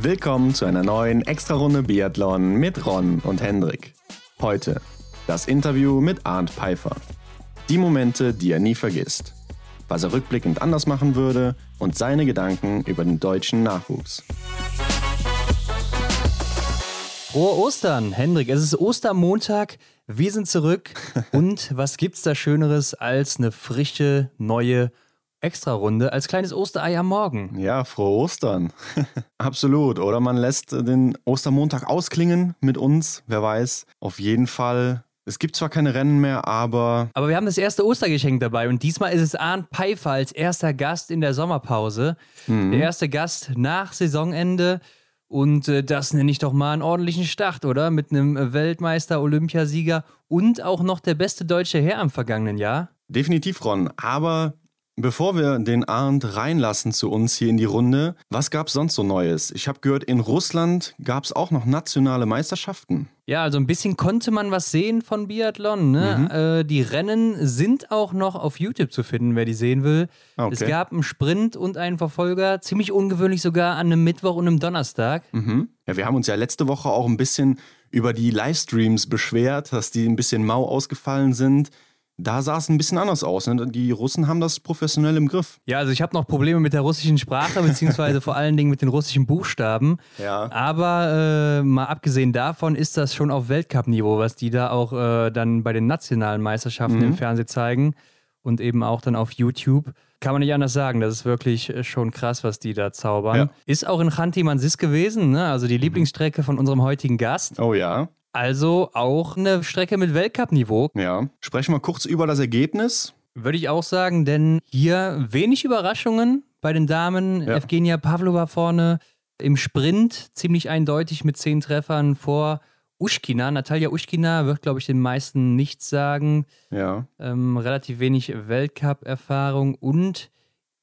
Willkommen zu einer neuen Extra-Runde Biathlon mit Ron und Hendrik. Heute das Interview mit Arndt Pfeiffer. Die Momente, die er nie vergisst. Was er rückblickend anders machen würde und seine Gedanken über den deutschen Nachwuchs. Frohe Ostern, Hendrik. Es ist Ostermontag. Wir sind zurück. Und was gibt's da Schöneres als eine frische, neue Extra-Runde als kleines Osterei am Morgen? Ja, frohe Ostern. Absolut. Oder man lässt den Ostermontag ausklingen mit uns. Wer weiß. Auf jeden Fall. Es gibt zwar keine Rennen mehr, aber. Aber wir haben das erste Ostergeschenk dabei und diesmal ist es Arndt Pfeiffer als erster Gast in der Sommerpause. Mhm. Der erste Gast nach Saisonende. Und äh, das nenne ich doch mal einen ordentlichen Start, oder? Mit einem Weltmeister, Olympiasieger und auch noch der beste deutsche Herr im vergangenen Jahr. Definitiv, Ron. Aber Bevor wir den Arndt reinlassen zu uns hier in die Runde, was gab es sonst so Neues? Ich habe gehört, in Russland gab es auch noch nationale Meisterschaften. Ja, also ein bisschen konnte man was sehen von Biathlon. Ne? Mhm. Äh, die Rennen sind auch noch auf YouTube zu finden, wer die sehen will. Okay. Es gab einen Sprint und einen Verfolger, ziemlich ungewöhnlich sogar an einem Mittwoch und einem Donnerstag. Mhm. Ja, wir haben uns ja letzte Woche auch ein bisschen über die Livestreams beschwert, dass die ein bisschen mau ausgefallen sind da sah es ein bisschen anders aus. Ne? Die Russen haben das professionell im Griff. Ja, also ich habe noch Probleme mit der russischen Sprache, beziehungsweise vor allen Dingen mit den russischen Buchstaben. Ja. Aber äh, mal abgesehen davon ist das schon auf Weltcup-Niveau, was die da auch äh, dann bei den nationalen Meisterschaften mhm. im Fernsehen zeigen und eben auch dann auf YouTube. Kann man nicht anders sagen. Das ist wirklich äh, schon krass, was die da zaubern. Ja. Ist auch in Khanti Mansis gewesen, ne? also die Lieblingsstrecke von unserem heutigen Gast. Oh ja. Also auch eine Strecke mit Weltcup-Niveau. Ja. Sprechen wir kurz über das Ergebnis. Würde ich auch sagen, denn hier wenig Überraschungen bei den Damen. Ja. Evgenia Pavlova vorne im Sprint ziemlich eindeutig mit zehn Treffern vor Uschkina. Natalia Uschkina wird, glaube ich, den meisten nichts sagen. Ja. Ähm, relativ wenig Weltcup-Erfahrung und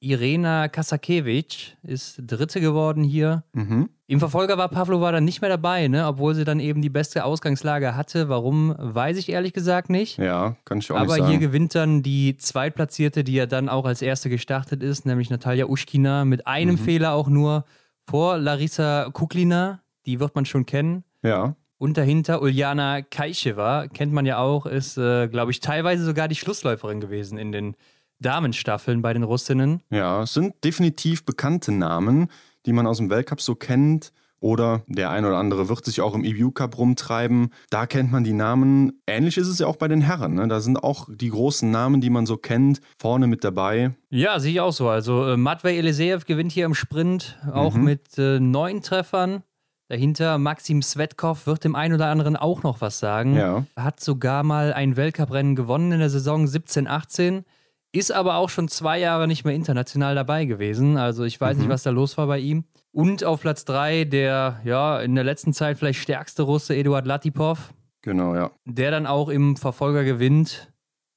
Irena Kasakewicz ist Dritte geworden hier. Mhm. Im Verfolger war Pavlova dann nicht mehr dabei, ne? obwohl sie dann eben die beste Ausgangslage hatte. Warum, weiß ich ehrlich gesagt nicht. Ja, kann ich auch Aber nicht sagen. hier gewinnt dann die Zweitplatzierte, die ja dann auch als Erste gestartet ist, nämlich Natalia Uschkina, mit einem mhm. Fehler auch nur vor Larissa Kuklina. Die wird man schon kennen. Ja. Und dahinter Uljana Kaicheva, kennt man ja auch, ist, äh, glaube ich, teilweise sogar die Schlussläuferin gewesen in den Damenstaffeln bei den Russinnen. Ja, es sind definitiv bekannte Namen, die man aus dem Weltcup so kennt. Oder der ein oder andere wird sich auch im EBU Cup rumtreiben. Da kennt man die Namen. Ähnlich ist es ja auch bei den Herren. Ne? Da sind auch die großen Namen, die man so kennt, vorne mit dabei. Ja, sehe ich auch so. Also äh, Matvei Eliseev gewinnt hier im Sprint, auch mhm. mit äh, neun Treffern. Dahinter Maxim Svetkov wird dem einen oder anderen auch noch was sagen. Ja. Hat sogar mal ein Weltcuprennen gewonnen in der Saison 17-18 ist aber auch schon zwei Jahre nicht mehr international dabei gewesen. Also ich weiß mhm. nicht, was da los war bei ihm. Und auf Platz drei der, ja, in der letzten Zeit vielleicht stärkste Russe, Eduard Latipov. Genau, ja. Der dann auch im Verfolger gewinnt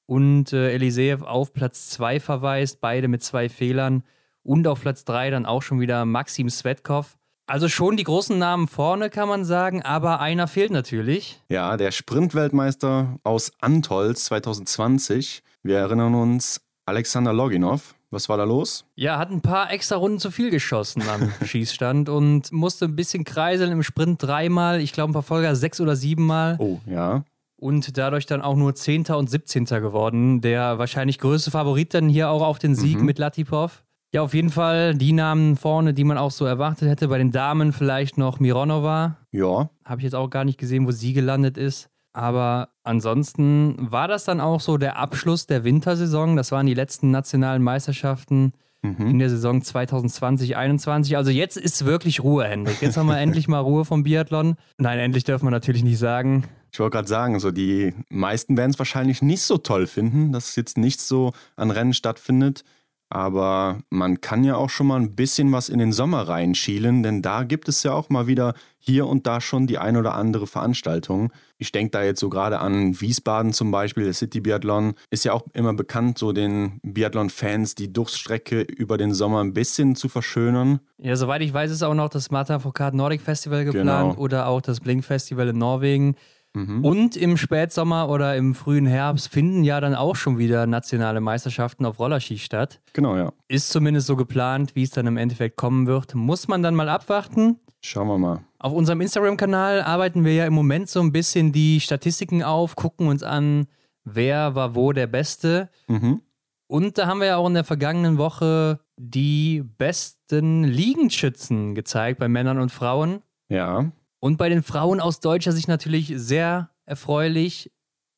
und äh, Eliseev auf Platz zwei verweist, beide mit zwei Fehlern. Und auf Platz drei dann auch schon wieder Maxim Svetkov. Also schon die großen Namen vorne, kann man sagen, aber einer fehlt natürlich. Ja, der Sprintweltmeister aus Antolz 2020. Wir erinnern uns, Alexander Loginov. Was war da los? Ja, hat ein paar extra Runden zu viel geschossen am Schießstand und musste ein bisschen kreiseln im Sprint dreimal, ich glaube im Verfolger sechs oder siebenmal. Oh, ja. Und dadurch dann auch nur Zehnter und Siebzehnter geworden. Der wahrscheinlich größte Favorit dann hier auch auf den Sieg mhm. mit Latipov. Ja, auf jeden Fall die Namen vorne, die man auch so erwartet hätte. Bei den Damen vielleicht noch Mironova. Ja. Habe ich jetzt auch gar nicht gesehen, wo sie gelandet ist. Aber ansonsten war das dann auch so der Abschluss der Wintersaison. Das waren die letzten nationalen Meisterschaften mhm. in der Saison 2020-21. Also jetzt ist wirklich Ruhe, Hendrik. Jetzt haben wir endlich mal Ruhe vom Biathlon. Nein, endlich dürfen wir natürlich nicht sagen. Ich wollte gerade sagen, so die meisten werden es wahrscheinlich nicht so toll finden, dass jetzt nichts so an Rennen stattfindet. Aber man kann ja auch schon mal ein bisschen was in den Sommer reinschielen, denn da gibt es ja auch mal wieder hier und da schon die ein oder andere Veranstaltung. Ich denke da jetzt so gerade an Wiesbaden zum Beispiel, der City Biathlon ist ja auch immer bekannt, so den Biathlon-Fans die Durchstrecke über den Sommer ein bisschen zu verschönern. Ja, soweit ich weiß, ist auch noch das Marta Foucault Nordic Festival geplant genau. oder auch das Blink Festival in Norwegen. Mhm. Und im Spätsommer oder im frühen Herbst finden ja dann auch schon wieder nationale Meisterschaften auf Rollerski statt. Genau, ja. Ist zumindest so geplant, wie es dann im Endeffekt kommen wird. Muss man dann mal abwarten. Schauen wir mal. Auf unserem Instagram-Kanal arbeiten wir ja im Moment so ein bisschen die Statistiken auf, gucken uns an, wer war wo der Beste. Mhm. Und da haben wir ja auch in der vergangenen Woche die besten Liegenschützen gezeigt bei Männern und Frauen. Ja. Und bei den Frauen aus deutscher Sicht natürlich sehr erfreulich.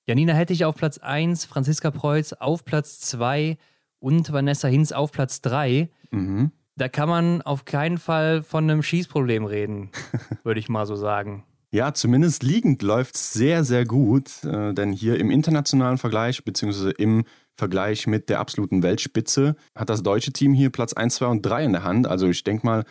Janina Hettich auf Platz 1, Franziska Preuß auf Platz 2 und Vanessa Hinz auf Platz 3. Mhm. Da kann man auf keinen Fall von einem Schießproblem reden, würde ich mal so sagen. Ja, zumindest liegend läuft es sehr, sehr gut, äh, denn hier im internationalen Vergleich, beziehungsweise im Vergleich mit der absoluten Weltspitze, hat das deutsche Team hier Platz 1, 2 und 3 in der Hand. Also ich denke mal,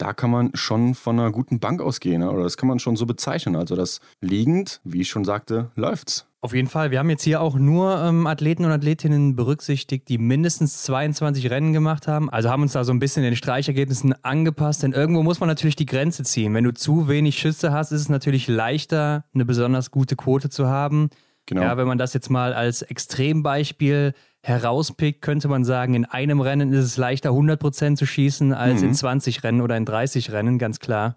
da kann man schon von einer guten Bank ausgehen, ne? oder das kann man schon so bezeichnen. Also das liegend, wie ich schon sagte, läuft's. Auf jeden Fall. Wir haben jetzt hier auch nur ähm, Athleten und Athletinnen berücksichtigt, die mindestens 22 Rennen gemacht haben. Also haben uns da so ein bisschen den Streichergebnissen angepasst, denn irgendwo muss man natürlich die Grenze ziehen. Wenn du zu wenig Schüsse hast, ist es natürlich leichter, eine besonders gute Quote zu haben. Genau. Ja, wenn man das jetzt mal als Extrembeispiel herauspickt, könnte man sagen, in einem Rennen ist es leichter, 100% zu schießen, als mhm. in 20 Rennen oder in 30 Rennen, ganz klar.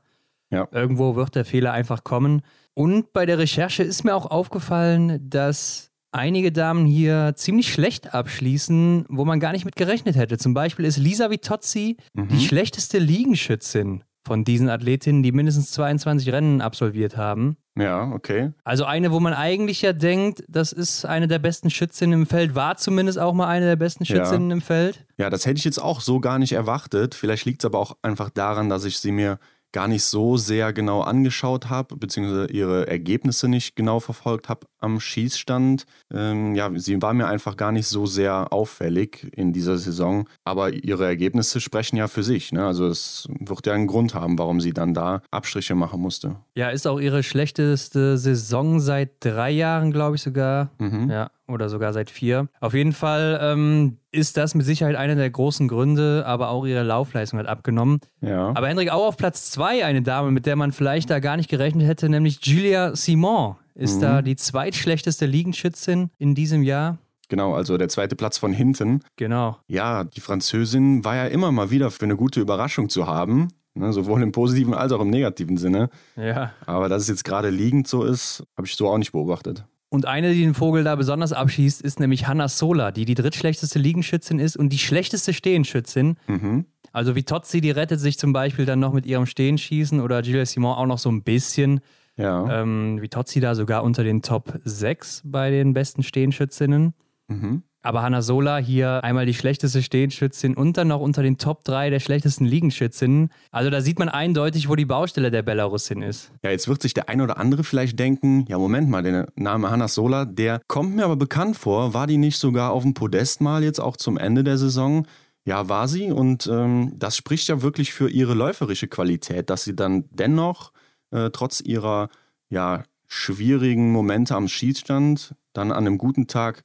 Ja. Irgendwo wird der Fehler einfach kommen. Und bei der Recherche ist mir auch aufgefallen, dass einige Damen hier ziemlich schlecht abschließen, wo man gar nicht mit gerechnet hätte. Zum Beispiel ist Lisa Vitozzi mhm. die schlechteste Liegenschützin von diesen Athletinnen, die mindestens 22 Rennen absolviert haben. Ja, okay. Also eine, wo man eigentlich ja denkt, das ist eine der besten Schützinnen im Feld, war zumindest auch mal eine der besten Schützinnen ja. im Feld. Ja, das hätte ich jetzt auch so gar nicht erwartet. Vielleicht liegt es aber auch einfach daran, dass ich sie mir gar nicht so sehr genau angeschaut habe, beziehungsweise ihre Ergebnisse nicht genau verfolgt habe am Schießstand. Ähm, ja, sie war mir einfach gar nicht so sehr auffällig in dieser Saison, aber ihre Ergebnisse sprechen ja für sich. Ne? Also es wird ja einen Grund haben, warum sie dann da Abstriche machen musste. Ja, ist auch ihre schlechteste Saison seit drei Jahren, glaube ich sogar. Mhm. Ja, oder sogar seit vier. Auf jeden Fall ähm, ist das mit Sicherheit einer der großen Gründe, aber auch ihre Laufleistung hat abgenommen. Ja. Aber Hendrik, auch auf Platz zwei eine Dame, mit der man vielleicht da gar nicht gerechnet hätte, nämlich Julia Simon ist mhm. da die zweitschlechteste Liegenschützin in diesem Jahr. Genau, also der zweite Platz von hinten. Genau. Ja, die Französin war ja immer mal wieder für eine gute Überraschung zu haben. Ne, sowohl im positiven als auch im negativen Sinne. Ja. Aber dass es jetzt gerade liegend so ist, habe ich so auch nicht beobachtet. Und eine, die den Vogel da besonders abschießt, ist nämlich Hanna Sola, die die drittschlechteste Liegenschützin ist und die schlechteste Stehenschützin. Mhm. Also wie Totzi, die rettet sich zum Beispiel dann noch mit ihrem Stehenschießen oder Gilles Simon auch noch so ein bisschen. Ja. Ähm, wie Totzi da sogar unter den Top 6 bei den besten Stehenschützinnen. Mhm. Aber Hanna Sola hier einmal die schlechteste Stehenschützin und dann noch unter den Top 3 der schlechtesten Liegenschützinnen. Also da sieht man eindeutig, wo die Baustelle der Belarusin ist. Ja, jetzt wird sich der ein oder andere vielleicht denken, ja Moment mal, der Name Hanna Sola, der kommt mir aber bekannt vor. War die nicht sogar auf dem Podest mal jetzt auch zum Ende der Saison? Ja, war sie und ähm, das spricht ja wirklich für ihre läuferische Qualität, dass sie dann dennoch äh, trotz ihrer ja, schwierigen Momente am Schießstand dann an einem guten Tag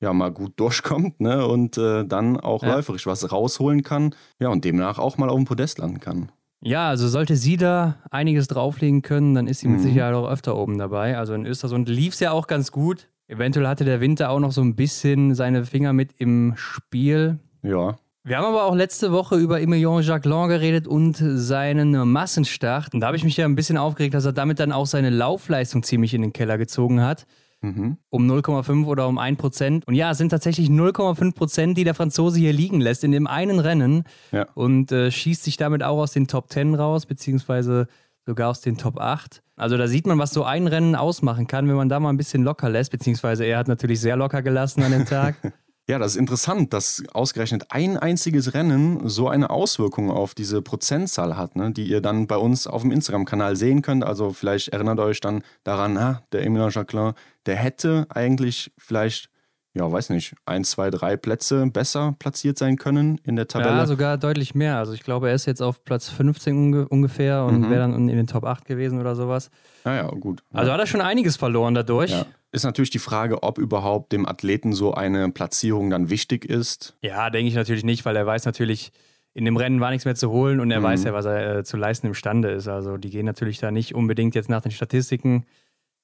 ja mal gut durchkommt ne? und äh, dann auch ja. läuferisch was rausholen kann. Ja, und demnach auch mal auf dem Podest landen kann. Ja, also sollte sie da einiges drauflegen können, dann ist sie mit mhm. Sicherheit auch öfter oben dabei. Also in Östersund lief es ja auch ganz gut. Eventuell hatte der Winter auch noch so ein bisschen seine Finger mit im Spiel. Ja. Wir haben aber auch letzte Woche über Emilien Jacquelin geredet und seinen Massenstart. Und da habe ich mich ja ein bisschen aufgeregt, dass er damit dann auch seine Laufleistung ziemlich in den Keller gezogen hat. Mhm. Um 0,5 oder um 1 Prozent. Und ja, es sind tatsächlich 0,5 Prozent, die der Franzose hier liegen lässt in dem einen Rennen. Ja. Und äh, schießt sich damit auch aus den Top 10 raus, beziehungsweise sogar aus den Top 8. Also da sieht man, was so ein Rennen ausmachen kann, wenn man da mal ein bisschen locker lässt, beziehungsweise er hat natürlich sehr locker gelassen an dem Tag. Ja, das ist interessant, dass ausgerechnet ein einziges Rennen so eine Auswirkung auf diese Prozentzahl hat, ne, die ihr dann bei uns auf dem Instagram-Kanal sehen könnt. Also vielleicht erinnert euch dann daran, ah, der Emilien Jacquelin, der hätte eigentlich vielleicht, ja, weiß nicht, ein, zwei, drei Plätze besser platziert sein können in der Tabelle. Ja, sogar deutlich mehr. Also ich glaube, er ist jetzt auf Platz 15 unge ungefähr und mhm. wäre dann in den Top 8 gewesen oder sowas. Ja, ja, gut. Also hat er schon einiges verloren dadurch. Ja. Ist natürlich die Frage, ob überhaupt dem Athleten so eine Platzierung dann wichtig ist. Ja, denke ich natürlich nicht, weil er weiß natürlich, in dem Rennen war nichts mehr zu holen und er mhm. weiß ja, was er äh, zu leisten imstande ist. Also die gehen natürlich da nicht unbedingt jetzt nach den Statistiken.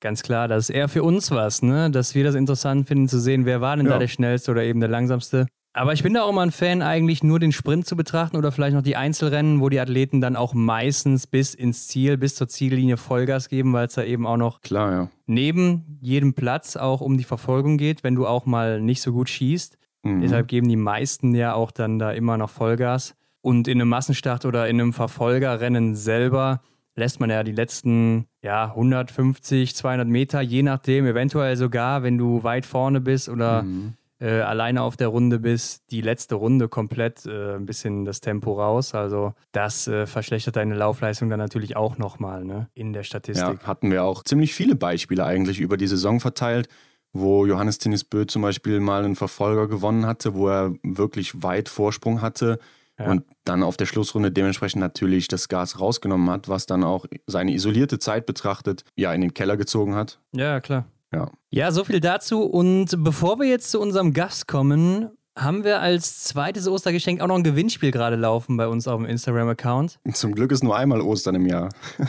Ganz klar, das ist eher für uns was, ne? Dass wir das interessant finden zu sehen, wer war denn ja. da der schnellste oder eben der langsamste. Aber ich bin da auch immer ein Fan, eigentlich nur den Sprint zu betrachten oder vielleicht noch die Einzelrennen, wo die Athleten dann auch meistens bis ins Ziel, bis zur Ziellinie Vollgas geben, weil es da eben auch noch Klar, ja. neben jedem Platz auch um die Verfolgung geht, wenn du auch mal nicht so gut schießt. Mhm. Deshalb geben die meisten ja auch dann da immer noch Vollgas. Und in einem Massenstart oder in einem Verfolgerrennen selber lässt man ja die letzten ja, 150, 200 Meter, je nachdem, eventuell sogar, wenn du weit vorne bist oder mhm äh, alleine auf der Runde bist, die letzte Runde komplett äh, ein bisschen das Tempo raus. Also das äh, verschlechtert deine Laufleistung dann natürlich auch nochmal ne, in der Statistik. Ja, hatten wir auch ziemlich viele Beispiele eigentlich über die Saison verteilt, wo Johannes Tinnis Bö zum Beispiel mal einen Verfolger gewonnen hatte, wo er wirklich weit Vorsprung hatte. Ja. Und dann auf der Schlussrunde dementsprechend natürlich das Gas rausgenommen hat, was dann auch seine isolierte Zeit betrachtet, ja, in den Keller gezogen hat. Ja, klar. Ja. ja, so viel dazu. Und bevor wir jetzt zu unserem Gast kommen, haben wir als zweites Ostergeschenk auch noch ein Gewinnspiel gerade laufen bei uns auf dem Instagram-Account. Zum Glück ist nur einmal Ostern im Jahr.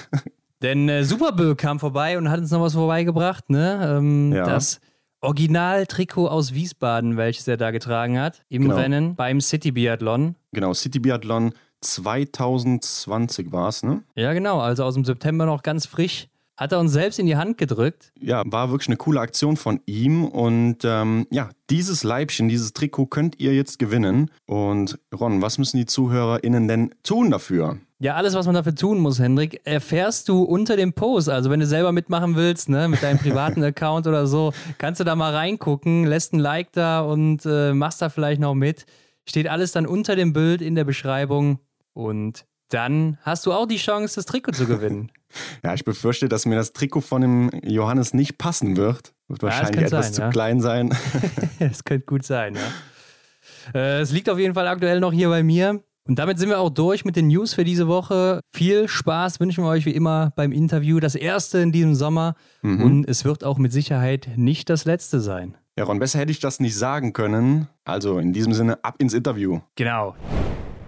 Denn äh, Superbö kam vorbei und hat uns noch was vorbeigebracht, ne? Ähm, ja. Das Original-Trikot aus Wiesbaden, welches er da getragen hat, im genau. Rennen beim City Biathlon. Genau, City Biathlon 2020 war es, ne? Ja, genau, also aus dem September noch ganz frisch hat er uns selbst in die Hand gedrückt. Ja, war wirklich eine coole Aktion von ihm. Und ähm, ja, dieses Leibchen, dieses Trikot könnt ihr jetzt gewinnen. Und Ron, was müssen die ZuhörerInnen denn tun dafür? Ja, alles, was man dafür tun muss, Hendrik, erfährst du unter dem Post. Also, wenn du selber mitmachen willst, ne, mit deinem privaten Account oder so, kannst du da mal reingucken, lässt ein Like da und äh, machst da vielleicht noch mit. Steht alles dann unter dem Bild in der Beschreibung. Und dann hast du auch die Chance, das Trikot zu gewinnen. ja, ich befürchte, dass mir das Trikot von dem Johannes nicht passen wird. Wird ja, wahrscheinlich etwas sein, zu ja. klein sein. Es könnte gut sein, ja. Äh, es liegt auf jeden Fall aktuell noch hier bei mir. Und damit sind wir auch durch mit den News für diese Woche. Viel Spaß wünschen wir euch wie immer beim Interview. Das erste in diesem Sommer. Mhm. Und es wird auch mit Sicherheit nicht das letzte sein. Ja, Ron, besser hätte ich das nicht sagen können. Also in diesem Sinne, ab ins Interview. Genau.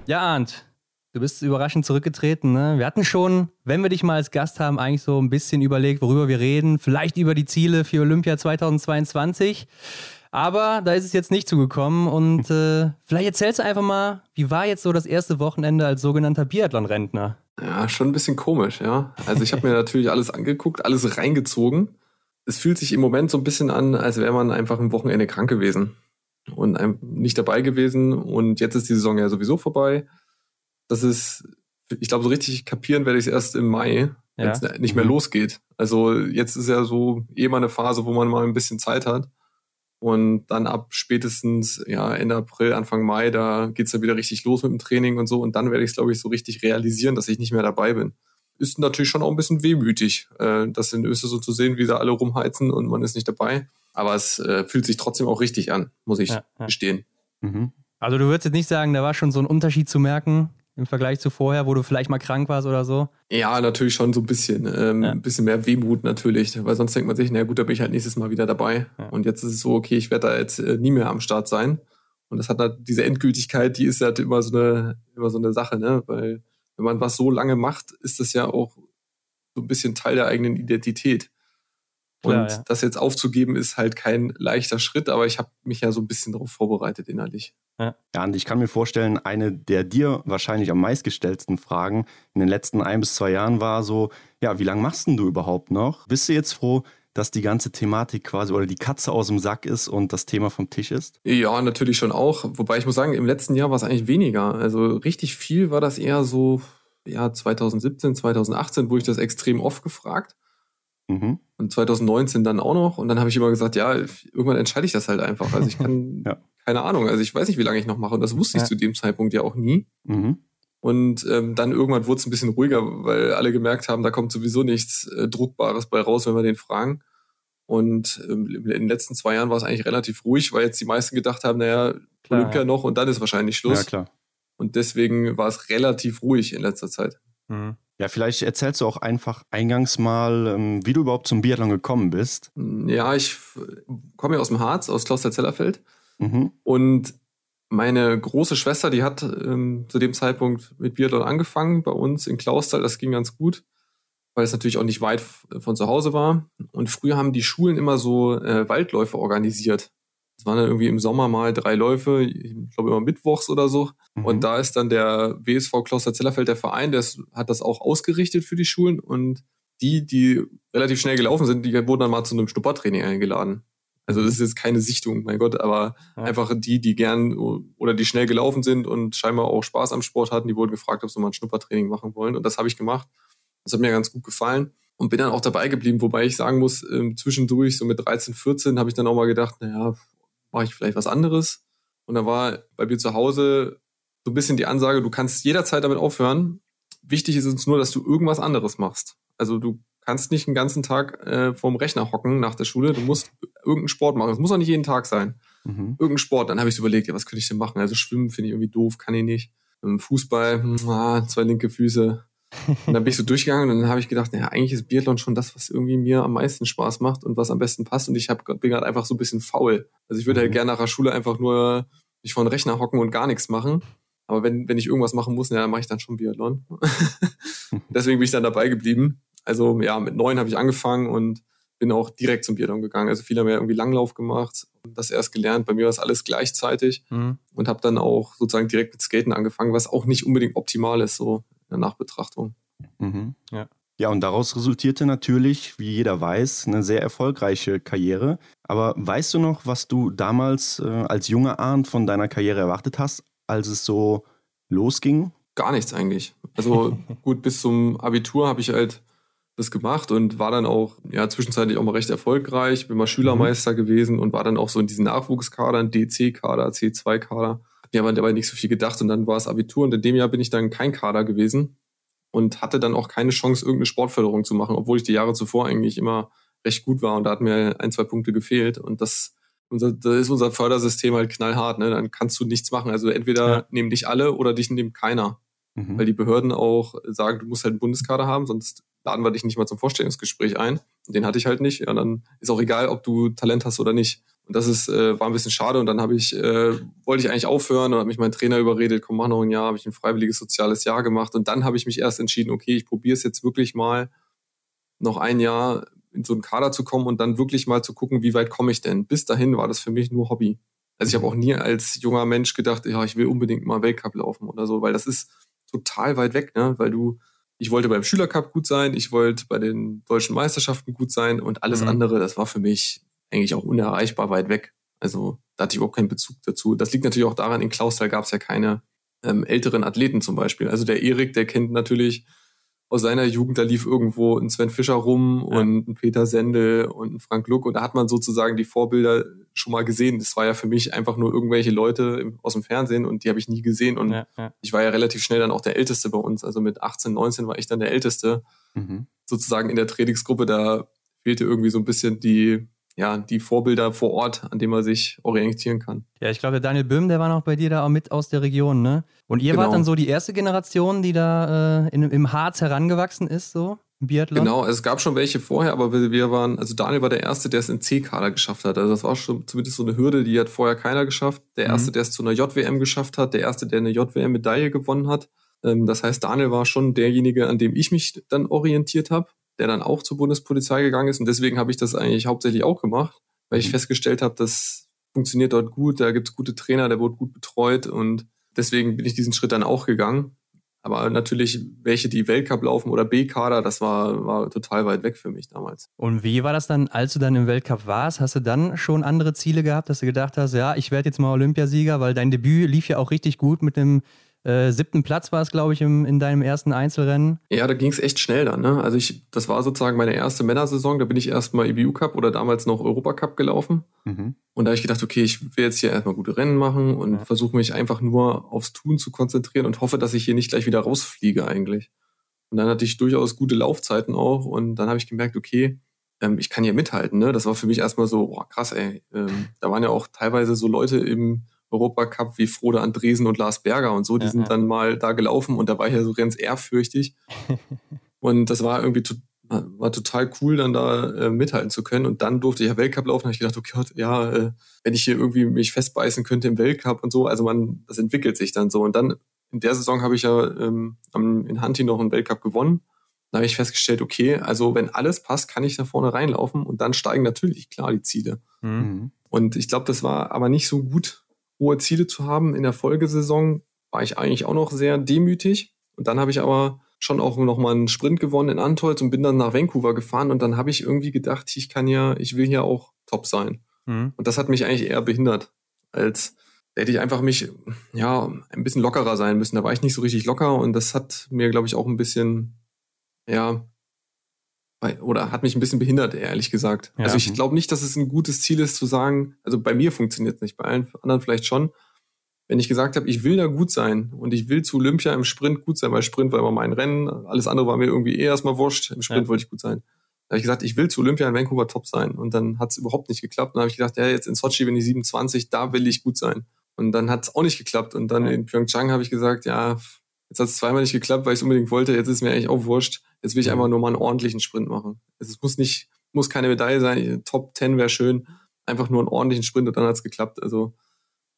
Ja, Arndt, Du bist überraschend zurückgetreten. Ne? Wir hatten schon, wenn wir dich mal als Gast haben, eigentlich so ein bisschen überlegt, worüber wir reden. Vielleicht über die Ziele für Olympia 2022. Aber da ist es jetzt nicht zugekommen. Und äh, vielleicht erzählst du einfach mal, wie war jetzt so das erste Wochenende als sogenannter Biathlon-Rentner? Ja, schon ein bisschen komisch, ja. Also ich habe mir natürlich alles angeguckt, alles reingezogen. Es fühlt sich im Moment so ein bisschen an, als wäre man einfach ein Wochenende krank gewesen und nicht dabei gewesen. Und jetzt ist die Saison ja sowieso vorbei das ist, ich glaube, so richtig kapieren werde ich es erst im Mai, wenn es nicht mehr mhm. losgeht. Also jetzt ist ja so eh mal eine Phase, wo man mal ein bisschen Zeit hat. Und dann ab spätestens ja, Ende April, Anfang Mai, da geht's dann wieder richtig los mit dem Training und so. Und dann werde ich es, glaube ich, so richtig realisieren, dass ich nicht mehr dabei bin. Ist natürlich schon auch ein bisschen wehmütig, äh, das in Österreich so zu sehen, wie da alle rumheizen und man ist nicht dabei. Aber es äh, fühlt sich trotzdem auch richtig an, muss ich ja, ja. gestehen. Mhm. Also du würdest jetzt nicht sagen, da war schon so ein Unterschied zu merken im Vergleich zu vorher, wo du vielleicht mal krank warst oder so? Ja, natürlich schon so ein bisschen. Ähm, ja. Ein bisschen mehr Wehmut natürlich, weil sonst denkt man sich, na gut, da bin ich halt nächstes Mal wieder dabei. Ja. Und jetzt ist es so, okay, ich werde da jetzt äh, nie mehr am Start sein. Und das hat halt diese Endgültigkeit, die ist halt immer so eine, immer so eine Sache, ne? Weil wenn man was so lange macht, ist das ja auch so ein bisschen Teil der eigenen Identität. Und Klar, ja. das jetzt aufzugeben, ist halt kein leichter Schritt, aber ich habe mich ja so ein bisschen darauf vorbereitet innerlich. Ja. ja, und ich kann mir vorstellen, eine der dir wahrscheinlich am meistgestellten Fragen in den letzten ein bis zwei Jahren war so, ja, wie lange machst denn du überhaupt noch? Bist du jetzt froh, dass die ganze Thematik quasi oder die Katze aus dem Sack ist und das Thema vom Tisch ist? Ja, natürlich schon auch. Wobei ich muss sagen, im letzten Jahr war es eigentlich weniger. Also richtig viel war das eher so, ja, 2017, 2018 wurde ich das extrem oft gefragt. Mhm. Und 2019 dann auch noch. Und dann habe ich immer gesagt, ja, irgendwann entscheide ich das halt einfach. Also ich kann, ja. keine Ahnung, also ich weiß nicht, wie lange ich noch mache. Und das wusste ja. ich zu dem Zeitpunkt ja auch nie. Mhm. Und ähm, dann irgendwann wurde es ein bisschen ruhiger, weil alle gemerkt haben, da kommt sowieso nichts äh, Druckbares bei raus, wenn wir den fragen. Und ähm, in den letzten zwei Jahren war es eigentlich relativ ruhig, weil jetzt die meisten gedacht haben, naja, klar, Olympia ja. noch und dann ist wahrscheinlich Schluss. Ja, klar. Und deswegen war es relativ ruhig in letzter Zeit. Mhm. Ja, vielleicht erzählst du auch einfach eingangs mal, ähm, wie du überhaupt zum Biathlon gekommen bist. Ja, ich komme ja aus dem Harz, aus Kloster-Zellerfeld. Mhm. Und meine große Schwester, die hat ähm, zu dem Zeitpunkt mit Biathlon angefangen bei uns in Klausthal. Das ging ganz gut, weil es natürlich auch nicht weit von zu Hause war. Und früher haben die Schulen immer so äh, Waldläufe organisiert. Es waren dann irgendwie im Sommer mal drei Läufe, ich glaube immer mittwochs oder so. Mhm. Und da ist dann der WSV Kloster Zellerfeld, der Verein, der hat das auch ausgerichtet für die Schulen. Und die, die relativ schnell gelaufen sind, die wurden dann mal zu einem Schnuppertraining eingeladen. Also das ist jetzt keine Sichtung, mein Gott, aber ja. einfach die, die gern oder die schnell gelaufen sind und scheinbar auch Spaß am Sport hatten, die wurden gefragt, ob sie mal ein Schnuppertraining machen wollen. Und das habe ich gemacht. Das hat mir ganz gut gefallen und bin dann auch dabei geblieben, wobei ich sagen muss, ähm, zwischendurch, so mit 13, 14, habe ich dann auch mal gedacht, naja, mache ich vielleicht was anderes. Und da war bei mir zu Hause so ein bisschen die Ansage, du kannst jederzeit damit aufhören. Wichtig ist uns nur, dass du irgendwas anderes machst. Also du kannst nicht den ganzen Tag äh, vorm Rechner hocken nach der Schule. Du musst irgendeinen Sport machen. Es muss auch nicht jeden Tag sein. Mhm. Irgendeinen Sport. Dann habe ich so überlegt, ja, was könnte ich denn machen? Also Schwimmen finde ich irgendwie doof, kann ich nicht. Fußball, hm, ah, zwei linke Füße. Und dann bin ich so durchgegangen und dann habe ich gedacht, naja, eigentlich ist Biathlon schon das, was irgendwie mir am meisten Spaß macht und was am besten passt. Und ich hab, bin gerade einfach so ein bisschen faul. Also ich würde halt mhm. gerne nach der Schule einfach nur mich vor den Rechner hocken und gar nichts machen. Aber wenn, wenn ich irgendwas machen muss, ja, dann mache ich dann schon Biathlon. Deswegen bin ich dann dabei geblieben. Also ja, mit neun habe ich angefangen und bin auch direkt zum Biathlon gegangen. Also viele haben ja irgendwie Langlauf gemacht, das erst gelernt. Bei mir war es alles gleichzeitig mhm. und habe dann auch sozusagen direkt mit Skaten angefangen, was auch nicht unbedingt optimal ist, so der Nachbetrachtung. Mhm. Ja. Ja, und daraus resultierte natürlich, wie jeder weiß, eine sehr erfolgreiche Karriere. Aber weißt du noch, was du damals äh, als junger Arndt von deiner Karriere erwartet hast, als es so losging? Gar nichts eigentlich. Also gut, bis zum Abitur habe ich halt das gemacht und war dann auch ja zwischenzeitlich auch mal recht erfolgreich, bin mal Schülermeister mhm. gewesen und war dann auch so in diesen Nachwuchskadern, DC-Kader, C2-Kader. Mir aber dabei nicht so viel gedacht und dann war es Abitur und in dem Jahr bin ich dann kein Kader gewesen und hatte dann auch keine Chance, irgendeine Sportförderung zu machen, obwohl ich die Jahre zuvor eigentlich immer recht gut war und da hat mir ein, zwei Punkte gefehlt und das unser, da ist unser Fördersystem halt knallhart, ne? Dann kannst du nichts machen. Also entweder ja. nehmen dich alle oder dich nimmt keiner. Mhm. Weil die Behörden auch sagen, du musst halt einen Bundeskader haben, sonst laden wir dich nicht mal zum Vorstellungsgespräch ein. Den hatte ich halt nicht. Ja, dann ist auch egal, ob du Talent hast oder nicht. Und das ist, äh, war ein bisschen schade. Und dann habe ich, äh, wollte ich eigentlich aufhören und hat mich mein Trainer überredet, komm, mach noch ein Jahr, habe ich ein freiwilliges soziales Jahr gemacht. Und dann habe ich mich erst entschieden, okay, ich probiere es jetzt wirklich mal noch ein Jahr in so einen Kader zu kommen und dann wirklich mal zu gucken, wie weit komme ich denn. Bis dahin war das für mich nur Hobby. Also ich habe auch nie als junger Mensch gedacht, ja, ich will unbedingt mal Weltcup laufen oder so, weil das ist total weit weg, ne? Weil du ich wollte beim Schülercup gut sein, ich wollte bei den deutschen Meisterschaften gut sein und alles mhm. andere, das war für mich eigentlich auch unerreichbar weit weg. Also da hatte ich überhaupt keinen Bezug dazu. Das liegt natürlich auch daran, in Klausthal gab es ja keine ähm, älteren Athleten zum Beispiel. Also der Erik, der kennt natürlich aus seiner Jugend, da lief irgendwo ein Sven Fischer rum ja. und ein Peter Sendel und ein Frank Luck und da hat man sozusagen die Vorbilder schon mal gesehen. Das war ja für mich einfach nur irgendwelche Leute aus dem Fernsehen und die habe ich nie gesehen und ja, ja. ich war ja relativ schnell dann auch der Älteste bei uns. Also mit 18, 19 war ich dann der Älteste mhm. sozusagen in der Trainingsgruppe. Da fehlte irgendwie so ein bisschen die ja, die Vorbilder vor Ort, an denen man sich orientieren kann. Ja, ich glaube, der Daniel Böhm, der war noch bei dir da auch mit aus der Region, ne? Und ihr genau. wart dann so die erste Generation, die da äh, in, im Harz herangewachsen ist, so? Im Biathlon? Genau, es gab schon welche vorher, aber wir waren, also Daniel war der Erste, der es in C-Kader geschafft hat. Also das war schon zumindest so eine Hürde, die hat vorher keiner geschafft. Der mhm. Erste, mhm. der es zu einer JWM geschafft hat, der Erste, der eine JWM-Medaille gewonnen hat. Ähm, das heißt, Daniel war schon derjenige, an dem ich mich dann orientiert habe der dann auch zur Bundespolizei gegangen ist. Und deswegen habe ich das eigentlich hauptsächlich auch gemacht, weil ich mhm. festgestellt habe, das funktioniert dort gut, da gibt es gute Trainer, der wurde gut betreut und deswegen bin ich diesen Schritt dann auch gegangen. Aber natürlich, welche die Weltcup laufen oder B-Kader, das war, war total weit weg für mich damals. Und wie war das dann, als du dann im Weltcup warst? Hast du dann schon andere Ziele gehabt, dass du gedacht hast, ja, ich werde jetzt mal Olympiasieger, weil dein Debüt lief ja auch richtig gut mit dem äh, siebten Platz war es, glaube ich, im, in deinem ersten Einzelrennen. Ja, da ging es echt schnell dann. Ne? Also ich, das war sozusagen meine erste Männersaison. Da bin ich erstmal EBU Cup oder damals noch Europacup gelaufen. Mhm. Und da habe ich gedacht, okay, ich will jetzt hier erstmal gute Rennen machen und ja. versuche mich einfach nur aufs Tun zu konzentrieren und hoffe, dass ich hier nicht gleich wieder rausfliege eigentlich. Und dann hatte ich durchaus gute Laufzeiten auch und dann habe ich gemerkt, okay, ähm, ich kann hier mithalten. Ne? Das war für mich erstmal so, boah, krass, ey. Ähm, da waren ja auch teilweise so Leute im Europacup wie Frode Andresen und Lars Berger und so, die ja, sind ja. dann mal da gelaufen und da war ich ja so ganz ehrfürchtig. und das war irgendwie to war total cool, dann da äh, mithalten zu können. Und dann durfte ich ja Weltcup laufen, habe ich gedacht, okay, ja, äh, wenn ich hier irgendwie mich festbeißen könnte im Weltcup und so, also man, das entwickelt sich dann so. Und dann in der Saison habe ich ja ähm, in Hanti noch einen Weltcup gewonnen Da habe ich festgestellt, okay, also wenn alles passt, kann ich da vorne reinlaufen und dann steigen natürlich klar die Ziele. Mhm. mhm. Und ich glaube, das war aber nicht so gut, hohe Ziele zu haben. In der Folgesaison war ich eigentlich auch noch sehr demütig. Und dann habe ich aber schon auch noch mal einen Sprint gewonnen in Antolz und bin dann nach Vancouver gefahren und dann habe ich irgendwie gedacht, ich kann ja, ich will hier auch top sein. Mhm. Und das hat mich eigentlich eher behindert, als hätte ich einfach mich, ja, ein bisschen lockerer sein müssen. Da war ich nicht so richtig locker und das hat mir, glaube ich, auch ein bisschen, ja, oder hat mich ein bisschen behindert, ehrlich gesagt. Ja. Also ich glaube nicht, dass es ein gutes Ziel ist zu sagen, also bei mir funktioniert es nicht, bei allen anderen vielleicht schon, wenn ich gesagt habe, ich will da gut sein und ich will zu Olympia im Sprint gut sein, weil Sprint war immer mein Rennen, alles andere war mir irgendwie eh erstmal wurscht, im Sprint ja. wollte ich gut sein. Da habe ich gesagt, ich will zu Olympia in Vancouver top sein und dann hat es überhaupt nicht geklappt. Dann habe ich gedacht, ja, jetzt in Sochi bin ich 27, da will ich gut sein. Und dann hat es auch nicht geklappt. Und dann ja. in Pyeongchang habe ich gesagt, ja, jetzt hat es zweimal nicht geklappt, weil ich es unbedingt wollte. Jetzt ist mir eigentlich auch wurscht. Jetzt will ich einfach nur mal einen ordentlichen Sprint machen. Es muss nicht, muss keine Medaille sein. Top 10 wäre schön. Einfach nur einen ordentlichen Sprint und dann hat es geklappt. Also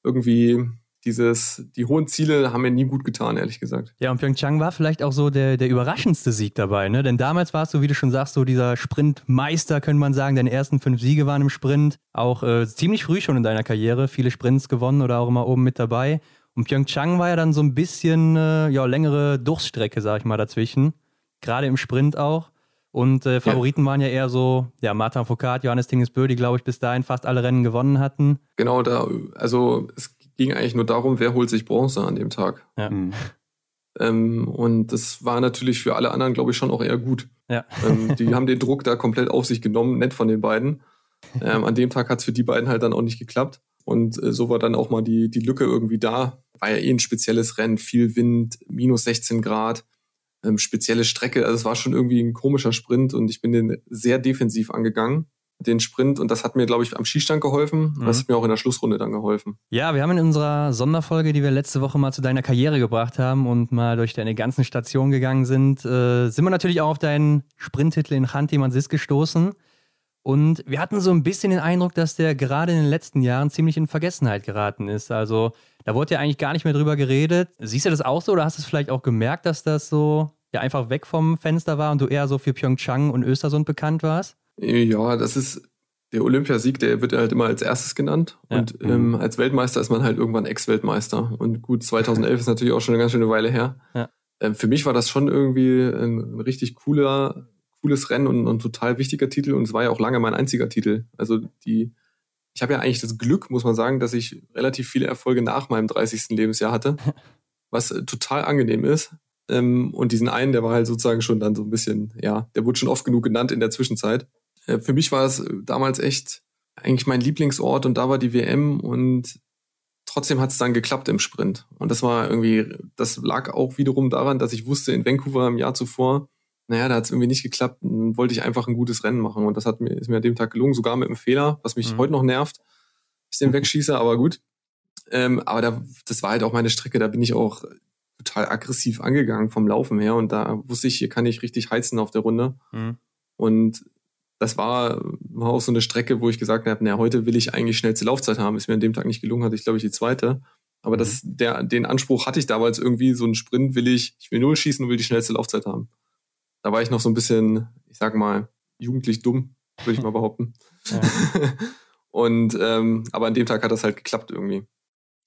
irgendwie dieses, die hohen Ziele haben mir nie gut getan, ehrlich gesagt. Ja, und Pyeongchang war vielleicht auch so der, der überraschendste Sieg dabei, ne? Denn damals warst du, wie du schon sagst, so dieser Sprintmeister, könnte man sagen. Deine ersten fünf Siege waren im Sprint. Auch äh, ziemlich früh schon in deiner Karriere. Viele Sprints gewonnen oder auch immer oben mit dabei. Und Pyeongchang war ja dann so ein bisschen, äh, ja, längere Durchstrecke, sag ich mal, dazwischen. Gerade im Sprint auch. Und äh, Favoriten ja. waren ja eher so, ja, Martin Foucault, Johannes Tingesbö, die, glaube ich, bis dahin fast alle Rennen gewonnen hatten. Genau, da, also es ging eigentlich nur darum, wer holt sich Bronze an dem Tag. Ja. Mhm. Ähm, und das war natürlich für alle anderen, glaube ich, schon auch eher gut. Ja. Ähm, die haben den Druck da komplett auf sich genommen, nett von den beiden. Ähm, an dem Tag hat es für die beiden halt dann auch nicht geklappt. Und äh, so war dann auch mal die, die Lücke irgendwie da. War ja eh ein spezielles Rennen, viel Wind, minus 16 Grad, ähm, spezielle Strecke. Also es war schon irgendwie ein komischer Sprint und ich bin den sehr defensiv angegangen den Sprint und das hat mir, glaube ich, am Skistand geholfen. Mhm. Das hat mir auch in der Schlussrunde dann geholfen. Ja, wir haben in unserer Sonderfolge, die wir letzte Woche mal zu deiner Karriere gebracht haben und mal durch deine ganzen Stationen gegangen sind, äh, sind wir natürlich auch auf deinen Sprinttitel in Chanti Mansis gestoßen. Und wir hatten so ein bisschen den Eindruck, dass der gerade in den letzten Jahren ziemlich in Vergessenheit geraten ist. Also da wurde ja eigentlich gar nicht mehr drüber geredet. Siehst du das auch so oder hast du es vielleicht auch gemerkt, dass das so ja einfach weg vom Fenster war und du eher so für Pyeongchang und Östersund bekannt warst? Ja, das ist der Olympiasieg, der wird halt immer als erstes genannt. Ja. Und ähm, als Weltmeister ist man halt irgendwann Ex-Weltmeister. Und gut, 2011 ist natürlich auch schon eine ganz schöne Weile her. Ja. Ähm, für mich war das schon irgendwie ein richtig cooler, cooles Rennen und ein total wichtiger Titel. Und es war ja auch lange mein einziger Titel. Also die, ich habe ja eigentlich das Glück, muss man sagen, dass ich relativ viele Erfolge nach meinem 30. Lebensjahr hatte. was äh, total angenehm ist. Ähm, und diesen einen, der war halt sozusagen schon dann so ein bisschen, ja, der wurde schon oft genug genannt in der Zwischenzeit. Äh, für mich war es äh, damals echt eigentlich mein Lieblingsort und da war die WM und trotzdem hat es dann geklappt im Sprint. Und das war irgendwie, das lag auch wiederum daran, dass ich wusste, in Vancouver im Jahr zuvor, naja, da hat es irgendwie nicht geklappt. Dann wollte ich einfach ein gutes Rennen machen. Und das hat mir, ist mir an dem Tag gelungen, sogar mit einem Fehler, was mich mhm. heute noch nervt. Ich den wegschieße, aber gut. Ähm, aber da, das war halt auch meine Strecke, da bin ich auch total aggressiv angegangen vom Laufen her. Und da wusste ich, hier kann ich richtig heizen auf der Runde. Mhm. Und das war, war auch so eine Strecke, wo ich gesagt habe, naja, heute will ich eigentlich schnellste Laufzeit haben. Ist mir an dem Tag nicht gelungen, hatte ich, glaube ich, die zweite. Aber das, mhm. der, den Anspruch hatte ich damals irgendwie, so einen Sprint will ich, ich will null schießen und will die schnellste Laufzeit haben. Da war ich noch so ein bisschen, ich sag mal, jugendlich dumm, würde ich mal behaupten. Ja. und ähm, aber an dem Tag hat das halt geklappt irgendwie.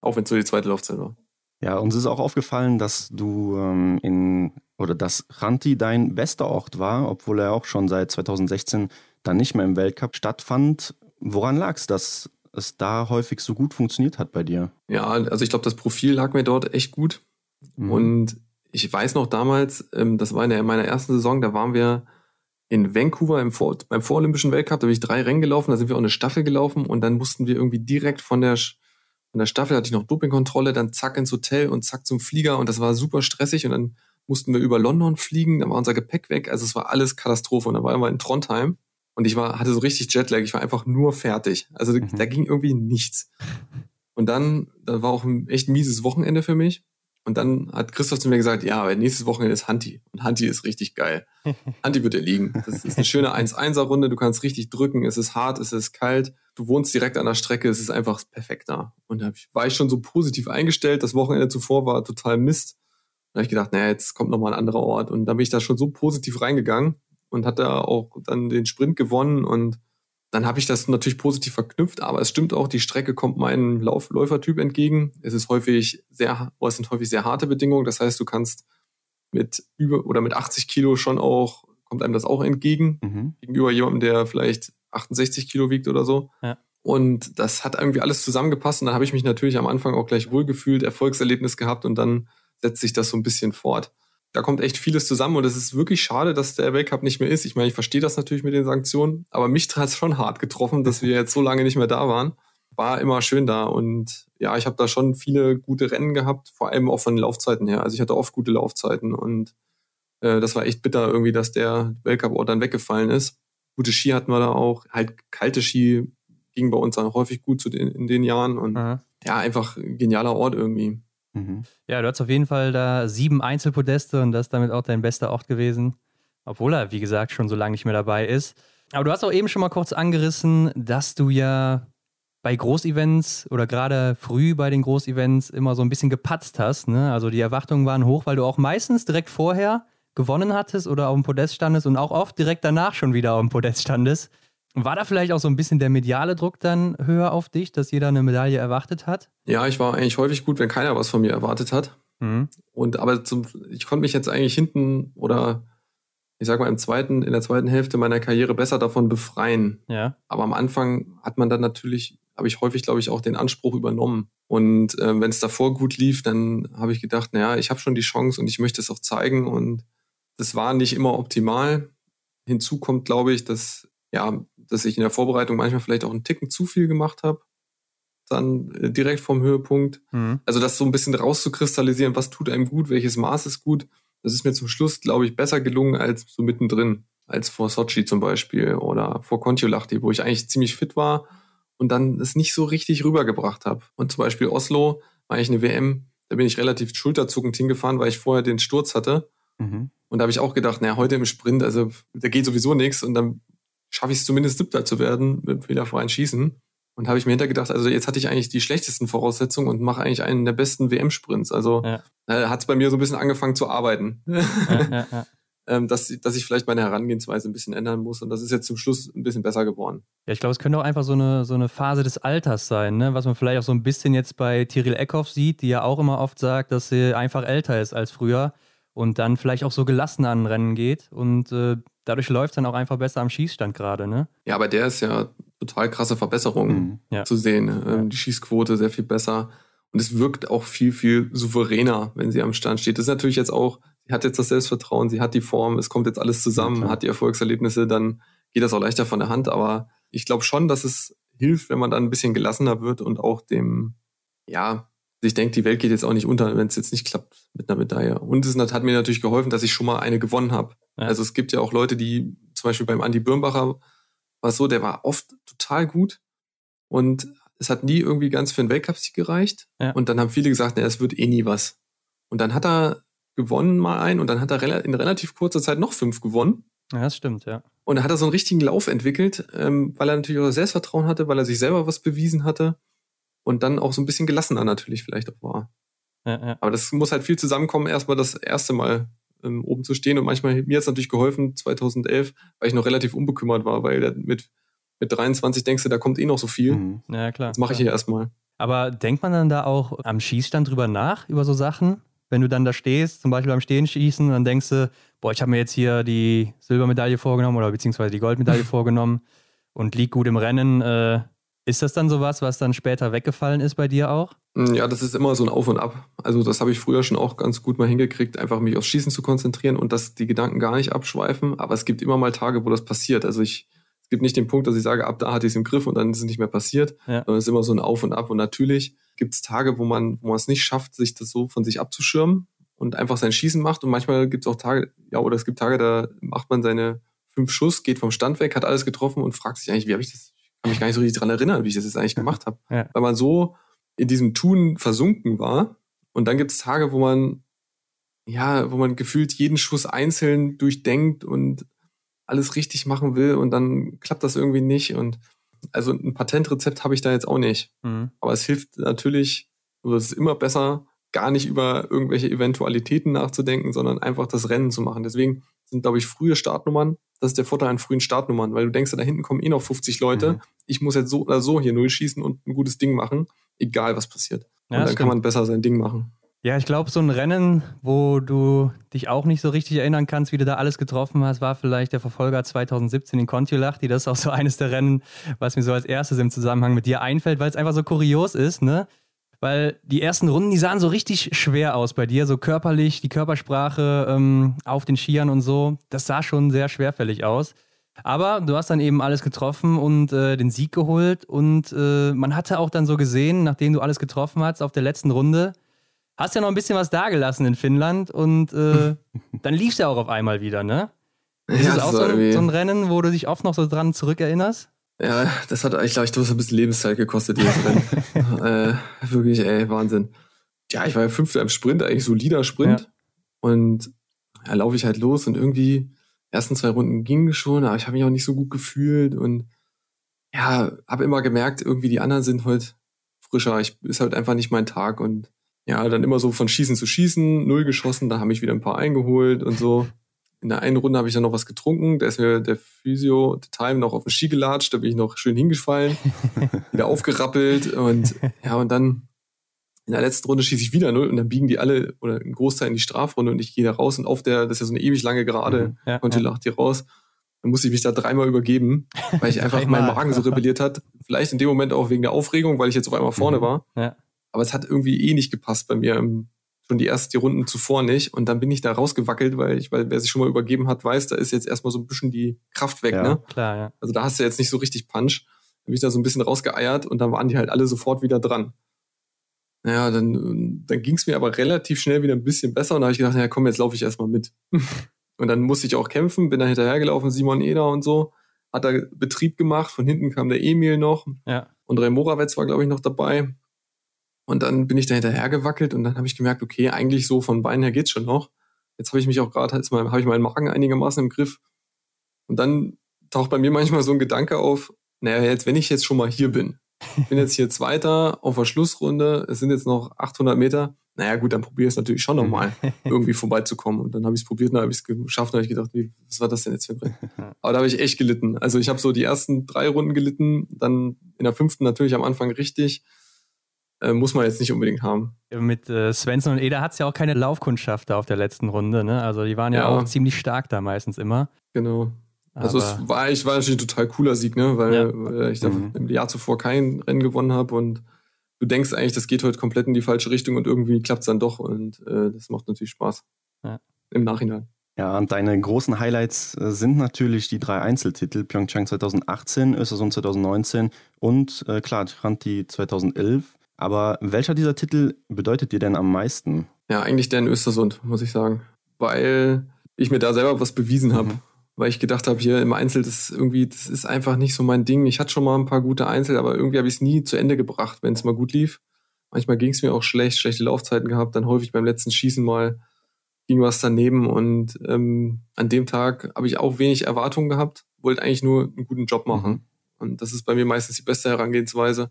Auch wenn es so die zweite Laufzeit war. Ja, uns ist auch aufgefallen, dass du ähm, in oder dass Ranti dein bester Ort war, obwohl er auch schon seit 2016 dann nicht mehr im Weltcup stattfand. Woran lag es, dass es da häufig so gut funktioniert hat bei dir? Ja, also ich glaube, das Profil lag mir dort echt gut. Mhm. Und ich weiß noch damals, ähm, das war in, der, in meiner ersten Saison, da waren wir in Vancouver im Vor beim Vorolympischen Weltcup, da bin ich drei Rennen gelaufen, da sind wir auch eine Staffel gelaufen und dann mussten wir irgendwie direkt von der in der Staffel hatte ich noch Dopingkontrolle, dann zack ins Hotel und zack zum Flieger und das war super stressig und dann mussten wir über London fliegen, dann war unser Gepäck weg, also es war alles Katastrophe und dann waren wir in Trondheim und ich war, hatte so richtig Jetlag, ich war einfach nur fertig. Also mhm. da ging irgendwie nichts. Und dann, da war auch ein echt mieses Wochenende für mich. Und dann hat Christoph zu mir gesagt, ja, aber nächstes Wochenende ist Hanti. Und Hanti ist richtig geil. Hanti wird dir liegen. Das ist eine schöne 1-1er-Runde. Du kannst richtig drücken. Es ist hart, es ist kalt. Du wohnst direkt an der Strecke. Es ist einfach perfekt da. Und da war ich schon so positiv eingestellt. Das Wochenende zuvor war total Mist. Da habe ich gedacht, naja, jetzt kommt nochmal ein anderer Ort. Und da bin ich da schon so positiv reingegangen und hat da auch dann den Sprint gewonnen und dann habe ich das natürlich positiv verknüpft, aber es stimmt auch, die Strecke kommt meinem Lauf Läufertyp entgegen. Es ist häufig sehr, oh, es sind häufig sehr harte Bedingungen. Das heißt, du kannst mit über oder mit 80 Kilo schon auch, kommt einem das auch entgegen, mhm. gegenüber jemandem, der vielleicht 68 Kilo wiegt oder so. Ja. Und das hat irgendwie alles zusammengepasst. Und dann habe ich mich natürlich am Anfang auch gleich wohlgefühlt, Erfolgserlebnis gehabt und dann setzt sich das so ein bisschen fort da kommt echt vieles zusammen und es ist wirklich schade, dass der Weltcup nicht mehr ist. Ich meine, ich verstehe das natürlich mit den Sanktionen, aber mich hat es schon hart getroffen, dass wir jetzt so lange nicht mehr da waren. War immer schön da und ja, ich habe da schon viele gute Rennen gehabt, vor allem auch von den Laufzeiten her. Also ich hatte oft gute Laufzeiten und äh, das war echt bitter irgendwie, dass der Weltcup-Ort dann weggefallen ist. Gute Ski hatten wir da auch, halt kalte Ski ging bei uns dann häufig gut zu den, in den Jahren und Aha. ja, einfach ein genialer Ort irgendwie. Mhm. Ja, du hast auf jeden Fall da sieben Einzelpodeste und das ist damit auch dein bester Ort gewesen. Obwohl er, wie gesagt, schon so lange nicht mehr dabei ist. Aber du hast auch eben schon mal kurz angerissen, dass du ja bei Großevents oder gerade früh bei den Großevents immer so ein bisschen gepatzt hast. Ne? Also die Erwartungen waren hoch, weil du auch meistens direkt vorher gewonnen hattest oder auf dem Podest standest und auch oft direkt danach schon wieder auf dem Podest standest. War da vielleicht auch so ein bisschen der mediale Druck dann höher auf dich, dass jeder eine Medaille erwartet hat? Ja, ich war eigentlich häufig gut, wenn keiner was von mir erwartet hat. Mhm. Und aber zum, ich konnte mich jetzt eigentlich hinten oder ich sag mal im zweiten, in der zweiten Hälfte meiner Karriere besser davon befreien. Ja. Aber am Anfang hat man dann natürlich, habe ich häufig, glaube ich, auch den Anspruch übernommen. Und äh, wenn es davor gut lief, dann habe ich gedacht, naja, ich habe schon die Chance und ich möchte es auch zeigen. Und das war nicht immer optimal. Hinzu kommt, glaube ich, dass ja, dass ich in der Vorbereitung manchmal vielleicht auch einen Ticken zu viel gemacht habe. Dann äh, direkt vom Höhepunkt. Mhm. Also das so ein bisschen rauszukristallisieren, was tut einem gut, welches Maß ist gut. Das ist mir zum Schluss, glaube ich, besser gelungen als so mittendrin. Als vor Sochi zum Beispiel oder vor Kontiolahti, wo ich eigentlich ziemlich fit war und dann es nicht so richtig rübergebracht habe. Und zum Beispiel Oslo war eigentlich eine WM, da bin ich relativ schulterzuckend hingefahren, weil ich vorher den Sturz hatte. Mhm. Und da habe ich auch gedacht, naja, heute im Sprint, also da geht sowieso nichts. Und dann schaffe ich es zumindest siebter zu werden mit fehlerfreien Schießen. Und habe ich mir hintergedacht, also jetzt hatte ich eigentlich die schlechtesten Voraussetzungen und mache eigentlich einen der besten WM-Sprints. Also ja. äh, hat es bei mir so ein bisschen angefangen zu arbeiten. Ja, ja, ähm, dass, dass ich vielleicht meine Herangehensweise ein bisschen ändern muss. Und das ist jetzt zum Schluss ein bisschen besser geworden. Ja, ich glaube, es könnte auch einfach so eine, so eine Phase des Alters sein, ne? was man vielleicht auch so ein bisschen jetzt bei Tiril Eckhoff sieht, die ja auch immer oft sagt, dass sie einfach älter ist als früher und dann vielleicht auch so gelassen an Rennen geht. Und äh, dadurch läuft es dann auch einfach besser am Schießstand gerade, ne? Ja, aber der ist ja total krasse Verbesserungen mhm. ja. zu sehen. Ähm, die Schießquote sehr viel besser. Und es wirkt auch viel, viel souveräner, wenn sie am Stand steht. Das ist natürlich jetzt auch, sie hat jetzt das Selbstvertrauen, sie hat die Form, es kommt jetzt alles zusammen, ja, hat die Erfolgserlebnisse, dann geht das auch leichter von der Hand. Aber ich glaube schon, dass es hilft, wenn man dann ein bisschen gelassener wird und auch dem, ja, ich denke, die Welt geht jetzt auch nicht unter, wenn es jetzt nicht klappt mit einer Medaille. Und es hat mir natürlich geholfen, dass ich schon mal eine gewonnen habe. Ja. Also es gibt ja auch Leute, die zum Beispiel beim Andi Birnbacher war es so, der war oft total gut und es hat nie irgendwie ganz für einen Weltcup-Sieg gereicht. Ja. Und dann haben viele gesagt, naja, es wird eh nie was. Und dann hat er gewonnen mal ein und dann hat er in relativ kurzer Zeit noch fünf gewonnen. Ja, das stimmt, ja. Und dann hat er so einen richtigen Lauf entwickelt, ähm, weil er natürlich auch Selbstvertrauen hatte, weil er sich selber was bewiesen hatte und dann auch so ein bisschen gelassener natürlich vielleicht auch war. Ja, ja. Aber das muss halt viel zusammenkommen, erstmal das erste Mal ähm, oben zu stehen. Und manchmal, mir hat es natürlich geholfen, 2011, weil ich noch relativ unbekümmert war, weil mit, mit 23 denkst du, da kommt eh noch so viel. Mhm. Ja, klar. Das mache ich hier erstmal. Aber denkt man dann da auch am Schießstand drüber nach, über so Sachen? Wenn du dann da stehst, zum Beispiel beim Stehen schießen, dann denkst du, boah, ich habe mir jetzt hier die Silbermedaille vorgenommen oder beziehungsweise die Goldmedaille vorgenommen und lieg gut im Rennen. Äh, ist das dann sowas, was dann später weggefallen ist bei dir auch? Mm, ja, das ist immer so ein Auf und Ab. Also das habe ich früher schon auch ganz gut mal hingekriegt, einfach mich aufs Schießen zu konzentrieren und dass die Gedanken gar nicht abschweifen. Aber es gibt immer mal Tage, wo das passiert. Also ich, es gibt nicht den Punkt, dass ich sage, ab da hatte ich es im Griff und dann ist es nicht mehr passiert. Ja. Sondern es ist immer so ein Auf und Ab. Und natürlich gibt es Tage, wo man, wo man es nicht schafft, sich das so von sich abzuschirmen und einfach sein Schießen macht. Und manchmal gibt es auch Tage, ja, oder es gibt Tage, da macht man seine fünf Schuss, geht vom Stand weg, hat alles getroffen und fragt sich eigentlich, wie habe ich das kann mich gar nicht so richtig dran erinnern, wie ich das jetzt eigentlich gemacht habe. Ja. Weil man so in diesem Tun versunken war. Und dann gibt es Tage, wo man, ja, wo man gefühlt jeden Schuss einzeln durchdenkt und alles richtig machen will und dann klappt das irgendwie nicht. Und also ein Patentrezept habe ich da jetzt auch nicht. Mhm. Aber es hilft natürlich, oder es ist immer besser, gar nicht über irgendwelche Eventualitäten nachzudenken, sondern einfach das Rennen zu machen. Deswegen sind, glaube ich, frühe Startnummern, das ist der Vorteil an frühen Startnummern, weil du denkst, da hinten kommen eh noch 50 Leute, mhm. ich muss jetzt so oder so hier null schießen und ein gutes Ding machen, egal was passiert. Ja, und dann stimmt. kann man besser sein Ding machen. Ja, ich glaube, so ein Rennen, wo du dich auch nicht so richtig erinnern kannst, wie du da alles getroffen hast, war vielleicht der Verfolger 2017 in Kontiolahti. Das ist auch so eines der Rennen, was mir so als erstes im Zusammenhang mit dir einfällt, weil es einfach so kurios ist, ne? Weil die ersten Runden, die sahen so richtig schwer aus bei dir, so körperlich, die Körpersprache ähm, auf den Skiern und so. Das sah schon sehr schwerfällig aus. Aber du hast dann eben alles getroffen und äh, den Sieg geholt. Und äh, man hatte auch dann so gesehen, nachdem du alles getroffen hast auf der letzten Runde, hast ja noch ein bisschen was dagelassen in Finnland und äh, dann lief es ja auch auf einmal wieder, ne? Ist ja, das auch so so ein, Rennen, wo du dich oft noch so dran zurückerinnerst? Ja, das hat eigentlich, glaube ich, so ein bisschen Lebenszeit gekostet, dieses Rennen. äh, wirklich, ey, Wahnsinn. Ja, ich war ja Fünfter im Sprint, eigentlich solider Sprint. Ja. Und ja, laufe ich halt los und irgendwie, ersten zwei Runden gingen schon, aber ich habe mich auch nicht so gut gefühlt und ja, habe immer gemerkt, irgendwie die anderen sind heute frischer. Ich ist halt einfach nicht mein Tag und ja, dann immer so von Schießen zu Schießen, null geschossen, da habe ich wieder ein paar eingeholt und so. In der einen Runde habe ich dann noch was getrunken, da ist mir der Physio, der Time, noch auf den Ski gelatscht, da bin ich noch schön hingefallen, wieder aufgerappelt und ja, und dann in der letzten Runde schieße ich wieder null und dann biegen die alle oder ein Großteil in die Strafrunde und ich gehe da raus und auf der, das ist ja so eine ewig lange Gerade, mhm, ja, konnte ja. hier raus. Dann musste ich mich da dreimal übergeben, weil ich einfach mein Magen so rebelliert hat. Vielleicht in dem Moment auch wegen der Aufregung, weil ich jetzt auf einmal vorne mhm. war. Ja. Aber es hat irgendwie eh nicht gepasst bei mir. Schon die ersten die Runden zuvor nicht. Und dann bin ich da rausgewackelt, weil ich, weil wer sich schon mal übergeben hat, weiß, da ist jetzt erstmal so ein bisschen die Kraft weg, ja, ne? Klar, ja. Also da hast du jetzt nicht so richtig Punch. Dann bin ich da so ein bisschen rausgeeiert und dann waren die halt alle sofort wieder dran. Naja, dann, dann ging es mir aber relativ schnell wieder ein bisschen besser und da habe ich gedacht, ja komm, jetzt laufe ich erstmal mit. und dann musste ich auch kämpfen, bin da hinterhergelaufen, Simon Eder und so, hat da Betrieb gemacht, von hinten kam der Emil noch ja. und Ray Morawetz war, glaube ich, noch dabei. Und dann bin ich da hinterher gewackelt und dann habe ich gemerkt, okay, eigentlich so von Beinen her geht's schon noch. Jetzt habe ich mich auch gerade, jetzt habe ich meinen Magen einigermaßen im Griff. Und dann taucht bei mir manchmal so ein Gedanke auf, naja, jetzt, wenn ich jetzt schon mal hier bin, bin jetzt hier Zweiter auf der Schlussrunde, es sind jetzt noch 800 Meter, naja gut, dann probiere ich es natürlich schon nochmal, irgendwie vorbeizukommen. Und dann habe ich es probiert, dann habe ich es geschafft, dann habe ich gedacht, wie, was war das denn jetzt für ein Rennen? Aber da habe ich echt gelitten. Also ich habe so die ersten drei Runden gelitten, dann in der fünften natürlich am Anfang richtig äh, muss man jetzt nicht unbedingt haben. Mit äh, Svensson und Eder hat es ja auch keine Laufkundschaft da auf der letzten Runde. Ne? Also die waren ja, ja, auch ziemlich stark da meistens immer. Genau. Also es war, ich war natürlich ein total cooler Sieg, ne? weil, ja. weil ich mhm. im Jahr zuvor kein Rennen gewonnen habe und du denkst eigentlich, das geht heute komplett in die falsche Richtung und irgendwie klappt es dann doch und äh, das macht natürlich Spaß. Ja. Im Nachhinein. Ja, und deine großen Highlights äh, sind natürlich die drei Einzeltitel, Pyeongchang 2018, Östersund 2019 und äh, klar, Tranti 2011. Aber welcher dieser Titel bedeutet dir denn am meisten? Ja, eigentlich der in Östersund, muss ich sagen. Weil ich mir da selber was bewiesen habe. Mhm. Weil ich gedacht habe, hier im Einzel, das ist irgendwie, das ist einfach nicht so mein Ding. Ich hatte schon mal ein paar gute Einzel, aber irgendwie habe ich es nie zu Ende gebracht, wenn es mal gut lief. Manchmal ging es mir auch schlecht, schlechte Laufzeiten gehabt, dann häufig beim letzten Schießen mal ging was daneben und ähm, an dem Tag habe ich auch wenig Erwartungen gehabt, wollte eigentlich nur einen guten Job machen. Mhm. Und das ist bei mir meistens die beste Herangehensweise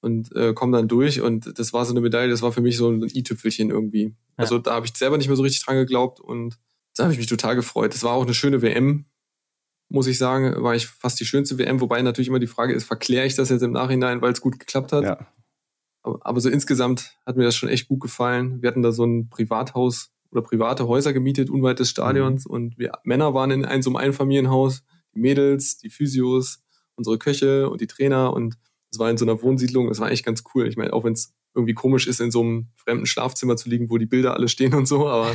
und äh, komme dann durch. Und das war so eine Medaille, das war für mich so ein i-Tüpfelchen irgendwie. Ja. Also da habe ich selber nicht mehr so richtig dran geglaubt und da habe ich mich total gefreut. Das war auch eine schöne WM, muss ich sagen. War ich fast die schönste WM, wobei natürlich immer die Frage ist, verkläre ich das jetzt im Nachhinein, weil es gut geklappt hat? Ja. Aber, aber so insgesamt hat mir das schon echt gut gefallen. Wir hatten da so ein Privathaus oder private Häuser gemietet, unweit des Stadions. Mhm. Und wir Männer waren in einem so einem Einfamilienhaus, die Mädels, die Physios, unsere Köche und die Trainer und es war in so einer Wohnsiedlung, es war echt ganz cool. Ich meine, auch wenn es irgendwie komisch ist, in so einem fremden Schlafzimmer zu liegen, wo die Bilder alle stehen und so, aber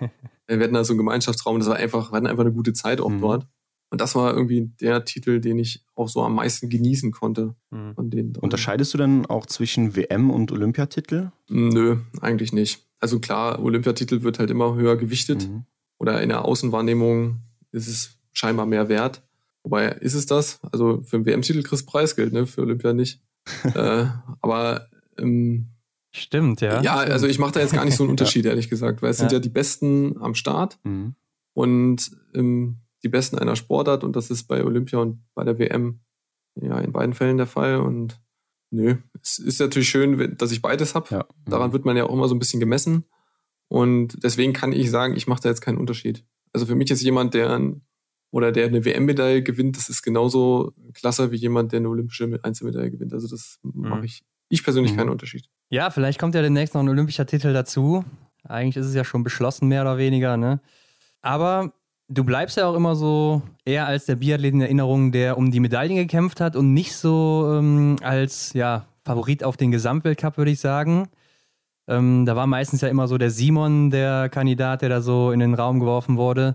wir hatten da so einen Gemeinschaftsraum, das war einfach, wir hatten einfach eine gute Zeit auch mhm. dort. Und das war irgendwie der Titel, den ich auch so am meisten genießen konnte mhm. von den drei. Unterscheidest du denn auch zwischen WM und Olympiatitel? Nö, eigentlich nicht. Also klar, Olympiatitel wird halt immer höher gewichtet. Mhm. Oder in der Außenwahrnehmung ist es scheinbar mehr wert. Wobei, ist es das? Also für einen WM-Titel kriegst du Preisgeld, ne? Für Olympia nicht. äh, aber ähm, Stimmt, ja. Ja, also ich mache da jetzt gar nicht so einen Unterschied, ja. ehrlich gesagt, weil es ja. sind ja die Besten am Start mhm. und ähm, die Besten einer Sportart und das ist bei Olympia und bei der WM ja in beiden Fällen der Fall und Nö, es ist natürlich schön, dass ich beides habe. Ja. Daran wird man ja auch immer so ein bisschen gemessen. Und deswegen kann ich sagen, ich mache da jetzt keinen Unterschied. Also für mich ist jemand, der oder der eine WM-Medaille gewinnt, das ist genauso klasse wie jemand, der eine olympische Einzelmedaille gewinnt. Also das mhm. mache ich, ich persönlich mhm. keinen Unterschied. Ja, vielleicht kommt ja demnächst noch ein olympischer Titel dazu. Eigentlich ist es ja schon beschlossen, mehr oder weniger, ne? Aber du bleibst ja auch immer so eher als der Biathlet in Erinnerung, der um die Medaillen gekämpft hat und nicht so ähm, als ja, Favorit auf den Gesamtweltcup, würde ich sagen. Ähm, da war meistens ja immer so der Simon, der Kandidat, der da so in den Raum geworfen wurde.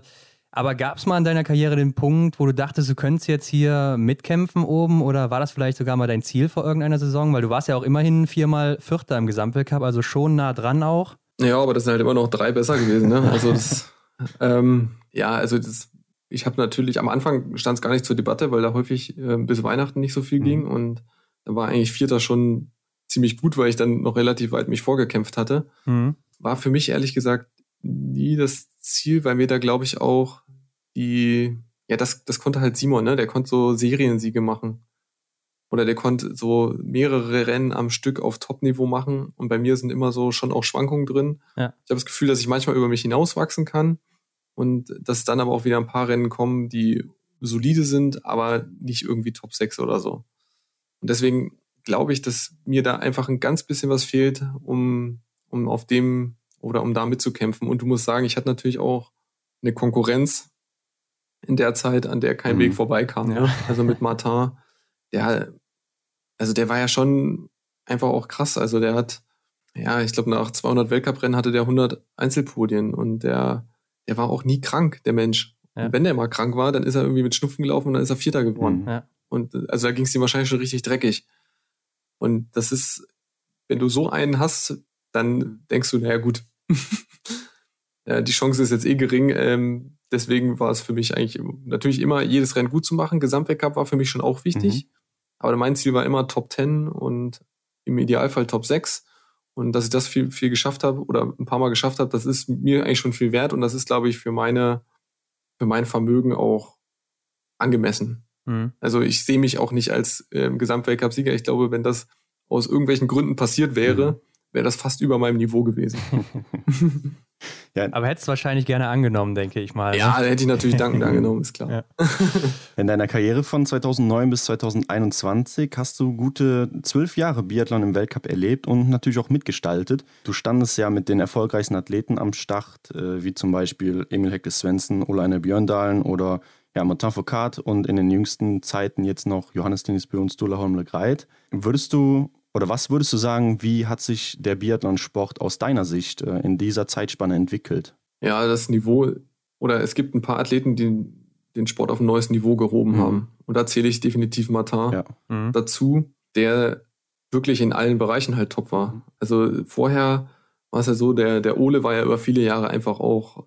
Aber gab es mal in deiner Karriere den Punkt, wo du dachtest, du könntest jetzt hier mitkämpfen oben oder war das vielleicht sogar mal dein Ziel vor irgendeiner Saison? Weil du warst ja auch immerhin viermal Vierter im Gesamtweltcup, also schon nah dran auch. Ja, aber das sind halt immer noch drei besser gewesen. Ne? Also das, ähm, ja, also das, ich habe natürlich, am Anfang stand es gar nicht zur Debatte, weil da häufig äh, bis Weihnachten nicht so viel mhm. ging und da war eigentlich Vierter schon ziemlich gut, weil ich dann noch relativ weit mich vorgekämpft hatte. Mhm. War für mich ehrlich gesagt nie das Ziel, weil mir da glaube ich auch die, ja, das, das konnte halt Simon, ne? Der konnte so Seriensiege machen. Oder der konnte so mehrere Rennen am Stück auf Top-Niveau machen. Und bei mir sind immer so schon auch Schwankungen drin. Ja. Ich habe das Gefühl, dass ich manchmal über mich hinauswachsen kann. Und dass dann aber auch wieder ein paar Rennen kommen, die solide sind, aber nicht irgendwie Top 6 oder so. Und deswegen glaube ich, dass mir da einfach ein ganz bisschen was fehlt, um, um auf dem oder um da mitzukämpfen. Und du musst sagen, ich hatte natürlich auch eine Konkurrenz in der Zeit, an der kein mhm. Weg vorbeikam. Ja. Also mit Martin, der, also der war ja schon einfach auch krass. Also der hat, ja, ich glaube, nach 200 Weltcuprennen hatte der 100 Einzelpodien und der, der war auch nie krank, der Mensch. Ja. Wenn der mal krank war, dann ist er irgendwie mit Schnupfen gelaufen und dann ist er Vierter geworden. Mhm. Ja. Und also da ging es ihm wahrscheinlich schon richtig dreckig. Und das ist, wenn du so einen hast, dann denkst du, naja, gut, ja, die Chance ist jetzt eh gering. Ähm, deswegen war es für mich eigentlich natürlich immer, jedes Rennen gut zu machen. Gesamtweltcup war für mich schon auch wichtig. Mhm. Aber mein Ziel war immer Top 10 und im Idealfall Top 6. Und dass ich das viel, viel geschafft habe oder ein paar Mal geschafft habe, das ist mir eigentlich schon viel wert und das ist, glaube ich, für meine, für mein Vermögen auch angemessen. Mhm. Also ich sehe mich auch nicht als äh, Gesamtweltcup-Sieger. Ich glaube, wenn das aus irgendwelchen Gründen passiert wäre, mhm. Wäre das fast über meinem Niveau gewesen. Ja. Aber hättest du wahrscheinlich gerne angenommen, denke ich mal. Ja, hätte ich natürlich dankend angenommen, ist klar. Ja. In deiner Karriere von 2009 bis 2021 hast du gute zwölf Jahre Biathlon im Weltcup erlebt und natürlich auch mitgestaltet. Du standest ja mit den erfolgreichsten Athleten am Start, äh, wie zum Beispiel Emil Hecke Svensson, Oleine Björndalen oder ja, Martin Foucault und in den jüngsten Zeiten jetzt noch Johannes Tinnisbö und Stula Holmle Greit. Würdest du oder was würdest du sagen, wie hat sich der Biathlonsport aus deiner Sicht äh, in dieser Zeitspanne entwickelt? Ja, das Niveau, oder es gibt ein paar Athleten, die den Sport auf ein neues Niveau gehoben mhm. haben. Und da zähle ich definitiv Martin ja. mhm. dazu, der wirklich in allen Bereichen halt top war. Also vorher war es ja so, der, der Ole war ja über viele Jahre einfach auch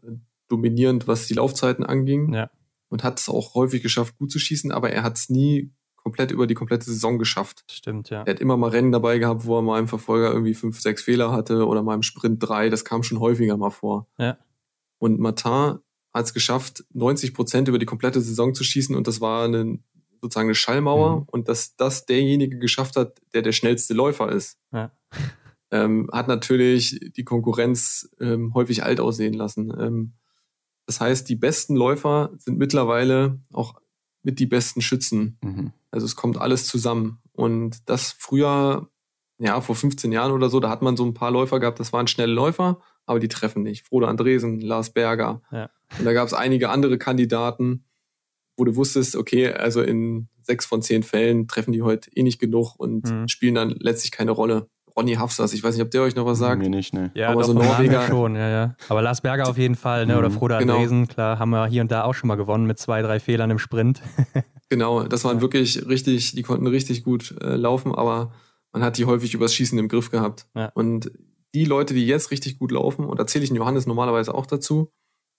dominierend, was die Laufzeiten anging. Ja. Und hat es auch häufig geschafft, gut zu schießen, aber er hat es nie komplett über die komplette Saison geschafft. Stimmt, ja. Er hat immer mal Rennen dabei gehabt, wo er mal im Verfolger irgendwie fünf, sechs Fehler hatte oder mal im Sprint drei. Das kam schon häufiger mal vor. Ja. Und Martin hat es geschafft, 90 Prozent über die komplette Saison zu schießen und das war eine, sozusagen eine Schallmauer mhm. und dass das derjenige geschafft hat, der der schnellste Läufer ist. Ja. Ähm, hat natürlich die Konkurrenz ähm, häufig alt aussehen lassen. Ähm, das heißt, die besten Läufer sind mittlerweile auch mit die besten Schützen. Mhm. Also es kommt alles zusammen. Und das früher, ja, vor 15 Jahren oder so, da hat man so ein paar Läufer gehabt, das waren schnelle Läufer, aber die treffen nicht. Frodo Andresen, Lars Berger. Ja. Und da gab es einige andere Kandidaten, wo du wusstest, okay, also in sechs von zehn Fällen treffen die heute eh nicht genug und mhm. spielen dann letztlich keine Rolle. Ronny Hafsas, ich weiß nicht, ob der euch noch was sagt. Mir nicht, ne. Ja, aber doch, so Norweger schon, ja, ja. Aber Lars Berger auf jeden Fall, ne? Oder mhm. Frodo genau. Andresen, klar, haben wir hier und da auch schon mal gewonnen mit zwei, drei Fehlern im Sprint. genau, das waren wirklich richtig, die konnten richtig gut äh, laufen, aber man hat die häufig übers Schießen im Griff gehabt. Ja. Und die Leute, die jetzt richtig gut laufen, und da zähle ich den Johannes normalerweise auch dazu,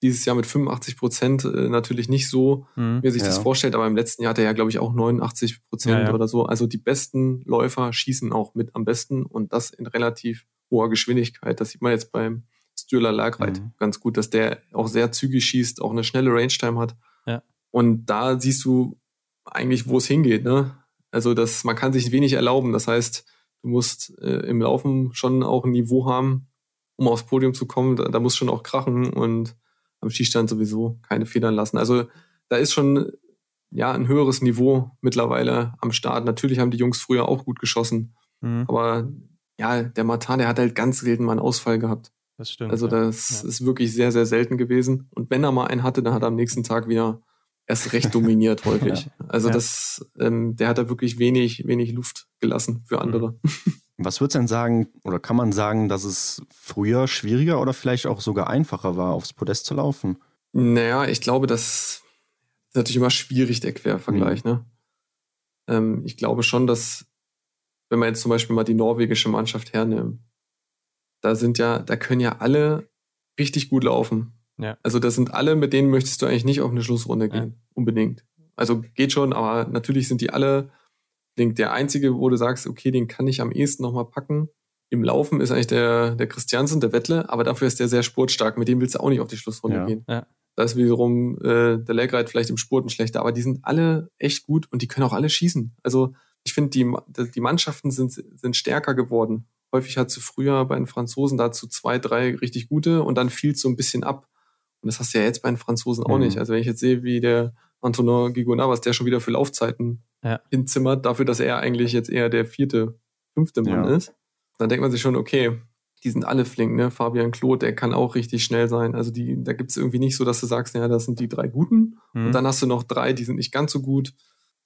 dieses Jahr mit 85 Prozent äh, natürlich nicht so, mhm, wie er sich ja. das vorstellt, aber im letzten Jahr hat er ja, glaube ich, auch 89 Prozent ja, ja. oder so. Also die besten Läufer schießen auch mit am besten und das in relativ hoher Geschwindigkeit. Das sieht man jetzt beim Stürler Lagreit mhm. ganz gut, dass der auch sehr zügig schießt, auch eine schnelle Range-Time hat. Ja. Und da siehst du eigentlich, wo es hingeht. Ne? Also das, man kann sich wenig erlauben. Das heißt, du musst äh, im Laufen schon auch ein Niveau haben, um aufs Podium zu kommen. Da, da muss schon auch krachen und am Skistand sowieso keine Federn lassen. Also da ist schon ja ein höheres Niveau mittlerweile am Start. Natürlich haben die Jungs früher auch gut geschossen, mhm. aber ja, der Matan, der hat halt ganz selten mal einen Ausfall gehabt. Das stimmt. Also das ja. ist wirklich sehr, sehr selten gewesen. Und wenn er mal einen hatte, dann hat er am nächsten Tag wieder erst recht dominiert häufig. Ja. Also ja. das, ähm, der hat da wirklich wenig, wenig Luft gelassen für andere. Mhm. Was würdest du denn sagen, oder kann man sagen, dass es früher schwieriger oder vielleicht auch sogar einfacher war, aufs Podest zu laufen? Naja, ich glaube, das ist natürlich immer schwierig, der Quervergleich. Mhm. Ne? Ähm, ich glaube schon, dass, wenn man jetzt zum Beispiel mal die norwegische Mannschaft hernimmt, da sind ja, da können ja alle richtig gut laufen. Ja. Also das sind alle, mit denen möchtest du eigentlich nicht auf eine Schlussrunde gehen, ja. unbedingt. Also geht schon, aber natürlich sind die alle, der einzige, wo du sagst, okay, den kann ich am ehesten nochmal packen. Im Laufen ist eigentlich der, der Christiansen, der Wettle, aber dafür ist der sehr sportstark. Mit dem willst du auch nicht auf die Schlussrunde ja. gehen. Ja. Da ist wiederum äh, der Legreit vielleicht im Spurten schlechter, aber die sind alle echt gut und die können auch alle schießen. Also ich finde, die, die Mannschaften sind, sind stärker geworden. Häufig hat du früher bei den Franzosen dazu zwei, drei richtig gute und dann fiel es so ein bisschen ab. Und das hast du ja jetzt bei den Franzosen auch mhm. nicht. Also wenn ich jetzt sehe, wie der Antonin Gigonat, was der schon wieder für Laufzeiten ja. hinzimmert, dafür, dass er eigentlich jetzt eher der vierte, fünfte Mann ja. ist, dann denkt man sich schon, okay, die sind alle flink, ne? Fabian Claude, der kann auch richtig schnell sein. Also die, da gibt es irgendwie nicht so, dass du sagst, ja, das sind die drei Guten. Mhm. Und dann hast du noch drei, die sind nicht ganz so gut.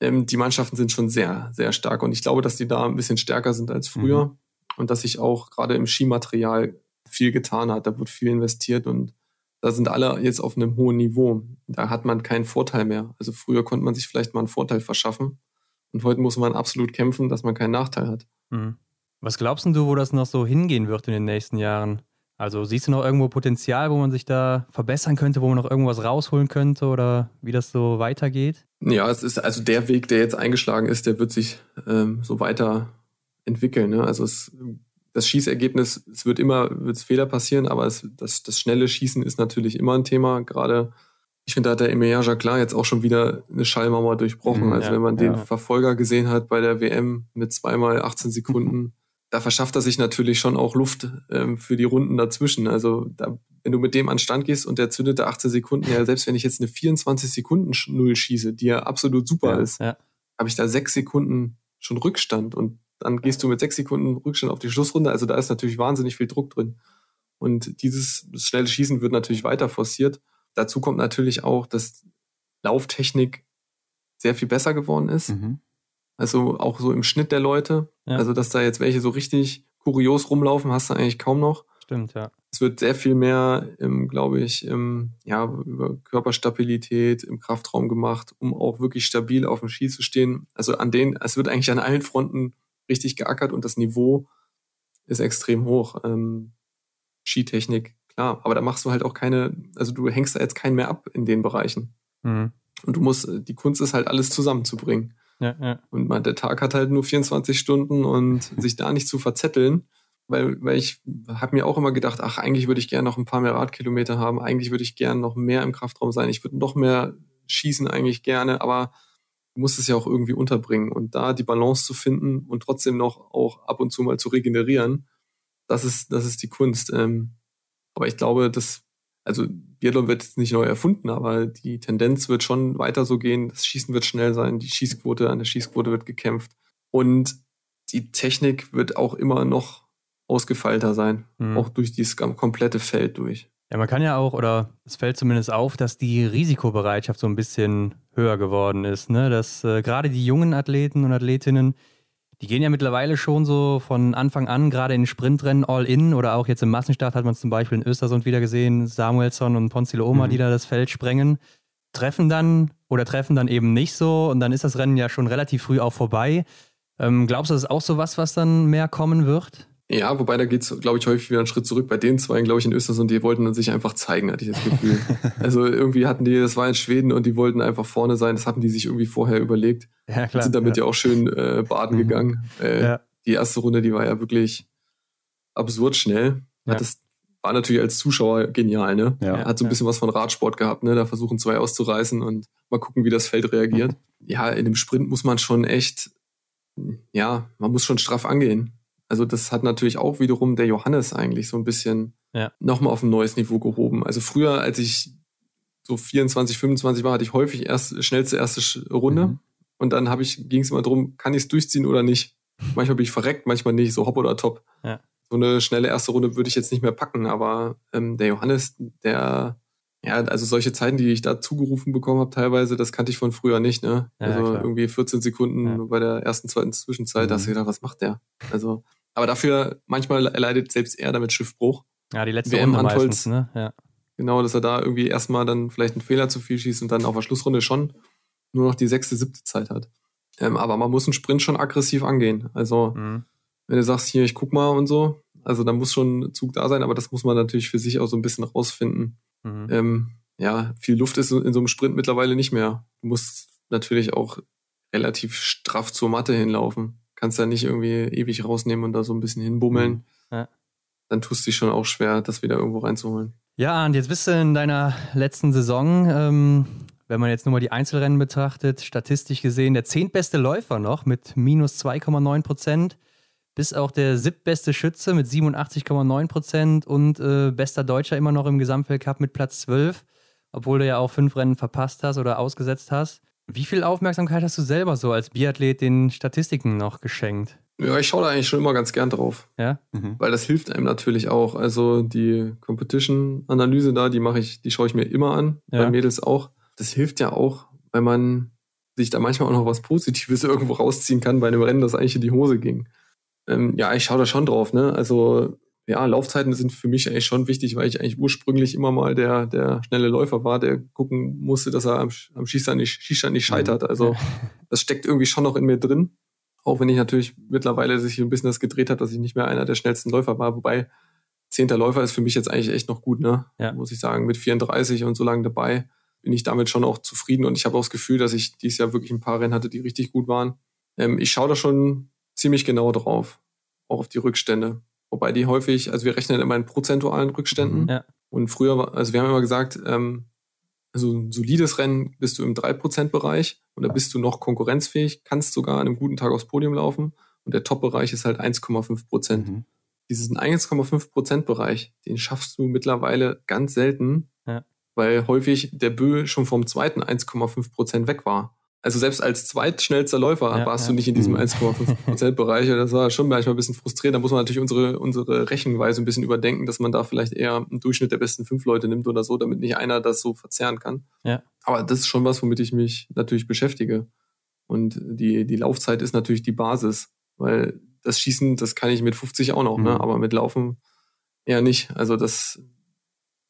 Ähm, die Mannschaften sind schon sehr, sehr stark. Und ich glaube, dass die da ein bisschen stärker sind als früher. Mhm und dass sich auch gerade im Skimaterial viel getan hat. Da wird viel investiert und da sind alle jetzt auf einem hohen Niveau. Da hat man keinen Vorteil mehr. Also früher konnte man sich vielleicht mal einen Vorteil verschaffen und heute muss man absolut kämpfen, dass man keinen Nachteil hat. Mhm. Was glaubst du, wo das noch so hingehen wird in den nächsten Jahren? Also siehst du noch irgendwo Potenzial, wo man sich da verbessern könnte, wo man noch irgendwas rausholen könnte oder wie das so weitergeht? Ja, es ist also der Weg, der jetzt eingeschlagen ist, der wird sich ähm, so weiter entwickeln. Ne? Also es, das Schießergebnis, es wird immer wird's Fehler passieren, aber es, das, das schnelle Schießen ist natürlich immer ein Thema. Gerade, ich finde, da hat der Emilien Jacquelin jetzt auch schon wieder eine Schallmauer durchbrochen. Mhm, also ja, wenn man den Verfolger gesehen hat bei der WM mit zweimal 18 Sekunden, da verschafft er sich natürlich schon auch Luft ähm, für die Runden dazwischen. Also da, wenn du mit dem an Stand gehst und der zündet da 18 Sekunden, ja, selbst wenn ich jetzt eine 24 Sekunden Null schieße, die ja absolut super ja, ist, ja. habe ich da sechs Sekunden schon Rückstand und dann gehst du mit sechs Sekunden Rückstand auf die Schlussrunde. Also da ist natürlich wahnsinnig viel Druck drin. Und dieses schnelle Schießen wird natürlich weiter forciert. Dazu kommt natürlich auch, dass Lauftechnik sehr viel besser geworden ist. Mhm. Also auch so im Schnitt der Leute. Ja. Also, dass da jetzt welche so richtig kurios rumlaufen, hast du eigentlich kaum noch. Stimmt, ja. Es wird sehr viel mehr, glaube ich, im, ja, über Körperstabilität im Kraftraum gemacht, um auch wirklich stabil auf dem Ski zu stehen. Also an denen, es wird eigentlich an allen Fronten richtig geackert und das Niveau ist extrem hoch. Ähm, Skitechnik, klar, aber da machst du halt auch keine, also du hängst da jetzt keinen mehr ab in den Bereichen. Mhm. Und du musst, die Kunst ist halt alles zusammenzubringen. Ja, ja. Und man, der Tag hat halt nur 24 Stunden und sich da nicht zu verzetteln, weil, weil ich habe mir auch immer gedacht, ach, eigentlich würde ich gerne noch ein paar mehr Radkilometer haben, eigentlich würde ich gerne noch mehr im Kraftraum sein, ich würde noch mehr schießen eigentlich gerne, aber du musst es ja auch irgendwie unterbringen. Und da die Balance zu finden und trotzdem noch auch ab und zu mal zu regenerieren, das ist, das ist die Kunst. Ähm, aber ich glaube, dass, also Biathlon wird jetzt nicht neu erfunden, aber die Tendenz wird schon weiter so gehen. Das Schießen wird schnell sein, die Schießquote, an der Schießquote wird gekämpft. Und die Technik wird auch immer noch ausgefeilter sein, mhm. auch durch dieses komplette Feld durch. Ja, man kann ja auch, oder es fällt zumindest auf, dass die Risikobereitschaft so ein bisschen höher geworden ist. Ne? Dass äh, gerade die jungen Athleten und Athletinnen, die gehen ja mittlerweile schon so von Anfang an, gerade in Sprintrennen all in oder auch jetzt im Massenstart hat man es zum Beispiel in Östersund wieder gesehen, Samuelsson und Ponzilo Oma, mhm. die da das Feld sprengen, treffen dann oder treffen dann eben nicht so und dann ist das Rennen ja schon relativ früh auch vorbei. Ähm, glaubst du, das ist auch so was, was dann mehr kommen wird? Ja, wobei da geht's, glaube ich, häufig wieder einen Schritt zurück. Bei den zwei, glaube ich, in Österreich, die wollten sich einfach zeigen, hatte ich das Gefühl. also irgendwie hatten die, das war in Schweden und die wollten einfach vorne sein. Das hatten die sich irgendwie vorher überlegt. Ja, klar. Sind damit ja, ja auch schön äh, baden mhm. gegangen. Äh, ja. Die erste Runde, die war ja wirklich absurd schnell. Ja. Das war natürlich als Zuschauer genial, ne? Ja. Hat so ein bisschen was von Radsport gehabt, ne? Da versuchen zwei auszureißen und mal gucken, wie das Feld reagiert. Ja, in dem Sprint muss man schon echt ja, man muss schon straff angehen. Also das hat natürlich auch wiederum der Johannes eigentlich so ein bisschen ja. nochmal auf ein neues Niveau gehoben. Also früher, als ich so 24, 25 war, hatte ich häufig erst schnellste erste Runde. Mhm. Und dann ich, ging es immer darum, kann ich es durchziehen oder nicht. Manchmal bin ich verreckt, manchmal nicht, so hopp oder top. Ja. So eine schnelle erste Runde würde ich jetzt nicht mehr packen, aber ähm, der Johannes, der, ja, also solche Zeiten, die ich da zugerufen bekommen habe, teilweise, das kannte ich von früher nicht, ne? Ja, also klar. irgendwie 14 Sekunden ja. bei der ersten, zweiten Zwischenzeit, mhm. da hast du gedacht, was macht der? Also, aber dafür, manchmal erleidet selbst er damit Schiffbruch. Ja, die letzte WM Runde meistens, ne? Ja. Genau, dass er da irgendwie erstmal dann vielleicht einen Fehler zu viel schießt und dann auf der Schlussrunde schon nur noch die sechste, siebte Zeit hat. Ähm, aber man muss einen Sprint schon aggressiv angehen. Also, mhm. wenn du sagst, hier, ich guck mal und so, also da muss schon ein Zug da sein, aber das muss man natürlich für sich auch so ein bisschen rausfinden. Mhm. Ähm, ja, viel Luft ist in so einem Sprint mittlerweile nicht mehr. Du musst natürlich auch relativ straff zur Matte hinlaufen. Kannst da nicht irgendwie ewig rausnehmen und da so ein bisschen hinbummeln. Mhm. Ja. Dann tust du dich schon auch schwer, das wieder irgendwo reinzuholen. Ja, und jetzt bist du in deiner letzten Saison. Ähm, wenn man jetzt nur mal die Einzelrennen betrachtet, statistisch gesehen der zehntbeste Läufer noch mit minus 2,9 Prozent, bis auch der siebtbeste Schütze mit 87,9 Prozent und äh, bester Deutscher immer noch im Gesamtweltcup mit Platz 12, obwohl du ja auch fünf Rennen verpasst hast oder ausgesetzt hast. Wie viel Aufmerksamkeit hast du selber so als Biathlet den Statistiken noch geschenkt? Ja, ich schaue da eigentlich schon immer ganz gern drauf. Ja. Mhm. Weil das hilft einem natürlich auch. Also die Competition-Analyse da, die mache ich, die schaue ich mir immer an, ja. bei Mädels auch das hilft ja auch, weil man sich da manchmal auch noch was Positives irgendwo rausziehen kann bei einem Rennen, das eigentlich in die Hose ging. Ähm, ja, ich schaue da schon drauf, ne? Also ja, Laufzeiten sind für mich eigentlich schon wichtig, weil ich eigentlich ursprünglich immer mal der, der schnelle Läufer war, der gucken musste, dass er am, am Schießstand, nicht, Schießstand nicht scheitert. Also das steckt irgendwie schon noch in mir drin. Auch wenn ich natürlich mittlerweile sich ein bisschen das gedreht hat, dass ich nicht mehr einer der schnellsten Läufer war. Wobei zehnter Läufer ist für mich jetzt eigentlich echt noch gut, ne? Ja. Muss ich sagen, mit 34 und so lange dabei bin ich damit schon auch zufrieden und ich habe auch das Gefühl, dass ich dieses Jahr wirklich ein paar Rennen hatte, die richtig gut waren. Ähm, ich schaue da schon ziemlich genau drauf, auch auf die Rückstände. Wobei die häufig, also wir rechnen immer in prozentualen Rückständen. Ja. Und früher, also wir haben immer gesagt, ähm, also ein solides Rennen bist du im 3%-Bereich und da bist du noch konkurrenzfähig, kannst sogar an einem guten Tag aufs Podium laufen und der Top-Bereich ist halt 1,5 Prozent. Mhm. Diesen 1,5 Prozent-Bereich, den schaffst du mittlerweile ganz selten. Ja weil häufig der Bö schon vom zweiten 1,5 Prozent weg war. Also selbst als zweitschnellster Läufer ja, warst ja. du nicht in diesem 1,5 mhm. Prozent Bereich. Das war schon manchmal ein bisschen frustrierend. Da muss man natürlich unsere, unsere Rechenweise ein bisschen überdenken, dass man da vielleicht eher einen Durchschnitt der besten fünf Leute nimmt oder so, damit nicht einer das so verzerren kann. Ja. Aber das ist schon was, womit ich mich natürlich beschäftige. Und die, die Laufzeit ist natürlich die Basis, weil das Schießen, das kann ich mit 50 auch noch, ne? mhm. ne? aber mit Laufen eher nicht. Also das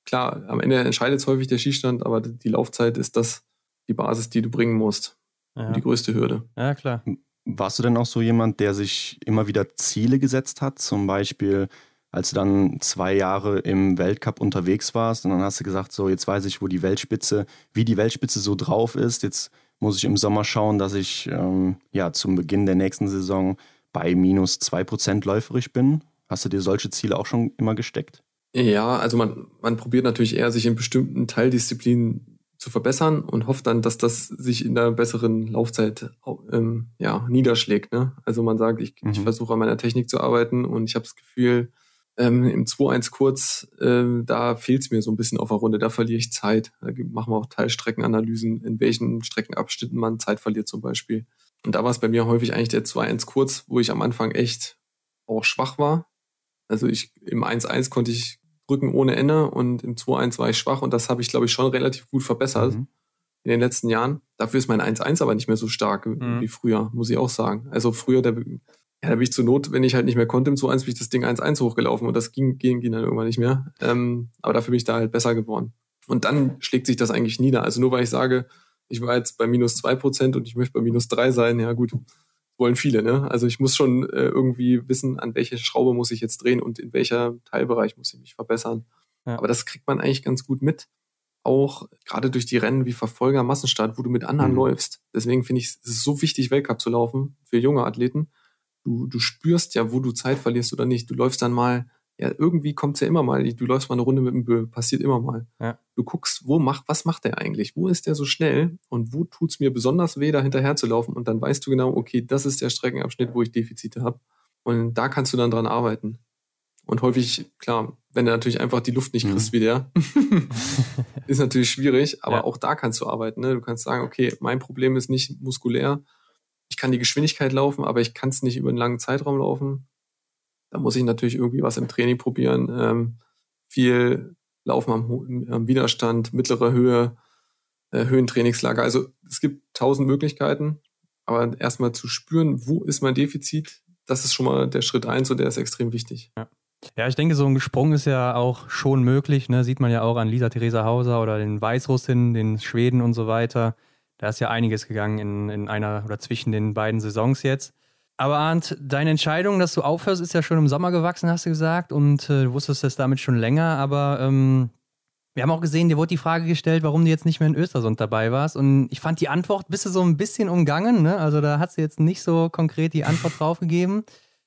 klar, am Ende entscheidet es häufig der Schießstand, aber die Laufzeit ist das die Basis, die du bringen musst. Ja. Die größte Hürde. Ja, klar. Warst du denn auch so jemand, der sich immer wieder Ziele gesetzt hat? Zum Beispiel, als du dann zwei Jahre im Weltcup unterwegs warst und dann hast du gesagt, so jetzt weiß ich, wo die Weltspitze, wie die Weltspitze so drauf ist. Jetzt muss ich im Sommer schauen, dass ich ähm, ja zum Beginn der nächsten Saison bei minus zwei Prozent läuferisch bin. Hast du dir solche Ziele auch schon immer gesteckt? Ja, also man, man probiert natürlich eher, sich in bestimmten Teildisziplinen zu verbessern und hofft dann, dass das sich in der besseren Laufzeit ähm, ja, niederschlägt. Ne? Also man sagt, ich, mhm. ich versuche an meiner Technik zu arbeiten und ich habe das Gefühl, ähm, im 2-1 kurz, äh, da fehlt es mir so ein bisschen auf der Runde, da verliere ich Zeit. Da machen wir auch Teilstreckenanalysen, in welchen Streckenabschnitten man Zeit verliert zum Beispiel. Und da war es bei mir häufig eigentlich der 2-1 kurz, wo ich am Anfang echt auch schwach war. Also ich im 1-1 konnte ich Rücken ohne Ende und im 2-1 war ich schwach und das habe ich, glaube ich, schon relativ gut verbessert mhm. in den letzten Jahren. Dafür ist mein 1-1 aber nicht mehr so stark mhm. wie früher, muss ich auch sagen. Also früher, da, ja, da bin ich zur Not, wenn ich halt nicht mehr konnte im 2-1, bin ich das Ding 1-1 hochgelaufen und das ging, ging, ging dann irgendwann nicht mehr. Ähm, aber dafür bin ich da halt besser geworden. Und dann schlägt sich das eigentlich nieder. Also nur weil ich sage, ich war jetzt bei minus 2% und ich möchte bei minus 3 sein, ja gut, wollen viele. Ne? Also ich muss schon äh, irgendwie wissen, an welche Schraube muss ich jetzt drehen und in welcher Teilbereich muss ich mich verbessern. Ja. Aber das kriegt man eigentlich ganz gut mit. Auch gerade durch die Rennen wie Verfolger, Massenstart, wo du mit anderen mhm. läufst. Deswegen finde ich es ist so wichtig, Weltcup zu laufen für junge Athleten. Du, du spürst ja, wo du Zeit verlierst oder nicht. Du läufst dann mal ja, irgendwie kommt es ja immer mal, du läufst mal eine Runde mit dem Bö, passiert immer mal. Ja. Du guckst, wo macht, was macht der eigentlich? Wo ist der so schnell und wo tut es mir besonders weh, da hinterher zu laufen? Und dann weißt du genau, okay, das ist der Streckenabschnitt, wo ich Defizite habe. Und da kannst du dann dran arbeiten. Und häufig, klar, wenn du natürlich einfach die Luft nicht kriegst mhm. wie der, ist natürlich schwierig, aber ja. auch da kannst du arbeiten. Ne? Du kannst sagen, okay, mein Problem ist nicht muskulär. Ich kann die Geschwindigkeit laufen, aber ich kann es nicht über einen langen Zeitraum laufen. Da muss ich natürlich irgendwie was im Training probieren. Ähm, viel Laufen am, am, Widerstand, mittlere Höhe, äh, Höhentrainingslager. Also es gibt tausend Möglichkeiten, aber erstmal zu spüren, wo ist mein Defizit, das ist schon mal der Schritt eins und der ist extrem wichtig. Ja. Ja, ich denke, so ein Sprung ist ja auch schon möglich. Ne? Sieht man ja auch an Lisa Theresa Hauser oder den Weißrussinnen, den Schweden und so weiter. Da ist ja einiges gegangen in, in einer oder zwischen den beiden Saisons jetzt. Aber Arndt, deine Entscheidung, dass du aufhörst, ist ja schon im Sommer gewachsen, hast du gesagt. Und äh, du wusstest das damit schon länger. Aber ähm, wir haben auch gesehen, dir wurde die Frage gestellt, warum du jetzt nicht mehr in Östersund dabei warst. Und ich fand die Antwort bist du so ein bisschen umgangen. Ne? Also da hat sie jetzt nicht so konkret die Antwort drauf gegeben.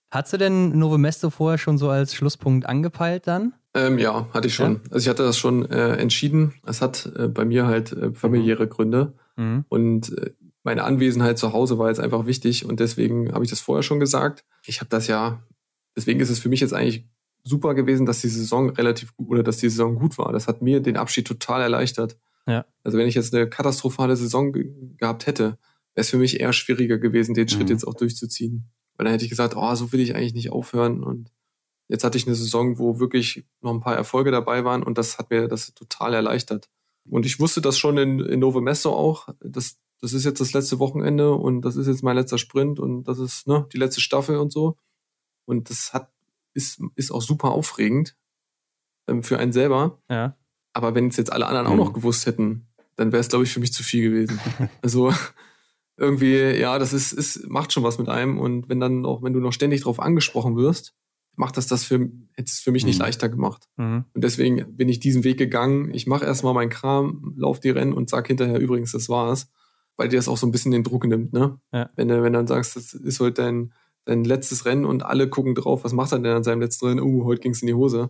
Hast du denn Novo Mesto vorher schon so als Schlusspunkt angepeilt dann? Ähm, ja, hatte ich schon. Ja? Also ich hatte das schon äh, entschieden. Es hat äh, bei mir halt äh, familiäre Gründe. Mhm. Und äh, meine Anwesenheit zu Hause war jetzt einfach wichtig und deswegen habe ich das vorher schon gesagt. Ich habe das ja, deswegen ist es für mich jetzt eigentlich super gewesen, dass die Saison relativ gut oder dass die Saison gut war. Das hat mir den Abschied total erleichtert. Ja. Also wenn ich jetzt eine katastrophale Saison ge gehabt hätte, wäre es für mich eher schwieriger gewesen, den mhm. Schritt jetzt auch durchzuziehen. Weil dann hätte ich gesagt, oh, so will ich eigentlich nicht aufhören. Und jetzt hatte ich eine Saison, wo wirklich noch ein paar Erfolge dabei waren und das hat mir das total erleichtert. Und ich wusste das schon in, in Novo Mesto auch, dass das ist jetzt das letzte Wochenende und das ist jetzt mein letzter Sprint und das ist ne, die letzte Staffel und so. Und das hat, ist, ist auch super aufregend ähm, für einen selber. Ja. Aber wenn es jetzt alle anderen mhm. auch noch gewusst hätten, dann wäre es, glaube ich, für mich zu viel gewesen. also irgendwie, ja, das ist, ist, macht schon was mit einem. Und wenn dann auch, wenn du noch ständig drauf angesprochen wirst, macht das das für, hätte es für mich nicht mhm. leichter gemacht. Mhm. Und deswegen bin ich diesen Weg gegangen. Ich mache erstmal meinen Kram, lauf die Rennen und sag hinterher übrigens, das war's weil dir das auch so ein bisschen den Druck nimmt, ne? Ja. Wenn du, wenn du dann sagst, das ist heute dein, dein letztes Rennen und alle gucken drauf, was macht er denn an seinem letzten Rennen? Uh, heute ging's in die Hose.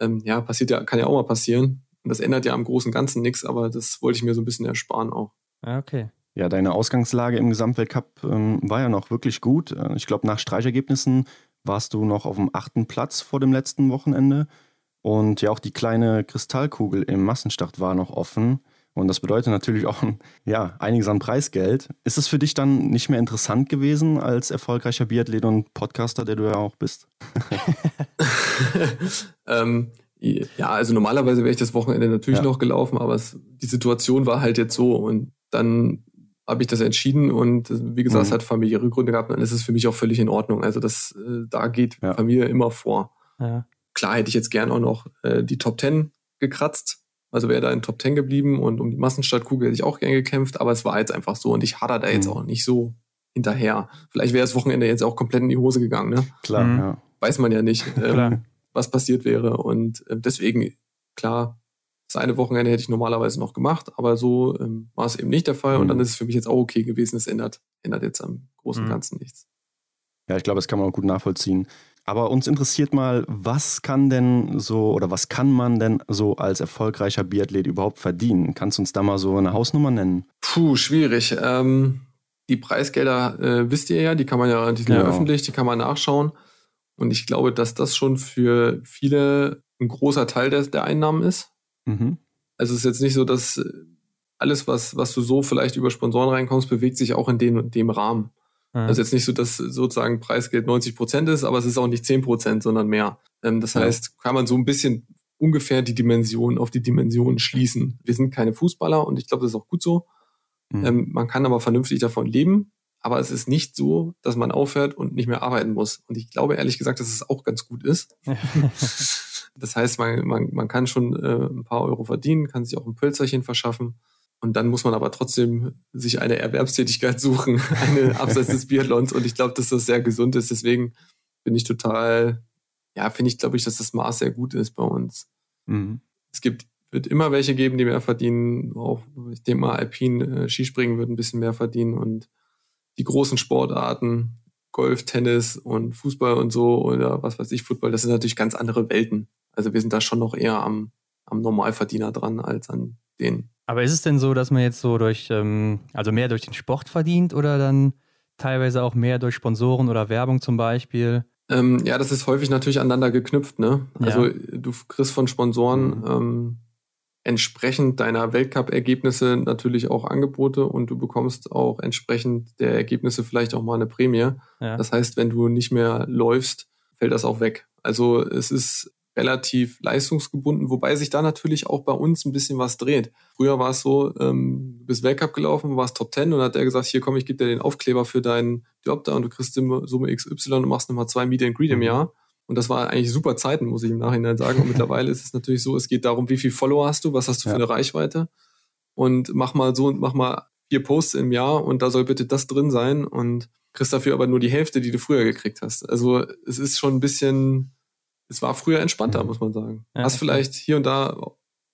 Ähm, ja, passiert ja, kann ja auch mal passieren. Und das ändert ja am Großen und Ganzen nichts, aber das wollte ich mir so ein bisschen ersparen auch. Ah, okay. Ja, deine Ausgangslage im Gesamtweltcup ähm, war ja noch wirklich gut. Äh, ich glaube, nach Streichergebnissen warst du noch auf dem achten Platz vor dem letzten Wochenende. Und ja, auch die kleine Kristallkugel im Massenstart war noch offen. Und das bedeutet natürlich auch ja, einiges an Preisgeld. Ist es für dich dann nicht mehr interessant gewesen als erfolgreicher Biathlet und Podcaster, der du ja auch bist? ähm, ja, also normalerweise wäre ich das Wochenende natürlich ja. noch gelaufen, aber es, die Situation war halt jetzt so und dann habe ich das entschieden und wie gesagt, mhm. es hat familiäre Gründe gehabt, dann ist es für mich auch völlig in Ordnung. Also das, äh, da geht ja. Familie immer vor. Ja. Klar hätte ich jetzt gern auch noch äh, die Top Ten gekratzt, also wäre da in Top 10 geblieben und um die Massenstartkugel hätte ich auch gern gekämpft, aber es war jetzt einfach so und ich hader da jetzt mhm. auch nicht so hinterher. Vielleicht wäre das Wochenende jetzt auch komplett in die Hose gegangen, ne? Klar, mhm. ja. Weiß man ja nicht, ähm, was passiert wäre. Und äh, deswegen, klar, das eine Wochenende hätte ich normalerweise noch gemacht, aber so ähm, war es eben nicht der Fall. Mhm. Und dann ist es für mich jetzt auch okay gewesen. Es ändert, ändert jetzt am Großen und mhm. Ganzen nichts. Ja, ich glaube, das kann man auch gut nachvollziehen. Aber uns interessiert mal, was kann denn so oder was kann man denn so als erfolgreicher Biathlet überhaupt verdienen? Kannst du uns da mal so eine Hausnummer nennen? Puh, schwierig. Ähm, die Preisgelder äh, wisst ihr ja, die kann man ja, die sind ja. ja öffentlich, die kann man nachschauen. Und ich glaube, dass das schon für viele ein großer Teil der, der Einnahmen ist. Mhm. Also es ist jetzt nicht so, dass alles, was, was du so vielleicht über Sponsoren reinkommst, bewegt sich auch in dem, dem Rahmen. Mhm. Also jetzt nicht so, dass sozusagen Preisgeld 90 Prozent ist, aber es ist auch nicht 10 Prozent, sondern mehr. Ähm, das heißt, kann man so ein bisschen ungefähr die Dimension auf die Dimension schließen. Wir sind keine Fußballer und ich glaube, das ist auch gut so. Mhm. Ähm, man kann aber vernünftig davon leben, aber es ist nicht so, dass man aufhört und nicht mehr arbeiten muss. Und ich glaube ehrlich gesagt, dass es auch ganz gut ist. das heißt, man, man, man kann schon äh, ein paar Euro verdienen, kann sich auch ein Pölzerchen verschaffen. Und dann muss man aber trotzdem sich eine Erwerbstätigkeit suchen, eine abseits des Biathlons. Und ich glaube, dass das sehr gesund ist. Deswegen bin ich total, ja, finde ich, glaube ich, dass das Maß sehr gut ist bei uns. Mhm. Es gibt, wird immer welche geben, die mehr verdienen. Auch, ich denke mal, Alpin, äh, Skispringen wird ein bisschen mehr verdienen und die großen Sportarten, Golf, Tennis und Fußball und so oder was weiß ich, Football, das sind natürlich ganz andere Welten. Also wir sind da schon noch eher am, am Normalverdiener dran als an den. Aber ist es denn so, dass man jetzt so durch, ähm, also mehr durch den Sport verdient oder dann teilweise auch mehr durch Sponsoren oder Werbung zum Beispiel? Ähm, ja, das ist häufig natürlich aneinander geknüpft, ne? Also ja. du kriegst von Sponsoren mhm. ähm, entsprechend deiner Weltcup-Ergebnisse natürlich auch Angebote und du bekommst auch entsprechend der Ergebnisse vielleicht auch mal eine Prämie. Ja. Das heißt, wenn du nicht mehr läufst, fällt das auch weg. Also es ist relativ leistungsgebunden, wobei sich da natürlich auch bei uns ein bisschen was dreht. Früher war es so, ähm, du bist Weltcup gelaufen, warst Top 10 und hat der gesagt, hier komm, ich gebe dir den Aufkleber für deinen Job da und du kriegst Summe XY und machst nochmal zwei Meet and Greet im mhm. Jahr. Und das war eigentlich super Zeiten, muss ich im Nachhinein sagen. Und mittlerweile ist es natürlich so, es geht darum, wie viel Follower hast du, was hast du ja. für eine Reichweite und mach mal so und mach mal vier Posts im Jahr und da soll bitte das drin sein und kriegst dafür aber nur die Hälfte, die du früher gekriegt hast. Also es ist schon ein bisschen, es war früher entspannter, mhm. muss man sagen. Ja, hast vielleicht hier und da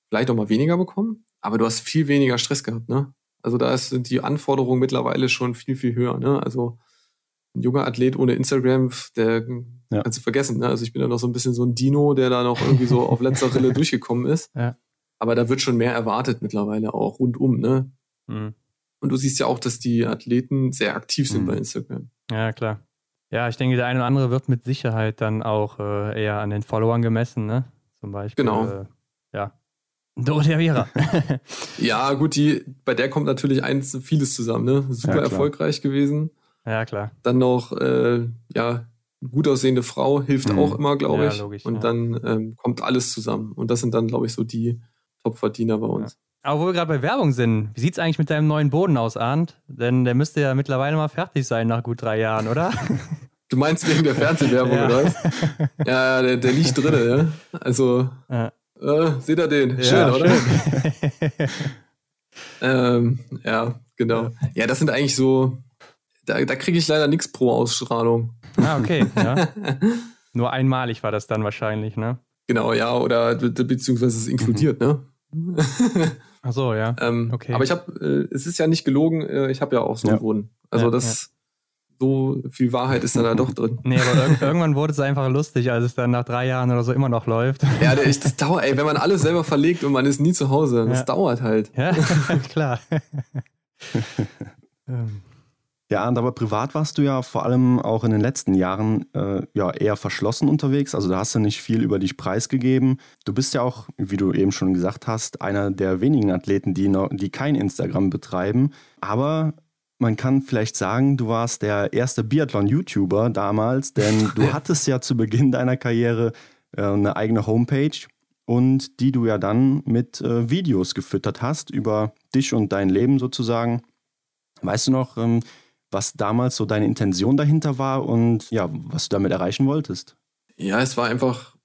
vielleicht auch mal weniger bekommen, aber du hast viel weniger Stress gehabt, ne? Also da sind die Anforderungen mittlerweile schon viel, viel höher, ne? Also ein junger Athlet ohne Instagram, der ja. kannst du vergessen. Ne? Also ich bin ja noch so ein bisschen so ein Dino, der da noch irgendwie so auf letzter Rille durchgekommen ist. Ja. Aber da wird schon mehr erwartet mittlerweile auch rundum. Ne? Mhm. Und du siehst ja auch, dass die Athleten sehr aktiv sind mhm. bei Instagram. Ja, klar. Ja, ich denke, der eine oder andere wird mit Sicherheit dann auch äh, eher an den Followern gemessen, ne? Zum Beispiel. Genau. Äh, ja. Dorothea Vera. ja, gut, die, bei der kommt natürlich eins, vieles zusammen, ne? Super ja, erfolgreich gewesen. Ja, klar. Dann noch, äh, ja, gut aussehende Frau hilft mhm. auch immer, glaube ich. Ja, logisch, und ja. dann ähm, kommt alles zusammen. Und das sind dann, glaube ich, so die Top-Verdiener bei uns. Aber wo wir gerade bei Werbung sind, wie sieht es eigentlich mit deinem neuen Boden aus, Arndt? Denn der müsste ja mittlerweile mal fertig sein nach gut drei Jahren, oder? Du meinst wegen der Fernsehwerbung, ja. oder was? Ja, der, der liegt drin, ja. Also, ja. Äh, seht ihr den? Schön, ja, oder? Schön. ähm, ja, genau. Ja, das sind eigentlich so, da, da kriege ich leider nichts pro Ausstrahlung. Ah, okay. Ja. Nur einmalig war das dann wahrscheinlich, ne? Genau, ja, oder beziehungsweise es inkludiert, mhm. ne? Ach so, ja. Ähm, okay. Aber ich habe, äh, es ist ja nicht gelogen, äh, ich habe ja auch so einen Boden. Also ja, das, ja. so viel Wahrheit ist dann da doch drin. Nee, aber ir irgendwann wurde es einfach lustig, als es dann nach drei Jahren oder so immer noch läuft. Ja, das dauert, ey, wenn man alles selber verlegt und man ist nie zu Hause, das ja. dauert halt. Ja, klar. ähm. Ja, und aber privat warst du ja vor allem auch in den letzten Jahren äh, ja eher verschlossen unterwegs. Also da hast du nicht viel über dich preisgegeben. Du bist ja auch, wie du eben schon gesagt hast, einer der wenigen Athleten, die, noch, die kein Instagram betreiben. Aber man kann vielleicht sagen, du warst der erste Biathlon-YouTuber damals, denn du hattest ja zu Beginn deiner Karriere äh, eine eigene Homepage und die du ja dann mit äh, Videos gefüttert hast über dich und dein Leben sozusagen. Weißt du noch, ähm, was damals so deine Intention dahinter war und ja, was du damit erreichen wolltest. Ja, es war einfach,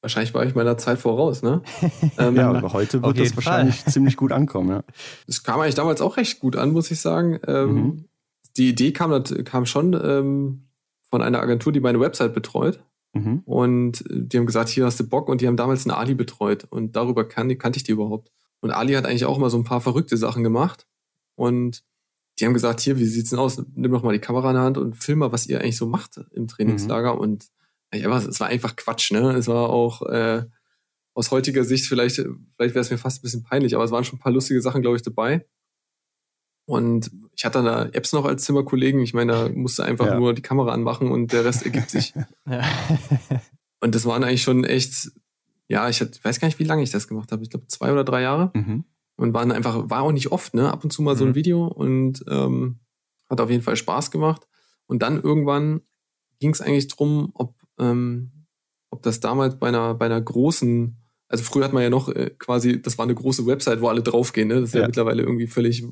wahrscheinlich war ich meiner Zeit voraus, ne? ähm, ja, aber heute wird das wahrscheinlich Fall. ziemlich gut ankommen, ja. Es kam eigentlich damals auch recht gut an, muss ich sagen. Ähm, mhm. Die Idee kam, kam schon ähm, von einer Agentur, die meine Website betreut. Mhm. Und die haben gesagt, hier hast du Bock. Und die haben damals einen Ali betreut. Und darüber kan kannte ich die überhaupt. Und Ali hat eigentlich auch immer so ein paar verrückte Sachen gemacht. Und die haben gesagt, hier, wie sieht's denn aus? Nimm doch mal die Kamera in der Hand und film mal, was ihr eigentlich so macht im Trainingslager. Mhm. Und ja, es war einfach Quatsch, ne? Es war auch äh, aus heutiger Sicht vielleicht, vielleicht wäre es mir fast ein bisschen peinlich, aber es waren schon ein paar lustige Sachen, glaube ich, dabei. Und ich hatte da Apps noch als Zimmerkollegen. Ich meine, da musste einfach ja. nur die Kamera anmachen und der Rest ergibt sich. und das waren eigentlich schon echt, ja, ich weiß gar nicht, wie lange ich das gemacht habe. Ich glaube, zwei oder drei Jahre. Mhm und waren einfach, war auch nicht oft, ne? Ab und zu mal mhm. so ein mhm. Video und ähm, hat auf jeden Fall Spaß gemacht. Und dann irgendwann ging es eigentlich drum, ob, ähm, ob das damals bei einer, bei einer großen, also früher hat man ja noch äh, quasi, das war eine große Website, wo alle draufgehen, ne? Das ist ja, ja mittlerweile irgendwie völlig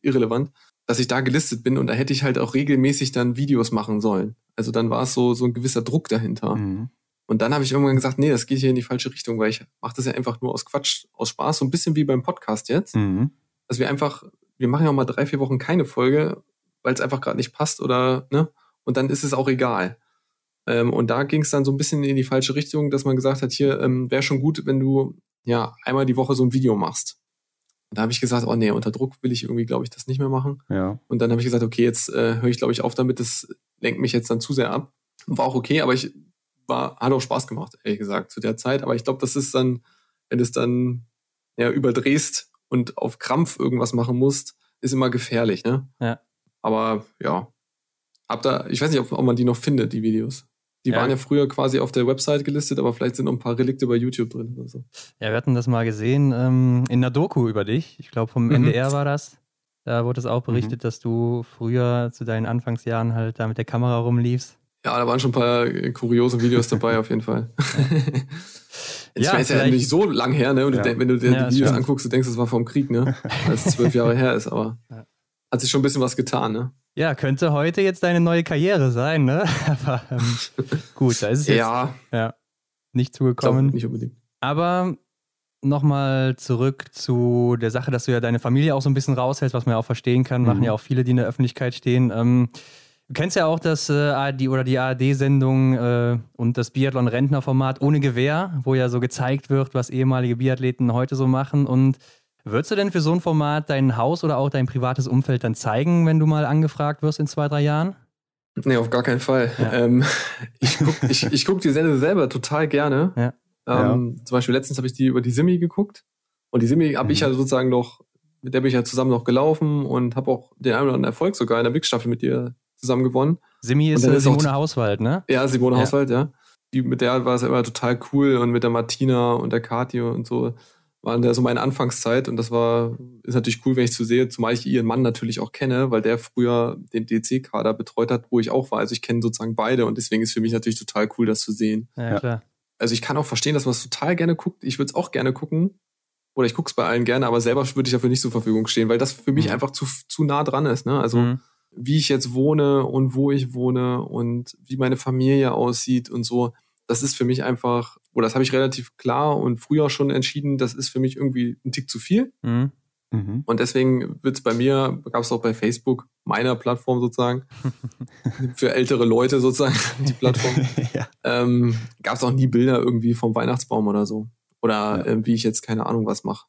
irrelevant, dass ich da gelistet bin und da hätte ich halt auch regelmäßig dann Videos machen sollen. Also dann war es so, so ein gewisser Druck dahinter. Mhm. Und dann habe ich irgendwann gesagt, nee, das geht hier in die falsche Richtung, weil ich mache das ja einfach nur aus Quatsch, aus Spaß, so ein bisschen wie beim Podcast jetzt. Mhm. Dass wir einfach, wir machen ja auch mal drei, vier Wochen keine Folge, weil es einfach gerade nicht passt oder, ne? Und dann ist es auch egal. Ähm, und da ging es dann so ein bisschen in die falsche Richtung, dass man gesagt hat, hier ähm, wäre schon gut, wenn du ja einmal die Woche so ein Video machst. Und da habe ich gesagt, oh nee, unter Druck will ich irgendwie, glaube ich, das nicht mehr machen. Ja. Und dann habe ich gesagt, okay, jetzt äh, höre ich, glaube ich, auf damit, das lenkt mich jetzt dann zu sehr ab. War auch okay, aber ich war, hat auch Spaß gemacht, ehrlich gesagt, zu der Zeit. Aber ich glaube, das ist dann, wenn du es dann ja, überdrehst und auf Krampf irgendwas machen musst, ist immer gefährlich, ne? Ja. Aber ja, hab da, ich weiß nicht, ob, ob man die noch findet, die Videos. Die Ja. waren ja früher quasi auf der Website gelistet, aber vielleicht sind noch ein paar Relikte bei YouTube drin oder so. Ja, wir hatten das mal gesehen ähm, in einer Doku über dich. Ich glaube, vom Mhm. NDR war das. Da wurde es auch berichtet, dass du früher zu deinen Anfangsjahren halt da mit der Kamera rumliefst. Ja, da waren schon ein paar äh, kuriose Videos dabei, auf jeden Fall. Ich Ja, ist ja nicht so lang her, ne? Und Ja. du wenn du dir Ja, die Videos stimmt. anguckst, du denkst, das war vom Krieg, ne? Weil es zwölf Jahre her ist, aber hat sich schon ein bisschen was getan, ne? Ja, könnte heute jetzt deine neue Karriere sein, ne? Aber ähm, gut, da ist es jetzt Ja, ja, nicht zugekommen. nicht unbedingt. Aber nochmal zurück zu der Sache, dass du ja deine Familie auch so ein bisschen raushältst, was man ja auch verstehen kann. Machen Mhm. ja auch viele, die in der Öffentlichkeit stehen. Ähm, du kennst ja auch das äh, ARD oder die ARD-Sendung äh, und das Biathlon-Rentner-Format ohne Gewehr, wo ja so gezeigt wird, was ehemalige Biathleten heute so machen. Und würdest du denn für so ein Format dein Haus oder auch dein privates Umfeld dann zeigen, wenn du mal angefragt wirst in zwei, drei Jahren? Nee, auf gar keinen Fall. Ja. Ähm, ich gucke ich, ich guck die Sendung selber total gerne. Ja. Ähm, Zum Beispiel letztens habe ich die über die Simi geguckt. Und die Simi habe ich Mhm. ja sozusagen noch, mit der bin ich ja zusammen noch gelaufen und habe auch den einen oder anderen Erfolg sogar in der Mixstaffel mit ihr zusammen gewonnen. Simi ist ist auch- Simone Hauswald, ne? Ja, Simone Ja. Hauswald, ja. Die, mit der war es immer total cool und mit der Martina und der Kathi und so waren da so meine Anfangszeit und das war, ist natürlich cool, wenn ich zu sehe, zumal ich ihren Mann natürlich auch kenne, weil der früher den DC-Kader betreut hat, wo ich auch war. Also ich kenne sozusagen beide und deswegen ist für mich natürlich total cool, das zu sehen. Ja, Ja. klar. Also ich kann auch verstehen, dass man es total gerne guckt. Ich würde es auch gerne gucken. Oder ich gucke es bei allen gerne, aber selber würde ich dafür nicht zur Verfügung stehen, weil das für mich Mhm. einfach zu, zu nah dran ist. Ne? Also Mhm. Wie ich jetzt wohne und wo ich wohne und wie meine Familie aussieht und so, das ist für mich einfach, oder das habe ich relativ klar und früher schon entschieden, das ist für mich irgendwie ein Tick zu viel. Mhm. Mhm. Und deswegen wird es bei mir, gab es auch bei Facebook, meiner Plattform sozusagen, für ältere Leute sozusagen, die Plattform, ja. ähm, gab es auch nie Bilder irgendwie vom Weihnachtsbaum oder so. Oder Ja. ähm, wie ich jetzt keine Ahnung was mache.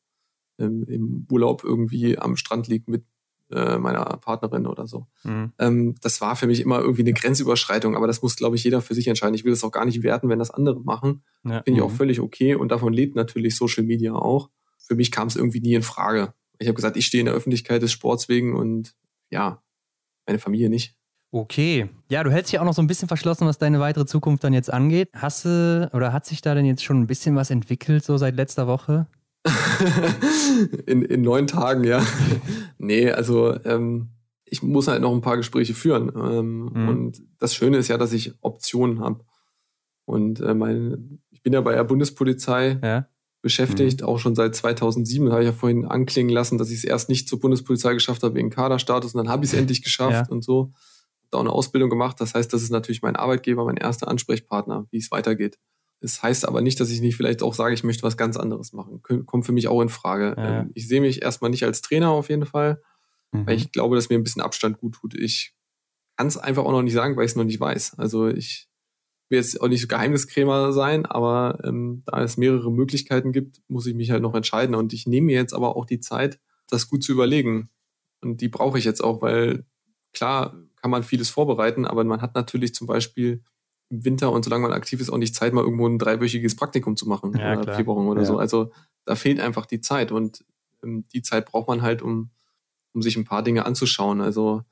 Ähm, Im Urlaub irgendwie am Strand liegt mit äh, meiner Partnerin oder so. Mhm. Ähm, das war für mich immer irgendwie eine Grenzüberschreitung, aber das muss, glaube ich, jeder für sich entscheiden. Ich will das auch gar nicht werten, wenn das andere machen. Ja. Finde ich auch Mhm. völlig okay und davon lebt natürlich Social Media auch. Für mich kam es irgendwie nie in Frage. Ich habe gesagt, ich stehe in der Öffentlichkeit des Sports wegen und ja, meine Familie nicht. Okay. Ja, du hältst dich auch noch so ein bisschen verschlossen, was deine weitere Zukunft dann jetzt angeht. Hast du oder hat sich da denn jetzt schon ein bisschen was entwickelt, so seit letzter Woche? in, in neun Tagen, ja. nee, also ähm, ich muss halt noch ein paar Gespräche führen. Ähm, Mhm. Und das Schöne ist ja, dass ich Optionen habe. Und äh, mein, ich bin ja bei der Bundespolizei Ja. beschäftigt, auch schon seit 2007. Da habe ich ja vorhin anklingen lassen, dass ich es erst nicht zur Bundespolizei geschafft habe wegen Kaderstatus und dann habe ich es endlich geschafft Ja. und so. Da auch eine Ausbildung gemacht. Das heißt, das ist natürlich mein Arbeitgeber, mein erster Ansprechpartner, wie es weitergeht. Das heißt aber nicht, dass ich nicht vielleicht auch sage, ich möchte was ganz anderes machen. Kommt für mich auch in Frage. Ja. Ähm, Ich sehe mich erstmal nicht als Trainer auf jeden Fall, Mhm. weil ich glaube, dass mir ein bisschen Abstand gut tut. Ich kann es einfach auch noch nicht sagen, weil ich es noch nicht weiß. Also ich will jetzt auch nicht so Geheimniskrämer sein, aber ähm, da es mehrere Möglichkeiten gibt, muss ich mich halt noch entscheiden. Und ich nehme mir jetzt aber auch die Zeit, das gut zu überlegen. Und die brauche ich jetzt auch, weil klar kann man vieles vorbereiten, aber man hat natürlich zum Beispiel im Winter und solange man aktiv ist, auch nicht Zeit, mal irgendwo ein dreiwöchiges Praktikum zu machen Ja, vier Wochen oder Ja. so. Also da fehlt einfach die Zeit und ähm, die Zeit braucht man halt, um, um sich ein paar Dinge anzuschauen. Also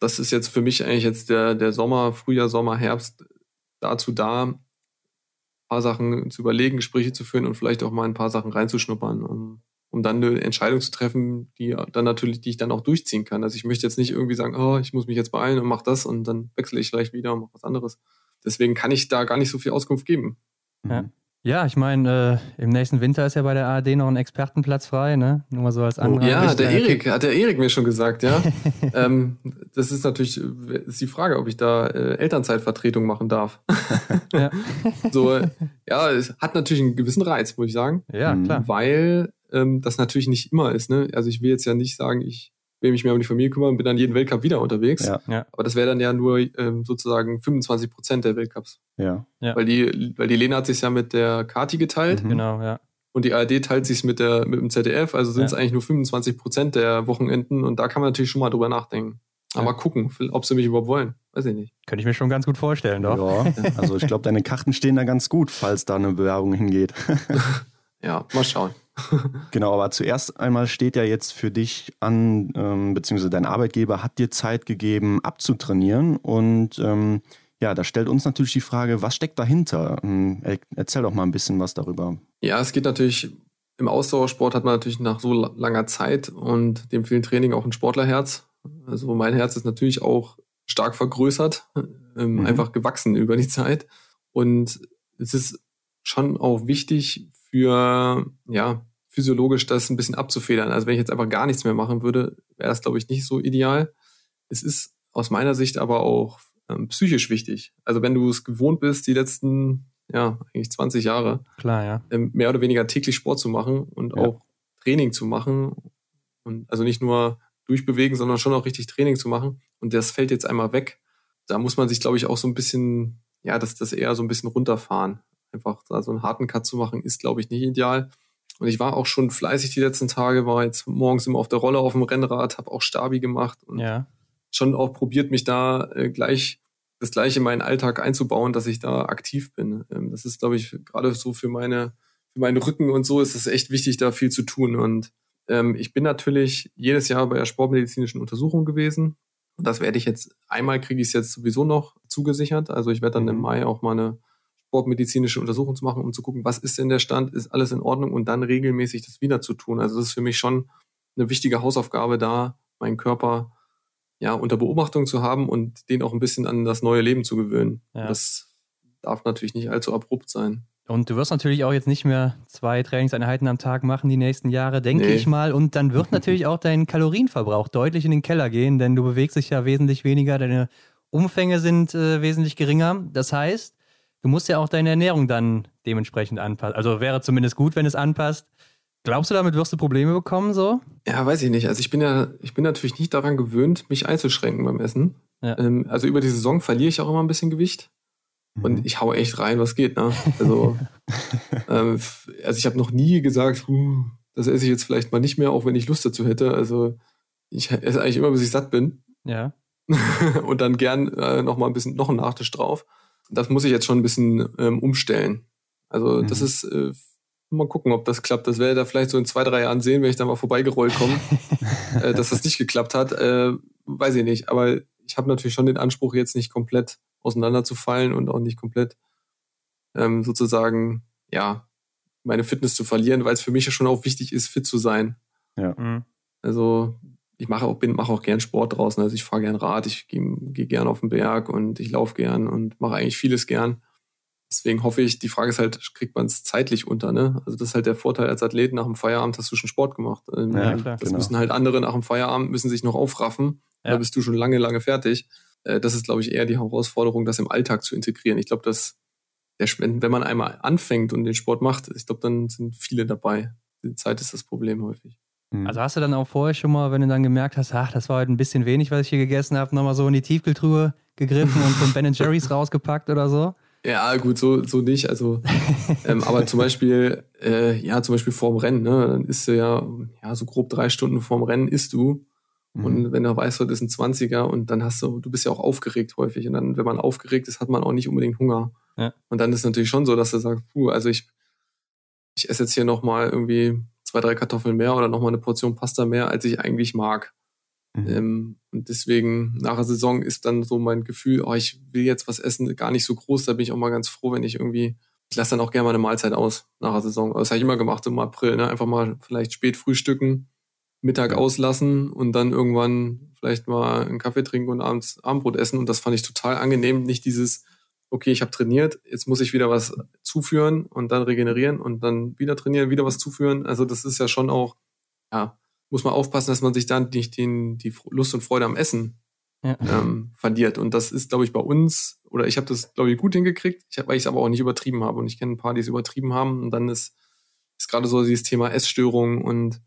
das ist jetzt für mich eigentlich jetzt der, der Sommer, Frühjahr, Sommer, Herbst dazu da, ein paar Sachen zu überlegen, Gespräche zu führen und vielleicht auch mal ein paar Sachen reinzuschnuppern, um, um dann eine Entscheidung zu treffen, die dann natürlich, die ich dann auch durchziehen kann. Also ich möchte jetzt nicht irgendwie sagen, oh, ich muss mich jetzt beeilen und mach das und dann wechsle ich gleich wieder und mach was anderes. Deswegen kann ich da gar nicht so viel Auskunft geben. Ja. Ja, ich meine, äh, im nächsten Winter ist ja bei der ARD noch ein Expertenplatz frei, ne? Nur mal so als andere. Oh, ja, der Erik, hat der Erik mir schon gesagt, ja. ähm, das ist natürlich äh, ist die Frage, ob ich da äh, Elternzeitvertretung machen darf. Ja. so, äh, ja, es hat natürlich einen gewissen Reiz, muss ich sagen, Ja, Mhm. klar. weil ähm, das natürlich nicht immer ist. Ne? Also ich will jetzt ja nicht sagen, ich will mich mehr um die Familie kümmern und bin dann jeden Weltcup wieder unterwegs. Ja. Ja. Aber das wäre dann ja nur ähm, sozusagen 25 Prozent der Weltcups. Ja. Ja. Weil die, weil die Lena hat sich ja mit der Kati geteilt. Mhm. Genau, ja. und die ARD teilt sich mit, der, mit dem ZDF, also sind es ja. eigentlich nur 25 Prozent der Wochenenden und da kann man natürlich schon mal drüber nachdenken. Aber ja. gucken, ob sie mich überhaupt wollen. Weiß ich nicht. Könnte ich mir schon ganz gut vorstellen, doch. Ja, also ich glaube, deine Karten stehen da ganz gut, falls da eine Bewerbung hingeht. ja, mal schauen. genau, aber zuerst einmal steht ja jetzt für dich an, ähm, beziehungsweise dein Arbeitgeber hat dir Zeit gegeben, abzutrainieren. Und ähm, ja, da stellt uns natürlich die Frage, was steckt dahinter? Ähm, erzähl doch mal ein bisschen was darüber. Ja, es geht natürlich, im Ausdauersport hat man natürlich nach so langer Zeit und dem vielen Training auch ein Sportlerherz. Also mein Herz ist natürlich auch stark vergrößert, ähm, mhm. einfach gewachsen über die Zeit. Und es ist schon auch wichtig für, ja, physiologisch das ein bisschen abzufedern. Also wenn ich jetzt einfach gar nichts mehr machen würde, wäre das, glaube ich, nicht so ideal. Es ist aus meiner Sicht aber auch ähm, psychisch wichtig. Also wenn du es gewohnt bist, die letzten, ja, eigentlich 20 Jahre, Klar, ja. Ähm, mehr oder weniger täglich Sport zu machen und ja. auch Training zu machen und also nicht nur durchbewegen, sondern schon auch richtig Training zu machen. Und das fällt jetzt einmal weg. Da muss man sich, glaube ich, auch so ein bisschen, ja, das, das eher so ein bisschen runterfahren. Einfach da so einen harten Cut zu machen, ist, glaube ich, nicht ideal. Und ich war auch schon fleißig die letzten Tage, war jetzt morgens immer auf der Rolle auf dem Rennrad, habe auch Stabi gemacht und ja. schon auch probiert, mich da äh, gleich das gleiche in meinen Alltag einzubauen, dass ich da aktiv bin. Ähm, das ist, glaube ich, gerade so für meine, für meinen Rücken und so ist es echt wichtig, da viel zu tun. Und ähm, ich bin natürlich jedes Jahr bei der sportmedizinischen Untersuchung gewesen. Und das werde ich jetzt, einmal kriege ich es jetzt sowieso noch zugesichert. Also ich werde dann im mhm. Mai auch mal eine sportmedizinische Untersuchung zu machen, um zu gucken, was ist denn der Stand, ist alles in Ordnung und dann regelmäßig das wieder zu tun. Also das ist für mich schon eine wichtige Hausaufgabe da, meinen Körper ja unter Beobachtung zu haben und den auch ein bisschen an das neue Leben zu gewöhnen. Ja. Das darf natürlich nicht allzu abrupt sein. Und du wirst natürlich auch jetzt nicht mehr zwei Trainingseinheiten am Tag machen die nächsten Jahre, denke nee. ich mal. Und dann wird natürlich auch dein Kalorienverbrauch deutlich in den Keller gehen, denn du bewegst dich ja wesentlich weniger, deine Umfänge sind äh, wesentlich geringer. Das heißt, du musst ja auch deine Ernährung dann dementsprechend anpassen. Also wäre zumindest gut, wenn es anpasst. Glaubst du, damit wirst du Probleme bekommen so? Ja, weiß ich nicht. Also ich bin ja, ich bin natürlich nicht daran gewöhnt, mich einzuschränken beim Essen. Ja. Ähm, also über die Saison verliere ich auch immer ein bisschen Gewicht. Und mhm. ich hau echt rein, was geht, ne? Also, ähm, also ich habe noch nie gesagt, das esse ich jetzt vielleicht mal nicht mehr, auch wenn ich Lust dazu hätte. Also ich esse eigentlich immer, bis ich satt bin. Ja. und dann gern äh, noch mal ein bisschen, noch einen Nachtisch drauf. Das muss ich jetzt schon ein bisschen ähm, umstellen. Also mhm. das ist, äh, mal gucken, ob das klappt. Das werde ich da vielleicht so in zwei, drei Jahren sehen, wenn ich da mal vorbeigerollt komme, äh, dass das nicht geklappt hat. Äh, weiß ich nicht. Aber ich habe natürlich schon den Anspruch, jetzt nicht komplett auseinanderzufallen und auch nicht komplett ähm, sozusagen, ja, meine Fitness zu verlieren, weil es für mich ja schon auch wichtig ist, fit zu sein. Ja. Mhm. Also ich mache auch, bin, mache auch gern Sport draußen. Also ich fahre gern Rad, ich gehe geh gern auf den Berg und ich laufe gern und mache eigentlich vieles gern. Deswegen hoffe ich, die Frage ist halt, kriegt man es zeitlich unter, ne? Also das ist halt der Vorteil als Athlet, nach dem Feierabend hast du schon Sport gemacht. Ähm, ja, klar, das genau. müssen halt andere nach dem Feierabend, müssen sich noch aufraffen. Ja. Da bist du schon lange, lange fertig. Äh, das ist, glaube ich, eher die Herausforderung, das im Alltag zu integrieren. Ich glaube, dass der, wenn man einmal anfängt und den Sport macht, ich glaube, dann sind viele dabei. Die Zeit ist das Problem häufig. Mhm. Also hast du dann auch vorher schon mal, wenn du dann gemerkt hast, ach, das war heute ein bisschen wenig, was ich hier gegessen habe, nochmal so in die Tiefkühltruhe gegriffen und von Ben Jerry's rausgepackt oder so? Ja, gut, so, so nicht. Also, ähm, aber zum Beispiel, äh, ja, zum Beispiel vorm Rennen, ne, dann isst du ja, ja, so grob drei Stunden vorm Rennen isst du Mhm. Und wenn du weißt, heute ist ein 20er und dann hast du, du bist ja auch aufgeregt häufig. Und dann, wenn man aufgeregt ist, hat man auch nicht unbedingt Hunger. Ja. Und dann ist natürlich schon so, dass du sagst, puh, also ich, ich esse jetzt hier nochmal irgendwie zwei, drei Kartoffeln mehr oder nochmal eine Portion Pasta mehr, als ich eigentlich mag. Mhm. Ähm, und deswegen nach der Saison ist dann so mein Gefühl, oh, ich will jetzt was essen, gar nicht so groß. Da bin ich auch mal ganz froh, wenn ich irgendwie, ich lasse dann auch gerne mal eine Mahlzeit aus nach der Saison. Das habe ich immer gemacht im April, ne? Einfach mal vielleicht spät frühstücken, Mittag auslassen und dann irgendwann vielleicht mal einen Kaffee trinken und abends Abendbrot essen. Und das fand ich total angenehm. Nicht dieses, okay, ich habe trainiert, jetzt muss ich wieder was zuführen und dann regenerieren und dann wieder trainieren, wieder was zuführen. Also das ist ja schon auch, ja, muss man aufpassen, dass man sich dann nicht den, die Lust und Freude am Essen ja. ähm, verliert. Und das ist, glaube ich, bei uns, oder ich habe das, glaube ich, gut hingekriegt, ich hab, weil ich es aber auch nicht übertrieben habe. Und ich kenne ein paar, die es übertrieben haben. Und dann ist, ist gerade so dieses Thema Essstörungen und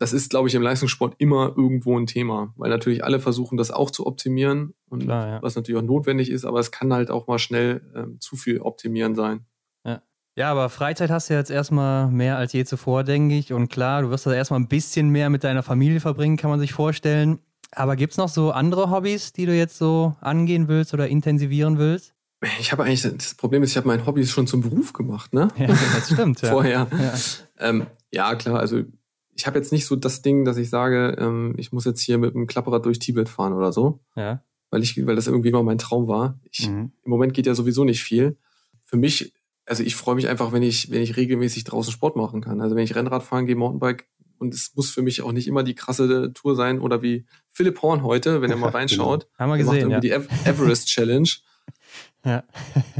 das ist, glaube ich, im Leistungssport immer irgendwo ein Thema, weil natürlich alle versuchen, das auch zu optimieren und Klar, ja. was natürlich auch notwendig ist, aber es kann halt auch mal schnell ähm, zu viel optimieren sein. Ja. Ja, aber Freizeit hast du jetzt erstmal mehr als je zuvor, denke ich. Und klar, du wirst da erstmal ein bisschen mehr mit deiner Familie verbringen, kann man sich vorstellen. Aber gibt es noch so andere Hobbys, die du jetzt so angehen willst oder intensivieren willst? Ich habe eigentlich, das Problem ist, ich habe mein Hobby schon zum Beruf gemacht, ne? Ja, das stimmt. Ja. Vorher. Ja. Ähm, ja, klar, also ich habe jetzt nicht so das Ding, dass ich sage, ähm, ich muss jetzt hier mit einem Klapperrad durch Tibet fahren oder so. Ja. Weil ich, weil das irgendwie immer mein Traum war. Ich, mhm. Im Moment geht ja sowieso nicht viel. Für mich, also ich freue mich einfach, wenn ich, wenn ich regelmäßig draußen Sport machen kann. Also wenn ich Rennrad fahren gehe, Mountainbike, und es muss für mich auch nicht immer die krasse Tour sein oder wie Philipp Horn heute, wenn er mal genau. reinschaut. genau. Haben wir gesehen. Macht ja. die Everest Challenge. ja.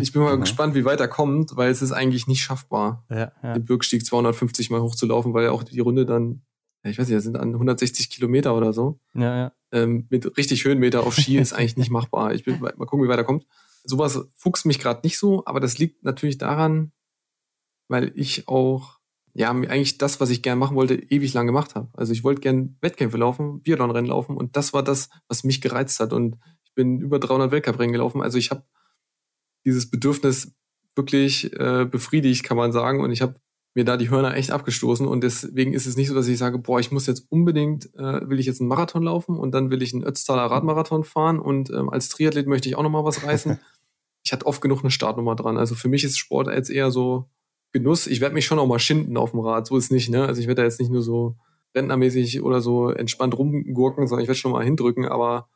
Ich bin mal genau. gespannt, wie weit er kommt, weil es ist eigentlich nicht schaffbar, ja, ja. den Bürgstieg 250 Mal hochzulaufen, weil auch die Runde dann, ich weiß nicht, das sind an 160 Kilometer oder so. Ja, ja. Ähm, mit richtig Höhenmeter auf Ski ist eigentlich nicht machbar. Ich will mal gucken, wie weit er kommt. Sowas fuchst mich gerade nicht so, aber das liegt natürlich daran, weil ich auch ja, eigentlich das, was ich gern machen wollte, ewig lang gemacht habe. Also ich wollte gern Wettkämpfe laufen, Biathlon-Rennen laufen und das war das, was mich gereizt hat. Und ich bin über 300 Weltcup-Rennen gelaufen. Also ich habe dieses Bedürfnis wirklich äh, befriedigt, kann man sagen. Und ich habe mir da die Hörner echt abgestoßen. Und deswegen ist es nicht so, dass ich sage, boah, ich muss jetzt unbedingt, äh, will ich jetzt einen Marathon laufen und dann will ich einen Ötztaler Radmarathon fahren und ähm, als Triathlet möchte ich auch nochmal was reißen. ich hatte oft genug eine Startnummer dran. Also für mich ist Sport jetzt eher so Genuss. Ich werde mich schon auch mal schinden auf dem Rad, so ist nicht, ne? Also ich werde da jetzt nicht nur so rentnermäßig oder so entspannt rumgurken, sondern ich werde schon mal hindrücken, aber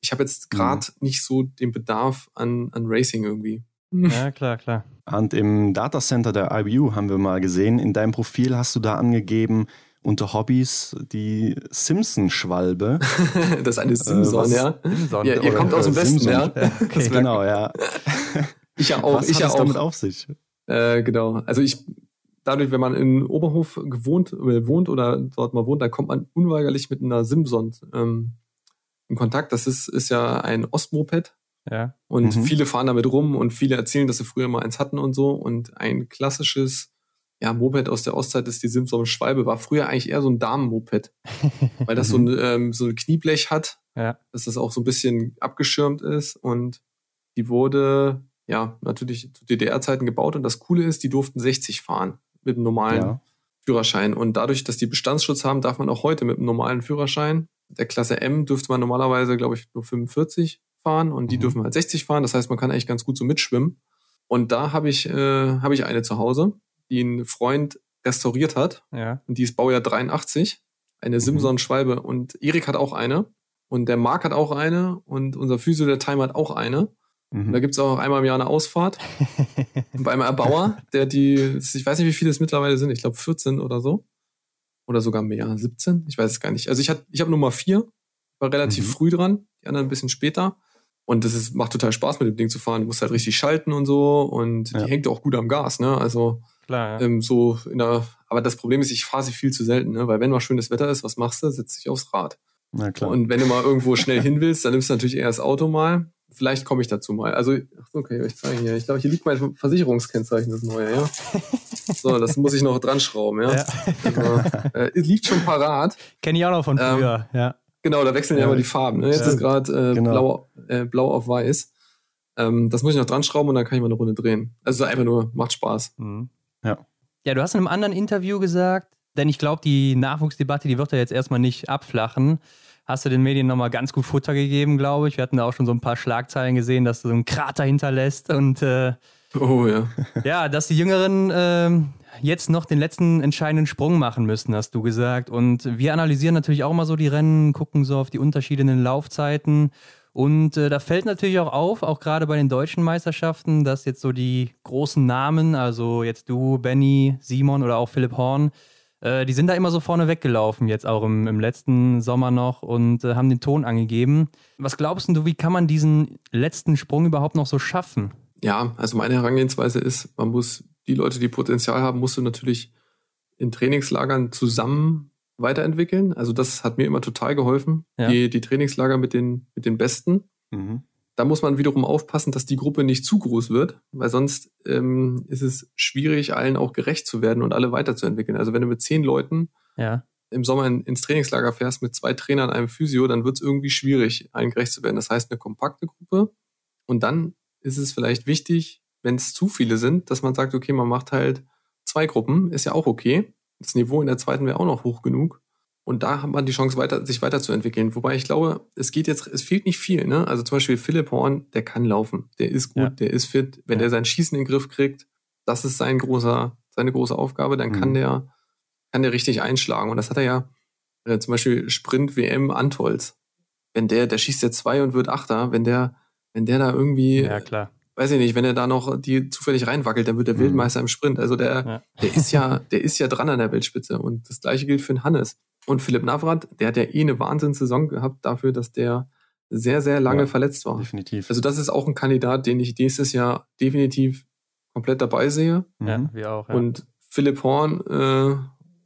ich habe jetzt gerade mhm. nicht so den Bedarf an, an Racing irgendwie. Ja, klar, klar. Und im Datacenter der IBU haben wir mal gesehen, in deinem Profil hast du da angegeben, unter Hobbys die Simpson-Schwalbe. das ist eine Simson, äh, ja. Simson, ja. Ihr kommt aus dem Westen, Simpson. ja. Okay. Genau, ja. Ich ja auch. Was ich hat ja es auch. damit auf sich? Äh, genau. Also ich, dadurch, wenn man in Oberhof gewohnt, äh, wohnt oder dort mal wohnt, da kommt man unweigerlich mit einer Simson ähm, in Kontakt. Das ist, ist ja ein Ostmoped. Ja. Und mhm. viele fahren damit rum und viele erzählen, dass sie früher mal eins hatten und so. Und ein klassisches ja, Moped aus der Ostzeit ist die Simson Schwalbe, war früher eigentlich eher so ein Damenmoped. weil das so ein, ähm, so ein Knieblech hat, ja. dass das auch so ein bisschen abgeschirmt ist. Und die wurde ja, natürlich zu DDR-Zeiten gebaut. Und das Coole ist, die durften 60 fahren mit einem normalen ja. Führerschein. Und dadurch, dass die Bestandsschutz haben, darf man auch heute mit einem normalen Führerschein, der Klasse M, dürfte man normalerweise, glaube ich, nur 45 fahren und die mhm. dürfen halt 60 fahren. Das heißt, man kann eigentlich ganz gut so mitschwimmen. Und da habe ich, äh, hab ich eine zu Hause, die ein Freund restauriert hat. Ja. Und die ist Baujahr 83. Eine mhm. Simson-Schwalbe. Und Erik hat auch eine. Und der Marc hat auch eine. Und unser Physio, der Time, hat auch eine. Mhm. Da gibt es auch einmal im Jahr eine Ausfahrt beim Erbauer, der die, ich weiß nicht, wie viele es mittlerweile sind, ich glaube 14 oder so. Oder sogar mehr, 17, ich weiß es gar nicht. Also ich, ich habe Nummer 4, war relativ mhm. früh dran, die anderen ein bisschen später. Und das ist, macht total Spaß, mit dem Ding zu fahren. Du musst halt richtig schalten und so und ja. die hängt auch gut am Gas, ne? Also Klar, ja. ähm, so in der, aber das Problem ist, ich fahre sie viel zu selten, ne? Weil wenn mal schönes Wetter ist, was machst du? Setzt dich aufs Rad. Na klar. Und wenn du mal irgendwo schnell hin willst, dann nimmst du natürlich eher das Auto mal. Vielleicht komme ich dazu mal. Also, ach, okay, ich zeige hier. Ich glaube, hier liegt mein Versicherungskennzeichen, das neue, ja. So, das muss ich noch dran schrauben, ja. ja. Also, äh, liegt schon parat. Kenne ich auch noch von ähm, früher, ähm, ja. Genau, da wechseln ja, immer die Farben. Ne? Jetzt ja. ist gerade äh, genau. blau, äh, blau auf weiß. Ähm, das muss ich noch dran schrauben und dann kann ich mal eine Runde drehen. Also einfach nur, macht Spaß. Mhm. Ja. Ja, du hast in einem anderen Interview gesagt, denn ich glaube, die Nachwuchsdebatte, die wird ja jetzt erstmal nicht abflachen hast du den Medien nochmal ganz gut Futter gegeben, glaube ich. Wir hatten da auch schon so ein paar Schlagzeilen gesehen, dass du so einen Krater hinterlässt und äh, oh ja. Ja, dass die Jüngeren äh, jetzt noch den letzten entscheidenden Sprung machen müssen, hast du gesagt. Und wir analysieren natürlich auch mal so die Rennen, gucken so auf die Unterschiede in den Laufzeiten. Und äh, da fällt natürlich auch auf, auch gerade bei den deutschen Meisterschaften, dass jetzt so die großen Namen, also jetzt du, Benny, Simon oder auch Philipp Horn, äh, die sind da immer so vorne weggelaufen, jetzt auch im, im letzten Sommer noch und äh, haben den Ton angegeben. Was glaubst du, wie kann man diesen letzten Sprung überhaupt noch so schaffen? Ja, also meine Herangehensweise ist, man muss die Leute, die Potenzial haben, musst du natürlich in Trainingslagern zusammen weiterentwickeln. Also das hat mir immer total geholfen, ja. die, die Trainingslager mit den, mit den Besten. Mhm da muss man wiederum aufpassen, dass die Gruppe nicht zu groß wird, weil sonst ähm, ist es schwierig, allen auch gerecht zu werden und alle weiterzuentwickeln. Also wenn du mit zehn Leuten ja. im Sommer in, ins Trainingslager fährst mit zwei Trainern, einem Physio, dann wird es irgendwie schwierig, allen gerecht zu werden. Das heißt eine kompakte Gruppe und dann ist es vielleicht wichtig, wenn es zu viele sind, dass man sagt, okay, man macht halt zwei Gruppen, ist ja auch okay. Das Niveau in der zweiten wäre auch noch hoch genug. Und da hat man die Chance, weiter, sich weiterzuentwickeln. Wobei ich glaube, es geht jetzt, es fehlt nicht viel. Ne? Also zum Beispiel Philipp Horn, der kann laufen, der ist gut, ja. der ist fit. Wenn ja. der sein Schießen in den Griff kriegt, das ist sein großer, seine große Aufgabe, dann mhm. kann der, kann der richtig einschlagen. Und das hat er ja äh, zum Beispiel Sprint WM Antolz. Wenn der, der schießt ja zwei und wird Achter, wenn der, wenn der da irgendwie, ja, klar. weiß ich nicht, wenn er da noch die zufällig reinwackelt, dann wird der mhm. Wildmeister im Sprint. Also der, ja. der ist ja, der ist ja dran an der Weltspitze. Und das gleiche gilt für den Hannes. Und Philipp Navrat, der hat ja eh eine Wahnsinnssaison gehabt dafür, dass der sehr, sehr lange ja, verletzt war. Definitiv. Also das ist auch ein Kandidat, den ich nächstes Jahr definitiv komplett dabei sehe. Ja, mhm. wir auch. Ja. Und Philipp Horn äh,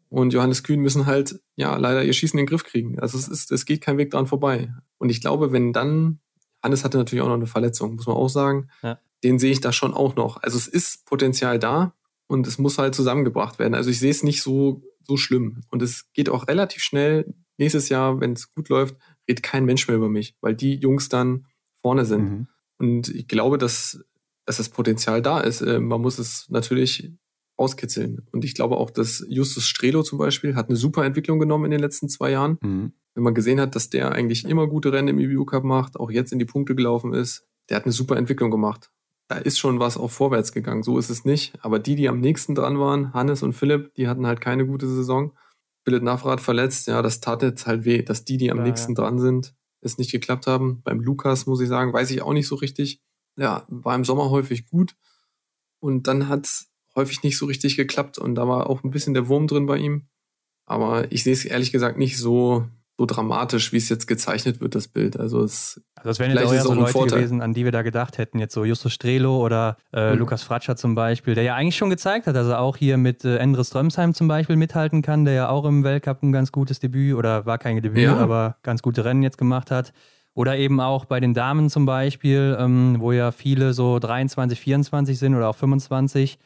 und Johannes Kühn müssen halt, ja, leider ihr Schießen in den Griff kriegen. Also es ist, es geht kein Weg dran vorbei. Und ich glaube, wenn dann, Hannes hatte natürlich auch noch eine Verletzung, muss man auch sagen, ja. den sehe ich da schon auch noch. Also es ist Potenzial da und es muss halt zusammengebracht werden. Also ich sehe es nicht so, so schlimm. Und es geht auch relativ schnell. Nächstes Jahr, wenn es gut läuft, redet kein Mensch mehr über mich, weil die Jungs dann vorne sind. Mhm. Und ich glaube, dass, dass das Potenzial da ist. Äh, man muss es natürlich auskitzeln. Und ich glaube auch, dass Justus Strelo zum Beispiel hat eine super Entwicklung genommen in den letzten zwei Jahren. Mhm. Wenn man gesehen hat, dass der eigentlich immer gute Rennen im EBU Cup macht, auch jetzt in die Punkte gelaufen ist, der hat eine super Entwicklung gemacht. Da ist schon was auch vorwärts gegangen. So ist es nicht. Aber die, die am nächsten dran waren, Hannes und Philipp, die hatten halt keine gute Saison. Philipp Navrat verletzt, ja, das tat jetzt halt weh, dass die, die am ja, nächsten ja. dran sind, es nicht geklappt haben. Beim Lukas, muss ich sagen, weiß ich auch nicht so richtig. Ja, war im Sommer häufig gut. Und dann hat's häufig nicht so richtig geklappt und da war auch ein bisschen der Wurm drin bei ihm. Aber ich sehe es ehrlich gesagt nicht so, so dramatisch, wie es jetzt gezeichnet wird, das Bild. Also es also das wären jetzt auch eher so Leute Vorteil. gewesen, an die wir da gedacht hätten. Jetzt so Justus Strelo oder äh, mhm. Lukas Fratscher zum Beispiel, der ja eigentlich schon gezeigt hat, dass er auch hier mit äh, Endre Strömsheim zum Beispiel mithalten kann, der ja auch im Weltcup ein ganz gutes Debüt oder war kein Debüt, ja. aber ganz gute Rennen jetzt gemacht hat. Oder eben auch bei den Damen zum Beispiel, ähm, wo ja viele so 23, 24 sind oder auch 25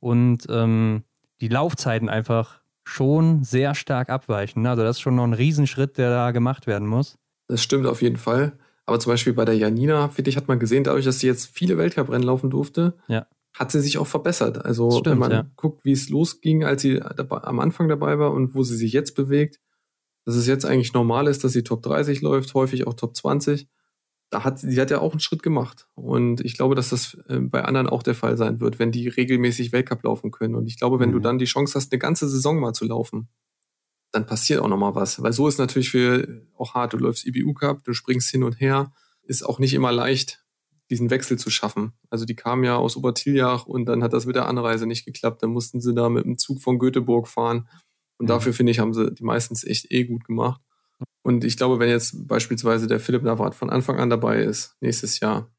und ähm, die Laufzeiten einfach schon sehr stark abweichen. Also das ist schon noch ein Riesenschritt, der da gemacht werden muss. Das stimmt auf jeden Fall. Aber zum Beispiel bei der Janina, finde ich, hat man gesehen, dadurch, dass sie jetzt viele Weltcuprennen laufen durfte, ja. hat sie sich auch verbessert. Also stimmt, wenn man ja. guckt, wie es losging, als sie dabei, am Anfang dabei war und wo sie sich jetzt bewegt, dass es jetzt eigentlich normal ist, dass sie Top 30 läuft, häufig auch Top 20 da hat sie hat ja auch einen Schritt gemacht. Und ich glaube, dass das äh, bei anderen auch der Fall sein wird, wenn die regelmäßig Weltcup laufen können. Und ich glaube, wenn mhm. du dann die Chance hast, eine ganze Saison mal zu laufen, dann passiert auch nochmal was. Weil so ist natürlich für auch hart. Du läufst IBU Cup, du springst hin und her. Ist auch nicht immer leicht, diesen Wechsel zu schaffen. Also die kamen ja aus Obertiljach und dann hat das mit der Anreise nicht geklappt. Dann mussten sie da mit dem Zug von Göteborg fahren. Und mhm. dafür, finde ich, haben sie die meistens echt eh gut gemacht. Und ich glaube, wenn jetzt beispielsweise der Philipp Navrat von Anfang an dabei ist, nächstes Jahr,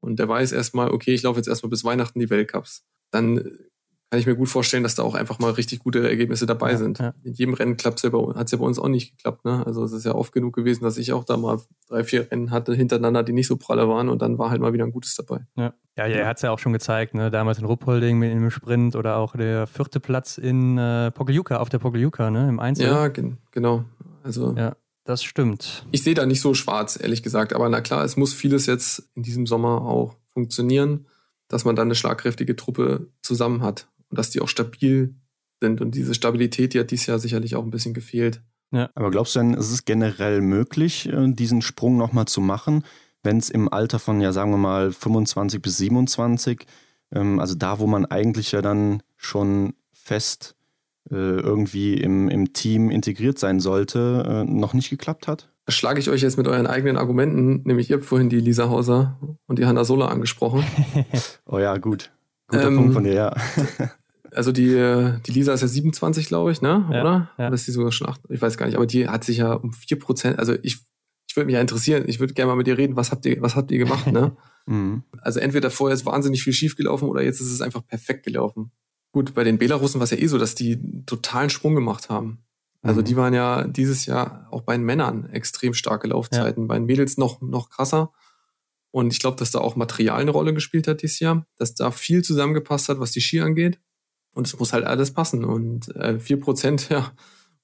und der weiß erstmal, okay, ich laufe jetzt erstmal bis Weihnachten die Weltcups, dann kann ich mir gut vorstellen, dass da auch einfach mal richtig gute Ergebnisse dabei ja, sind. Ja. In jedem Rennen klappt ja hat es ja bei uns auch nicht geklappt. Ne? Also es ist ja oft genug gewesen, dass ich auch da mal drei, vier Rennen hatte hintereinander, die nicht so pralle waren und dann war halt mal wieder ein gutes dabei. Ja, ja, ja er hat es ja auch schon gezeigt, ne? damals in Ruppolding mit dem Sprint oder auch der vierte Platz in äh, Pokljuka, auf der Pokljuka, ne? im Einzel. Ja, gen genau. Also ja. Das stimmt. Ich sehe da nicht so schwarz, ehrlich gesagt. Aber na klar, es muss vieles jetzt in diesem Sommer auch funktionieren, dass man dann eine schlagkräftige Truppe zusammen hat und dass die auch stabil sind. Und diese Stabilität, die hat dieses Jahr sicherlich auch ein bisschen gefehlt. Ja. Aber glaubst du denn, ist es generell möglich, äh, diesen Sprung nochmal zu machen, wenn es im Alter von, ja, sagen wir mal, 25 bis 27, ähm, also da, wo man eigentlich ja dann schon fest irgendwie im, im Team integriert sein sollte, äh, noch nicht geklappt hat? Das schlage ich euch jetzt mit euren eigenen Argumenten, nämlich ihr habt vorhin die Lisa Hauser und die Hanna Sola angesprochen. oh ja, gut. Guter ähm, Punkt von dir, ja. also die, die Lisa ist ja 27, glaube ich, ne? Ja, Oder? Ja. Oder ist die sogar schon 8? Ich weiß gar nicht, aber die hat sich ja um 4%, also ich, ich würde mich ja interessieren, ich würde gerne mal mit dir reden, was habt ihr, was habt ihr gemacht, ne? mhm. Also entweder vorher ist wahnsinnig viel schief gelaufen oder jetzt ist es einfach perfekt gelaufen. Gut, bei den Belarussen war es ja eh so, dass die totalen Sprung gemacht haben. Also mhm. die waren ja dieses Jahr auch bei den Männern extrem starke Laufzeiten, ja. bei den Mädels noch, noch krasser. Und ich glaube, dass da auch Material eine Rolle gespielt hat dieses Jahr, dass da viel zusammengepasst hat, was die Ski angeht. Und es muss halt alles passen. Und äh, 4%, ja,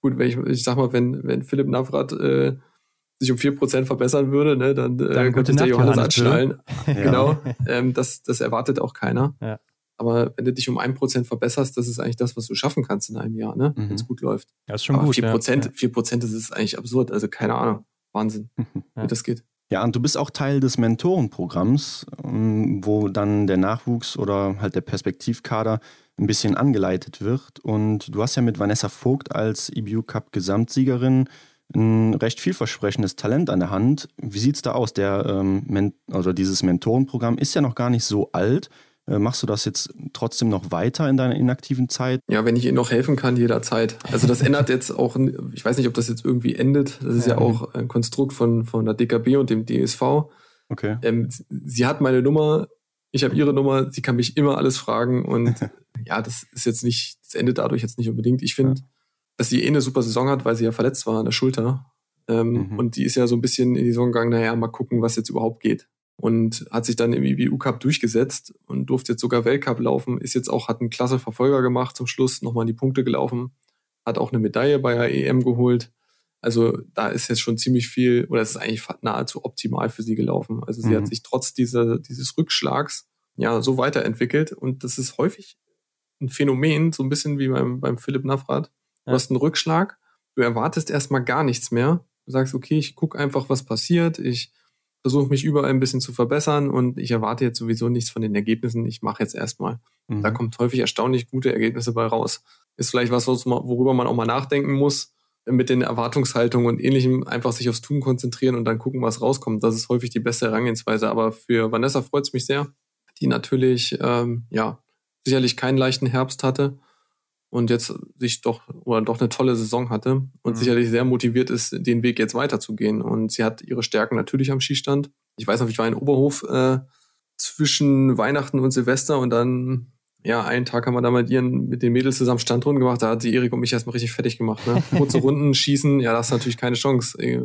gut, wenn ich, ich sag mal, wenn, wenn Philipp Navrat äh, sich um 4% verbessern würde, ne, dann, äh, dann könnte der Johannes, Johannes anschnallen. genau. Ähm, das, das erwartet auch keiner. Ja. Aber wenn du dich um 1% verbesserst, das ist eigentlich das, was du schaffen kannst in einem Jahr, ne? Mhm. wenn es gut läuft. Ja, ist schon Aber gut. 4%, ja. 4% das ist eigentlich absurd. Also keine Ahnung. Wahnsinn, ja. wie das geht. Ja, und du bist auch Teil des Mentorenprogramms, ähm, wo dann der Nachwuchs oder halt der Perspektivkader ein bisschen angeleitet wird. Und du hast ja mit Vanessa Vogt als EBU Cup Gesamtsiegerin ein recht vielversprechendes Talent an der Hand. Wie sieht es da aus? Der, ähm, also dieses Mentorenprogramm ist ja noch gar nicht so alt. Äh, machst du das jetzt trotzdem noch weiter in deiner inaktiven Zeit? Ja, wenn ich Ihnen noch helfen kann, jederzeit. Also das ändert jetzt auch, ich weiß nicht, ob das jetzt irgendwie endet. Das ist ja, ja auch ein Konstrukt von, von der DKB und dem DSV. Okay. Ähm, sie hat meine Nummer, ich habe ihre Nummer, sie kann mich immer alles fragen und ja, das ist jetzt nicht, das endet dadurch jetzt nicht unbedingt. Ich finde, ja. dass sie eh eine super Saison hat, weil sie ja verletzt war an der Schulter. Ähm, mhm. Und die ist ja so ein bisschen in die Saison gegangen, naja, mal gucken, was jetzt überhaupt geht und hat sich dann im IBU Cup durchgesetzt und durfte jetzt sogar Weltcup laufen, ist jetzt auch, hat einen klasse Verfolger gemacht, zum Schluss nochmal in die Punkte gelaufen, hat auch eine Medaille bei der EM geholt. Also da ist jetzt schon ziemlich viel, oder es ist eigentlich nahezu optimal für sie gelaufen. Also sie mhm. hat sich trotz dieser, dieses Rückschlags ja so weiterentwickelt und das ist häufig ein Phänomen, so ein bisschen wie beim, beim Philipp Navrat. Du ja. hast einen Rückschlag, du erwartest erstmal gar nichts mehr. Du sagst, okay, ich gucke einfach, was passiert, ich versuche mich überall ein bisschen zu verbessern und ich erwarte jetzt sowieso nichts von den Ergebnissen. Ich mache jetzt erstmal. Mhm. Da kommt häufig erstaunlich gute Ergebnisse bei raus. Ist vielleicht was, worüber man auch mal nachdenken muss, mit den Erwartungshaltungen und ähnlichem einfach sich aufs Tun konzentrieren und dann gucken, was rauskommt. Das ist häufig die beste Herangehensweise. Aber für Vanessa freut es mich sehr, die natürlich ähm, ja sicherlich keinen leichten Herbst hatte und jetzt sich doch oder doch eine tolle Saison hatte und mhm. sicherlich sehr motiviert ist, den Weg jetzt weiterzugehen. Und sie hat ihre Stärken natürlich am Skistand. Ich weiß noch, ich war in Oberhof äh, zwischen Weihnachten und Silvester und dann, ja, einen Tag haben wir da mit ihren, mit den Mädels zusammen Standrunden gemacht. Da hat sie Erik und mich erstmal richtig fertig gemacht. Ne? Kurze Runden, schießen, ja, das ist natürlich keine Chance. E,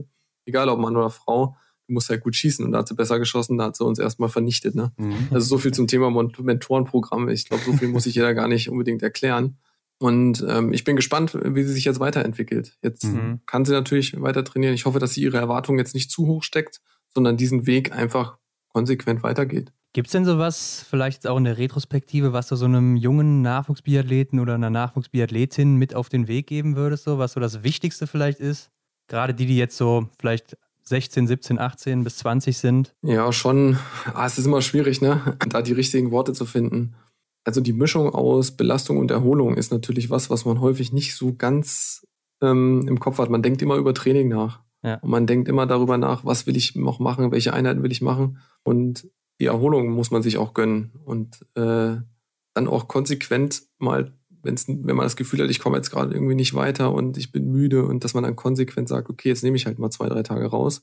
egal ob Mann oder Frau, du musst halt gut schießen. Und da hat sie besser geschossen, da hat sie uns erstmal vernichtet. Ne? Mhm. Also so viel zum Thema Mentorenprogramm. Ich glaube, so viel muss ich jeder gar nicht unbedingt erklären. Und ähm, ich bin gespannt, wie sie sich jetzt weiterentwickelt. Jetzt mhm. kann sie natürlich weiter trainieren. Ich hoffe, dass sie ihre Erwartungen jetzt nicht zu hoch steckt, sondern diesen Weg einfach konsequent weitergeht. Gibt es denn sowas, vielleicht auch in der Retrospektive, was du so einem jungen Nachwuchsbiathleten oder einer Nachwuchsbiathletin mit auf den Weg geben würdest, so, was so das Wichtigste vielleicht ist? Gerade die, die jetzt so vielleicht 16, 17, 18 bis 20 sind? Ja, schon. Ah, es ist immer schwierig, ne? Da die richtigen Worte zu finden. Also die Mischung aus Belastung und Erholung ist natürlich was, was man häufig nicht so ganz ähm, im Kopf hat. Man denkt immer über Training nach. Ja. Und man denkt immer darüber nach, was will ich noch machen, welche Einheiten will ich machen. Und die Erholung muss man sich auch gönnen. Und äh, dann auch konsequent mal, wenn's, wenn man das Gefühl hat, ich komme jetzt gerade irgendwie nicht weiter und ich bin müde und dass man dann konsequent sagt, okay, jetzt nehme ich halt mal zwei, drei Tage raus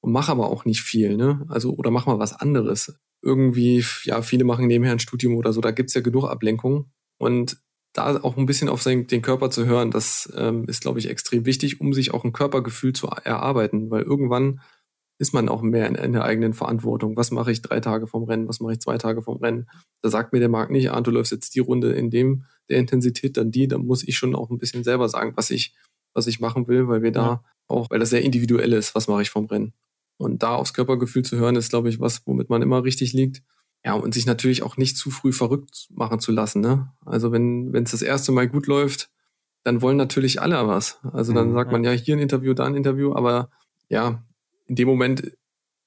und mache aber auch nicht viel, ne? Also, oder mach mal was anderes irgendwie, ja, viele machen nebenher ein Studium oder so, da gibt's ja genug Ablenkung. Und da auch ein bisschen auf sein, den Körper zu hören, das ähm, ist, glaube ich, extrem wichtig, um sich auch ein Körpergefühl zu erarbeiten, weil irgendwann ist man auch mehr in, in der eigenen Verantwortung. Was mache ich drei Tage vom Rennen? Was mache ich zwei Tage vom Rennen? Da sagt mir der Markt nicht, ah, du läufst jetzt die Runde in dem, der Intensität, dann die, da muss ich schon auch ein bisschen selber sagen, was ich, was ich machen will, weil wir da ja. auch, weil das sehr individuell ist, was mache ich vom Rennen. Und da aufs Körpergefühl zu hören, ist, glaube ich, was, womit man immer richtig liegt. Ja, und sich natürlich auch nicht zu früh verrückt machen zu lassen. Ne? Also wenn wenn es das erste Mal gut läuft, dann wollen natürlich alle was. Also dann mhm, sagt man ja hier ein Interview, da ein Interview, aber ja, in dem Moment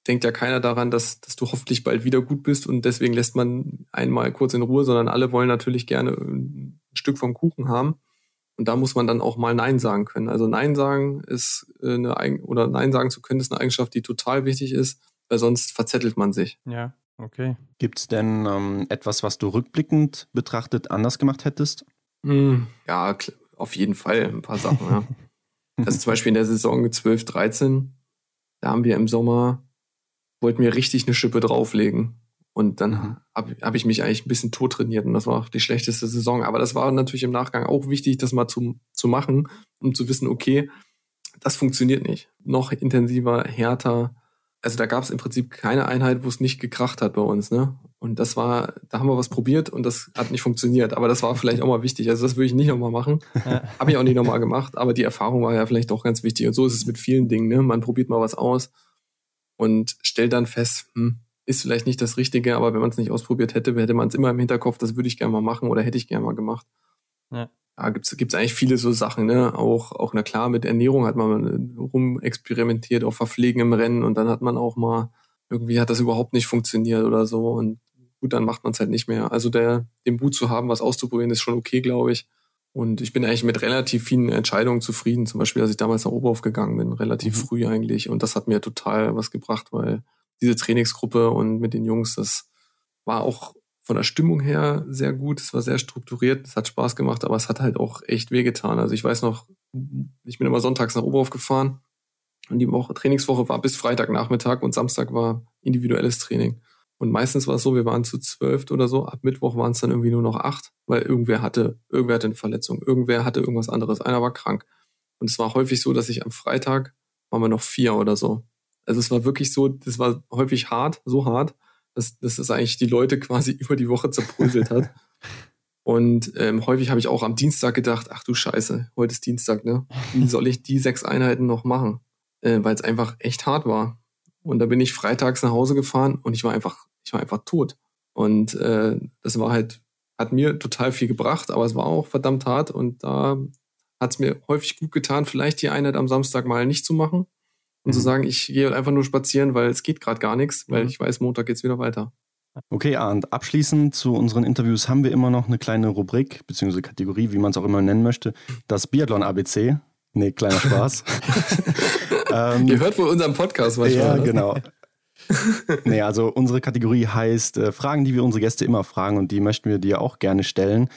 denkt ja keiner daran, dass, dass du hoffentlich bald wieder gut bist und deswegen lässt man einmal kurz in Ruhe, sondern alle wollen natürlich gerne ein Stück vom Kuchen haben. Und da muss man dann auch mal Nein sagen können. Also Nein sagen ist äh, eine Eigen oder Nein sagen zu können, ist eine Eigenschaft, die total wichtig ist, weil sonst verzettelt man sich. Ja, okay. Gibt es denn ähm, etwas, was du rückblickend betrachtet anders gemacht hättest? Hm, ja, auf jeden Fall ein paar Sachen, ja. Also zum Beispiel in der Saison 12, 13, da haben wir im Sommer, wollten wir richtig eine Schippe drauflegen. Und dann habe hab ich mich eigentlich ein bisschen tot trainiert und das war auch die schlechteste Saison. Aber das war natürlich im Nachgang auch wichtig, das mal zu, zu machen, um zu wissen, okay, das funktioniert nicht. Noch intensiver, härter. Also da gab es im Prinzip keine Einheit, wo es nicht gekracht hat bei uns. Ne? Und das war, da haben wir was probiert und das hat nicht funktioniert. Aber das war vielleicht auch mal wichtig. Also das würde ich nicht nochmal machen. Ja. Habe ich auch nicht nochmal gemacht. Aber die Erfahrung war ja vielleicht auch ganz wichtig. Und so ist es mit vielen Dingen. Ne? Man probiert mal was aus und stellt dann fest, hm, ist vielleicht nicht das Richtige, aber wenn man es nicht ausprobiert hätte, hätte man es immer im Hinterkopf, das würde ich gerne mal machen oder hätte ich gerne mal gemacht. Ja, ja gibt's gibt's eigentlich viele so Sachen, ne? Auch, auch, na klar, mit Ernährung hat man rumexperimentiert, auch Verpflegen im Rennen und dann hat man auch mal, irgendwie hat das überhaupt nicht funktioniert oder so und gut, dann macht man es halt nicht mehr. Also der, den Mut zu haben, was auszuprobieren, ist schon okay, glaube ich. Und ich bin eigentlich mit relativ vielen Entscheidungen zufrieden. Zum Beispiel, als ich damals nach Oberhof gegangen bin, relativ mhm. früh eigentlich. Und das hat mir total was gebracht, weil diese Trainingsgruppe und mit den Jungs, das war auch von der Stimmung her sehr gut. Es war sehr strukturiert. Es hat Spaß gemacht, aber es hat halt auch echt wehgetan. Also ich weiß noch, ich bin immer sonntags nach Oberhof gefahren und die Woche, Trainingswoche war bis Freitagnachmittag und Samstag war individuelles Training. Und meistens war es so, wir waren zu zwölf oder so. Ab Mittwoch waren es dann irgendwie nur noch acht, weil irgendwer hatte, irgendwer hatte eine Verletzung, irgendwer hatte irgendwas anderes, einer war krank. Und es war häufig so, dass ich am Freitag waren wir noch vier oder so. Also es war wirklich so, das war häufig hart, so hart, dass, dass das eigentlich die Leute quasi über die Woche zerbröselt hat. Und ähm, häufig habe ich auch am Dienstag gedacht, ach du Scheiße, heute ist Dienstag, ne? Wie soll ich die sechs Einheiten noch machen? Äh, Weil es einfach echt hart war. Und da bin ich freitags nach Hause gefahren und ich war einfach ich war einfach tot. Und äh, das war halt, hat mir total viel gebracht, aber es war auch verdammt hart und da hat es mir häufig gut getan, vielleicht die Einheit am Samstag mal nicht zu machen und mhm. zu sagen, ich gehe einfach nur spazieren, weil es geht gerade gar nichts, weil mhm. ich weiß, Montag geht's wieder weiter. Okay, und abschließend zu unseren Interviews haben wir immer noch eine kleine Rubrik bzw. Kategorie, wie man es auch immer nennen möchte, das Biathlon ABC. Nee, kleiner Spaß. ähm, Ihr hört wohl unseren Podcast manchmal. Ja, genau. nee, also unsere Kategorie heißt äh, Fragen, die wir unsere Gäste immer fragen und die möchten wir dir auch gerne stellen.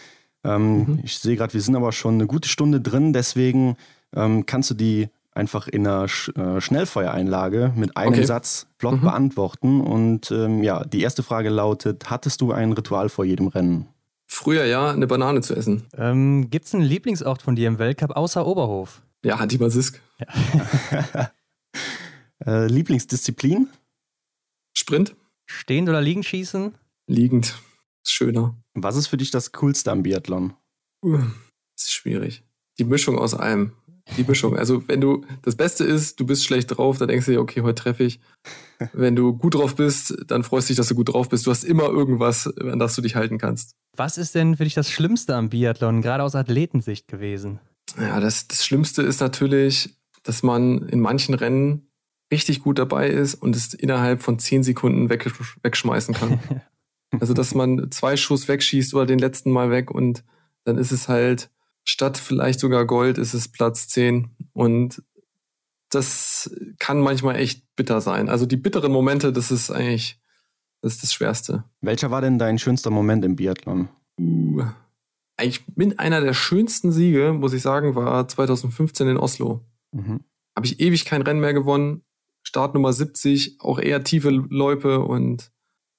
Ähm, mhm. Ich sehe gerade, wir sind aber schon eine gute Stunde drin, deswegen ähm, kannst du die einfach in einer Sch äh, Schnellfeuereinlage mit einem okay. Satz flott mhm. beantworten. Und ähm, ja, die erste Frage lautet: Hattest du ein Ritual vor jedem Rennen? Früher ja, eine Banane zu essen. Ähm, Gibt es einen Lieblingsort von dir im Weltcup außer Oberhof? Ja, Antibasisk. Ja. äh, Lieblingsdisziplin? Sprint. Stehend oder liegend schießen? Liegend. Ist schöner. Was ist für dich das Coolste am Biathlon? Uh, ist schwierig. Die Mischung aus allem. Die Mischung. Also, wenn du, das Beste ist, du bist schlecht drauf, dann denkst du dir, okay, heute treffe ich. Wenn du gut drauf bist, dann freust du dich, dass du gut drauf bist. Du hast immer irgendwas, an das du dich halten kannst. Was ist denn für dich das Schlimmste am Biathlon, gerade aus Athletensicht gewesen? Ja, das, das Schlimmste ist natürlich, dass man in manchen Rennen richtig gut dabei ist und es innerhalb von zehn Sekunden weg, wegschmeißen kann. also, dass man zwei Schuss wegschießt oder den letzten Mal weg und dann ist es halt statt vielleicht sogar Gold, ist es Platz zehn und das kann manchmal echt bitter sein. Also die bitteren Momente, das ist eigentlich das, ist das Schwerste. Welcher war denn dein schönster Moment im Biathlon? Uh, eigentlich mit einer der schönsten Siege, muss ich sagen, war 2015 in Oslo. Mhm. Habe ich ewig kein Rennen mehr gewonnen, Startnummer 70, auch eher tiefe Loipe und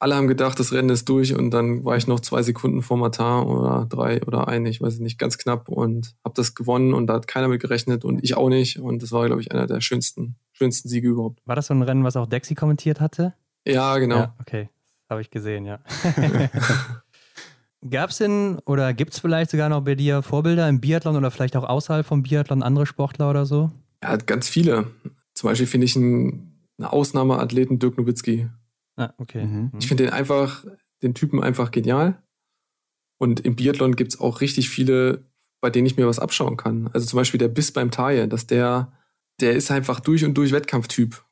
alle haben gedacht, das Rennen ist durch und dann war ich noch zwei Sekunden vor Matar oder drei oder ein, ich weiß nicht, ganz knapp und habe das gewonnen und da hat keiner mit gerechnet und ich auch nicht und das war, glaube ich, einer der schönsten, schönsten Siege überhaupt. War das so ein Rennen, was auch Dexy kommentiert hatte? Ja, genau. Ja, okay, habe ich gesehen, ja. Gab es denn oder gibt es vielleicht sogar noch bei dir Vorbilder im Biathlon oder vielleicht auch außerhalb vom Biathlon andere Sportler oder so? Ja, ganz viele. Zum Beispiel finde ich einen, einen Ausnahmeathleten Dirk Nowitzki. Ah, okay. Mhm. Ich finde den einfach, den Typen einfach genial. Und im Biathlon gibt es auch richtig viele, bei denen ich mir was abschauen kann. Also zum Beispiel der Biss beim Taille, dass der, der ist einfach durch und durch Wettkampftyp.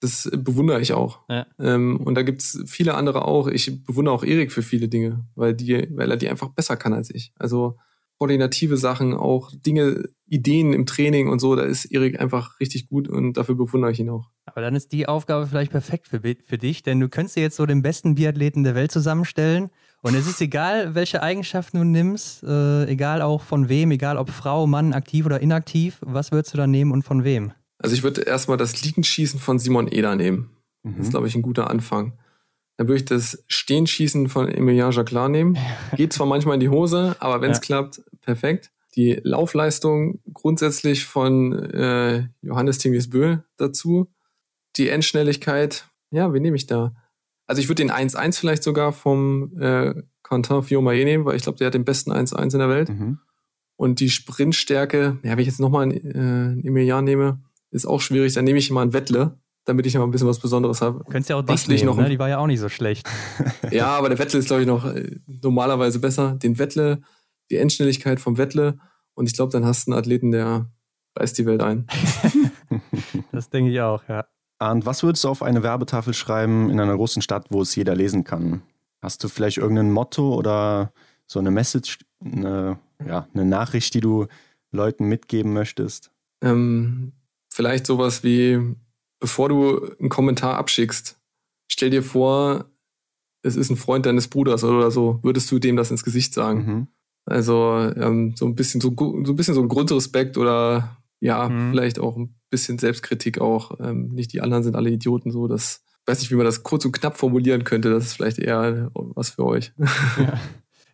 Das bewundere ich auch. Ja. Ähm, und da gibt es viele andere auch. Ich bewundere auch Erik für viele Dinge, weil, die, weil er die einfach besser kann als ich. Also koordinative Sachen, auch Dinge, Ideen im Training und so, da ist Erik einfach richtig gut und dafür bewundere ich ihn auch. Aber dann ist die Aufgabe vielleicht perfekt für, für dich, denn du könntest dir jetzt so den besten Biathleten der Welt zusammenstellen und es ist egal, welche Eigenschaften du nimmst, äh, egal auch von wem, egal ob Frau, Mann, aktiv oder inaktiv, was würdest du da nehmen und von wem? Also ich würde erstmal das Liegenschießen von Simon Eder nehmen. Mhm. Das ist, glaube ich, ein guter Anfang. Dann würde ich das Stehenschießen von Emilien Jacquelin nehmen. Geht zwar manchmal in die Hose, aber wenn es ja. klappt, perfekt. Die Laufleistung grundsätzlich von äh, Johannes Tingies Böhl dazu. Die Endschnelligkeit, ja, wen nehme ich da? Also ich würde den 1-1 vielleicht sogar vom äh, Quentin Fiumaye nehmen, weil ich glaube, der hat den besten 1-1 in der Welt. Mhm. Und die Sprintstärke, ja, wenn ich jetzt nochmal einen äh, Emilian nehme, ist auch schwierig. Dann nehme ich mal einen Wettle, damit ich noch ein bisschen was Besonderes habe. Könntest ja auch dich nehmen, noch ne? Die war ja auch nicht so schlecht. ja, aber der Wettle ist, glaube ich, noch äh, normalerweise besser. Den Wettle, die Endschnelligkeit vom Wettle. Und ich glaube, dann hast du einen Athleten, der reißt die Welt ein. das denke ich auch, ja. Und was würdest du auf eine Werbetafel schreiben in einer großen Stadt, wo es jeder lesen kann? Hast du vielleicht irgendein Motto oder so eine Message, eine, ja, eine Nachricht, die du Leuten mitgeben möchtest? Ähm, vielleicht sowas wie, bevor du einen Kommentar abschickst, stell dir vor, es ist ein Freund deines Bruders oder so, würdest du dem das ins Gesicht sagen? Mhm. Also ähm, so ein bisschen so, so ein bisschen so ein Grundrespekt oder ja, mhm. vielleicht auch ein bisschen Selbstkritik auch. Ähm, nicht die anderen sind alle Idioten, so das, weiß nicht, wie man das kurz und knapp formulieren könnte. Das ist vielleicht eher was für euch. Ja,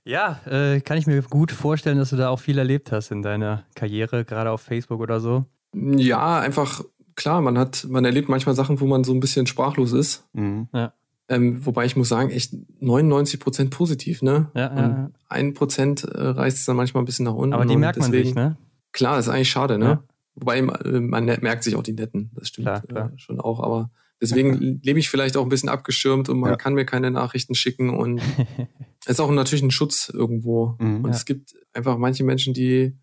ja äh, kann ich mir gut vorstellen, dass du da auch viel erlebt hast in deiner Karriere, gerade auf Facebook oder so. Ja, einfach klar, man hat, man erlebt manchmal Sachen, wo man so ein bisschen sprachlos ist. Mhm. Ja. Ähm, wobei ich muss sagen, echt 99 Prozent positiv, ne? Ja, ja, Ein Prozent äh, reißt es dann manchmal ein bisschen nach unten. Aber die merkt deswegen, man sich, ne? Klar, ist eigentlich schade, ne? Ja. Wobei äh, man merkt sich auch die Netten, das stimmt klar, klar. Äh, schon auch. Aber deswegen lebe ich vielleicht auch ein bisschen abgeschirmt und man ja. kann mir keine Nachrichten schicken und es ist auch natürlich ein Schutz irgendwo. Mhm, und ja. es gibt einfach manche Menschen, die,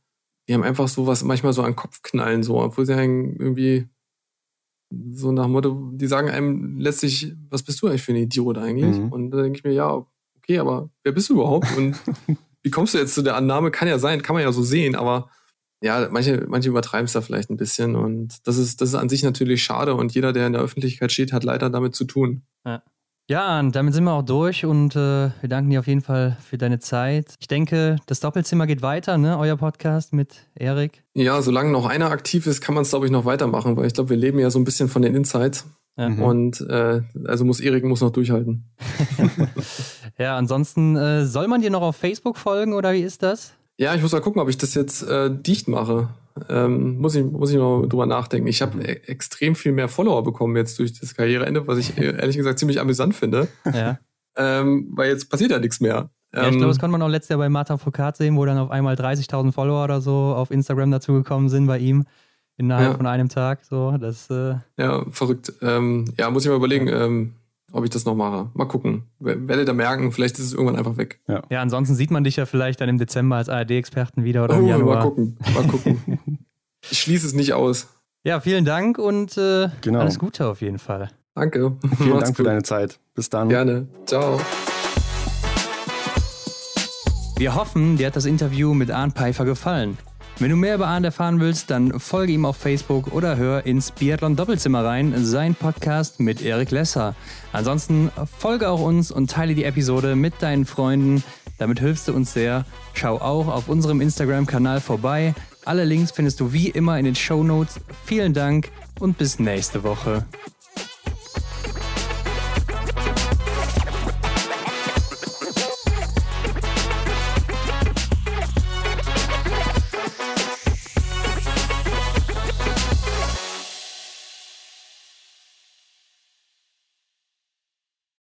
die haben einfach sowas manchmal so an den Kopf knallen, so, obwohl sie irgendwie so nach dem Motto, die sagen einem letztlich, was bist du eigentlich für ein Idiot eigentlich? Mhm. Und da denke ich mir, ja, okay, aber wer bist du überhaupt? Und wie kommst du jetzt zu der Annahme? Kann ja sein, kann man ja so sehen, aber ja, manche, manche übertreiben es da vielleicht ein bisschen und das ist, das ist an sich natürlich schade und jeder, der in der Öffentlichkeit steht, hat leider damit zu tun. Ja. Ja, und damit sind wir auch durch und äh, wir danken dir auf jeden Fall für deine Zeit. Ich denke, das Doppelzimmer geht weiter, ne? Euer Podcast mit Erik. Ja, solange noch einer aktiv ist, kann man es, glaube ich, noch weitermachen, weil ich glaube, wir leben ja so ein bisschen von den Insights. Mhm. Und äh, also muss Erik muss noch durchhalten. ja, ansonsten äh, soll man dir noch auf Facebook folgen oder wie ist das? Ja, ich muss mal gucken, ob ich das jetzt äh, dicht mache. Ähm, muss, ich, muss ich mal drüber nachdenken. Ich habe e extrem viel mehr Follower bekommen jetzt durch das Karriereende, was ich äh, ehrlich gesagt ziemlich amüsant finde. Ja. Ähm, weil jetzt passiert ja nichts mehr. Ja, ich glaube, ähm, das konnte man auch letztes Jahr bei Martin Foucault sehen, wo dann auf einmal 30.000 Follower oder so auf Instagram dazugekommen sind bei ihm innerhalb ja. von einem Tag. So, das, äh ja, verrückt. Ähm, ja, muss ich mal überlegen. Ähm, ob ich das noch mache. Mal gucken. Werdet ihr merken, vielleicht ist es irgendwann einfach weg. Ja. ja, ansonsten sieht man dich ja vielleicht dann im Dezember als ARD-Experten wieder oder im oh, Januar. Mal gucken, mal gucken. ich schließe es nicht aus. Ja, vielen Dank und äh, genau. alles Gute auf jeden Fall. Danke. Vielen Dank gut. für deine Zeit. Bis dann. Gerne. Ciao. Wir hoffen, dir hat das Interview mit Arndt Pfeiffer gefallen. Wenn du mehr über Arndt erfahren willst, dann folge ihm auf Facebook oder hör ins Biathlon Doppelzimmer rein, sein Podcast mit Erik Lesser. Ansonsten folge auch uns und teile die Episode mit deinen Freunden. Damit hilfst du uns sehr. Schau auch auf unserem Instagram-Kanal vorbei. Alle Links findest du wie immer in den Show Notes. Vielen Dank und bis nächste Woche.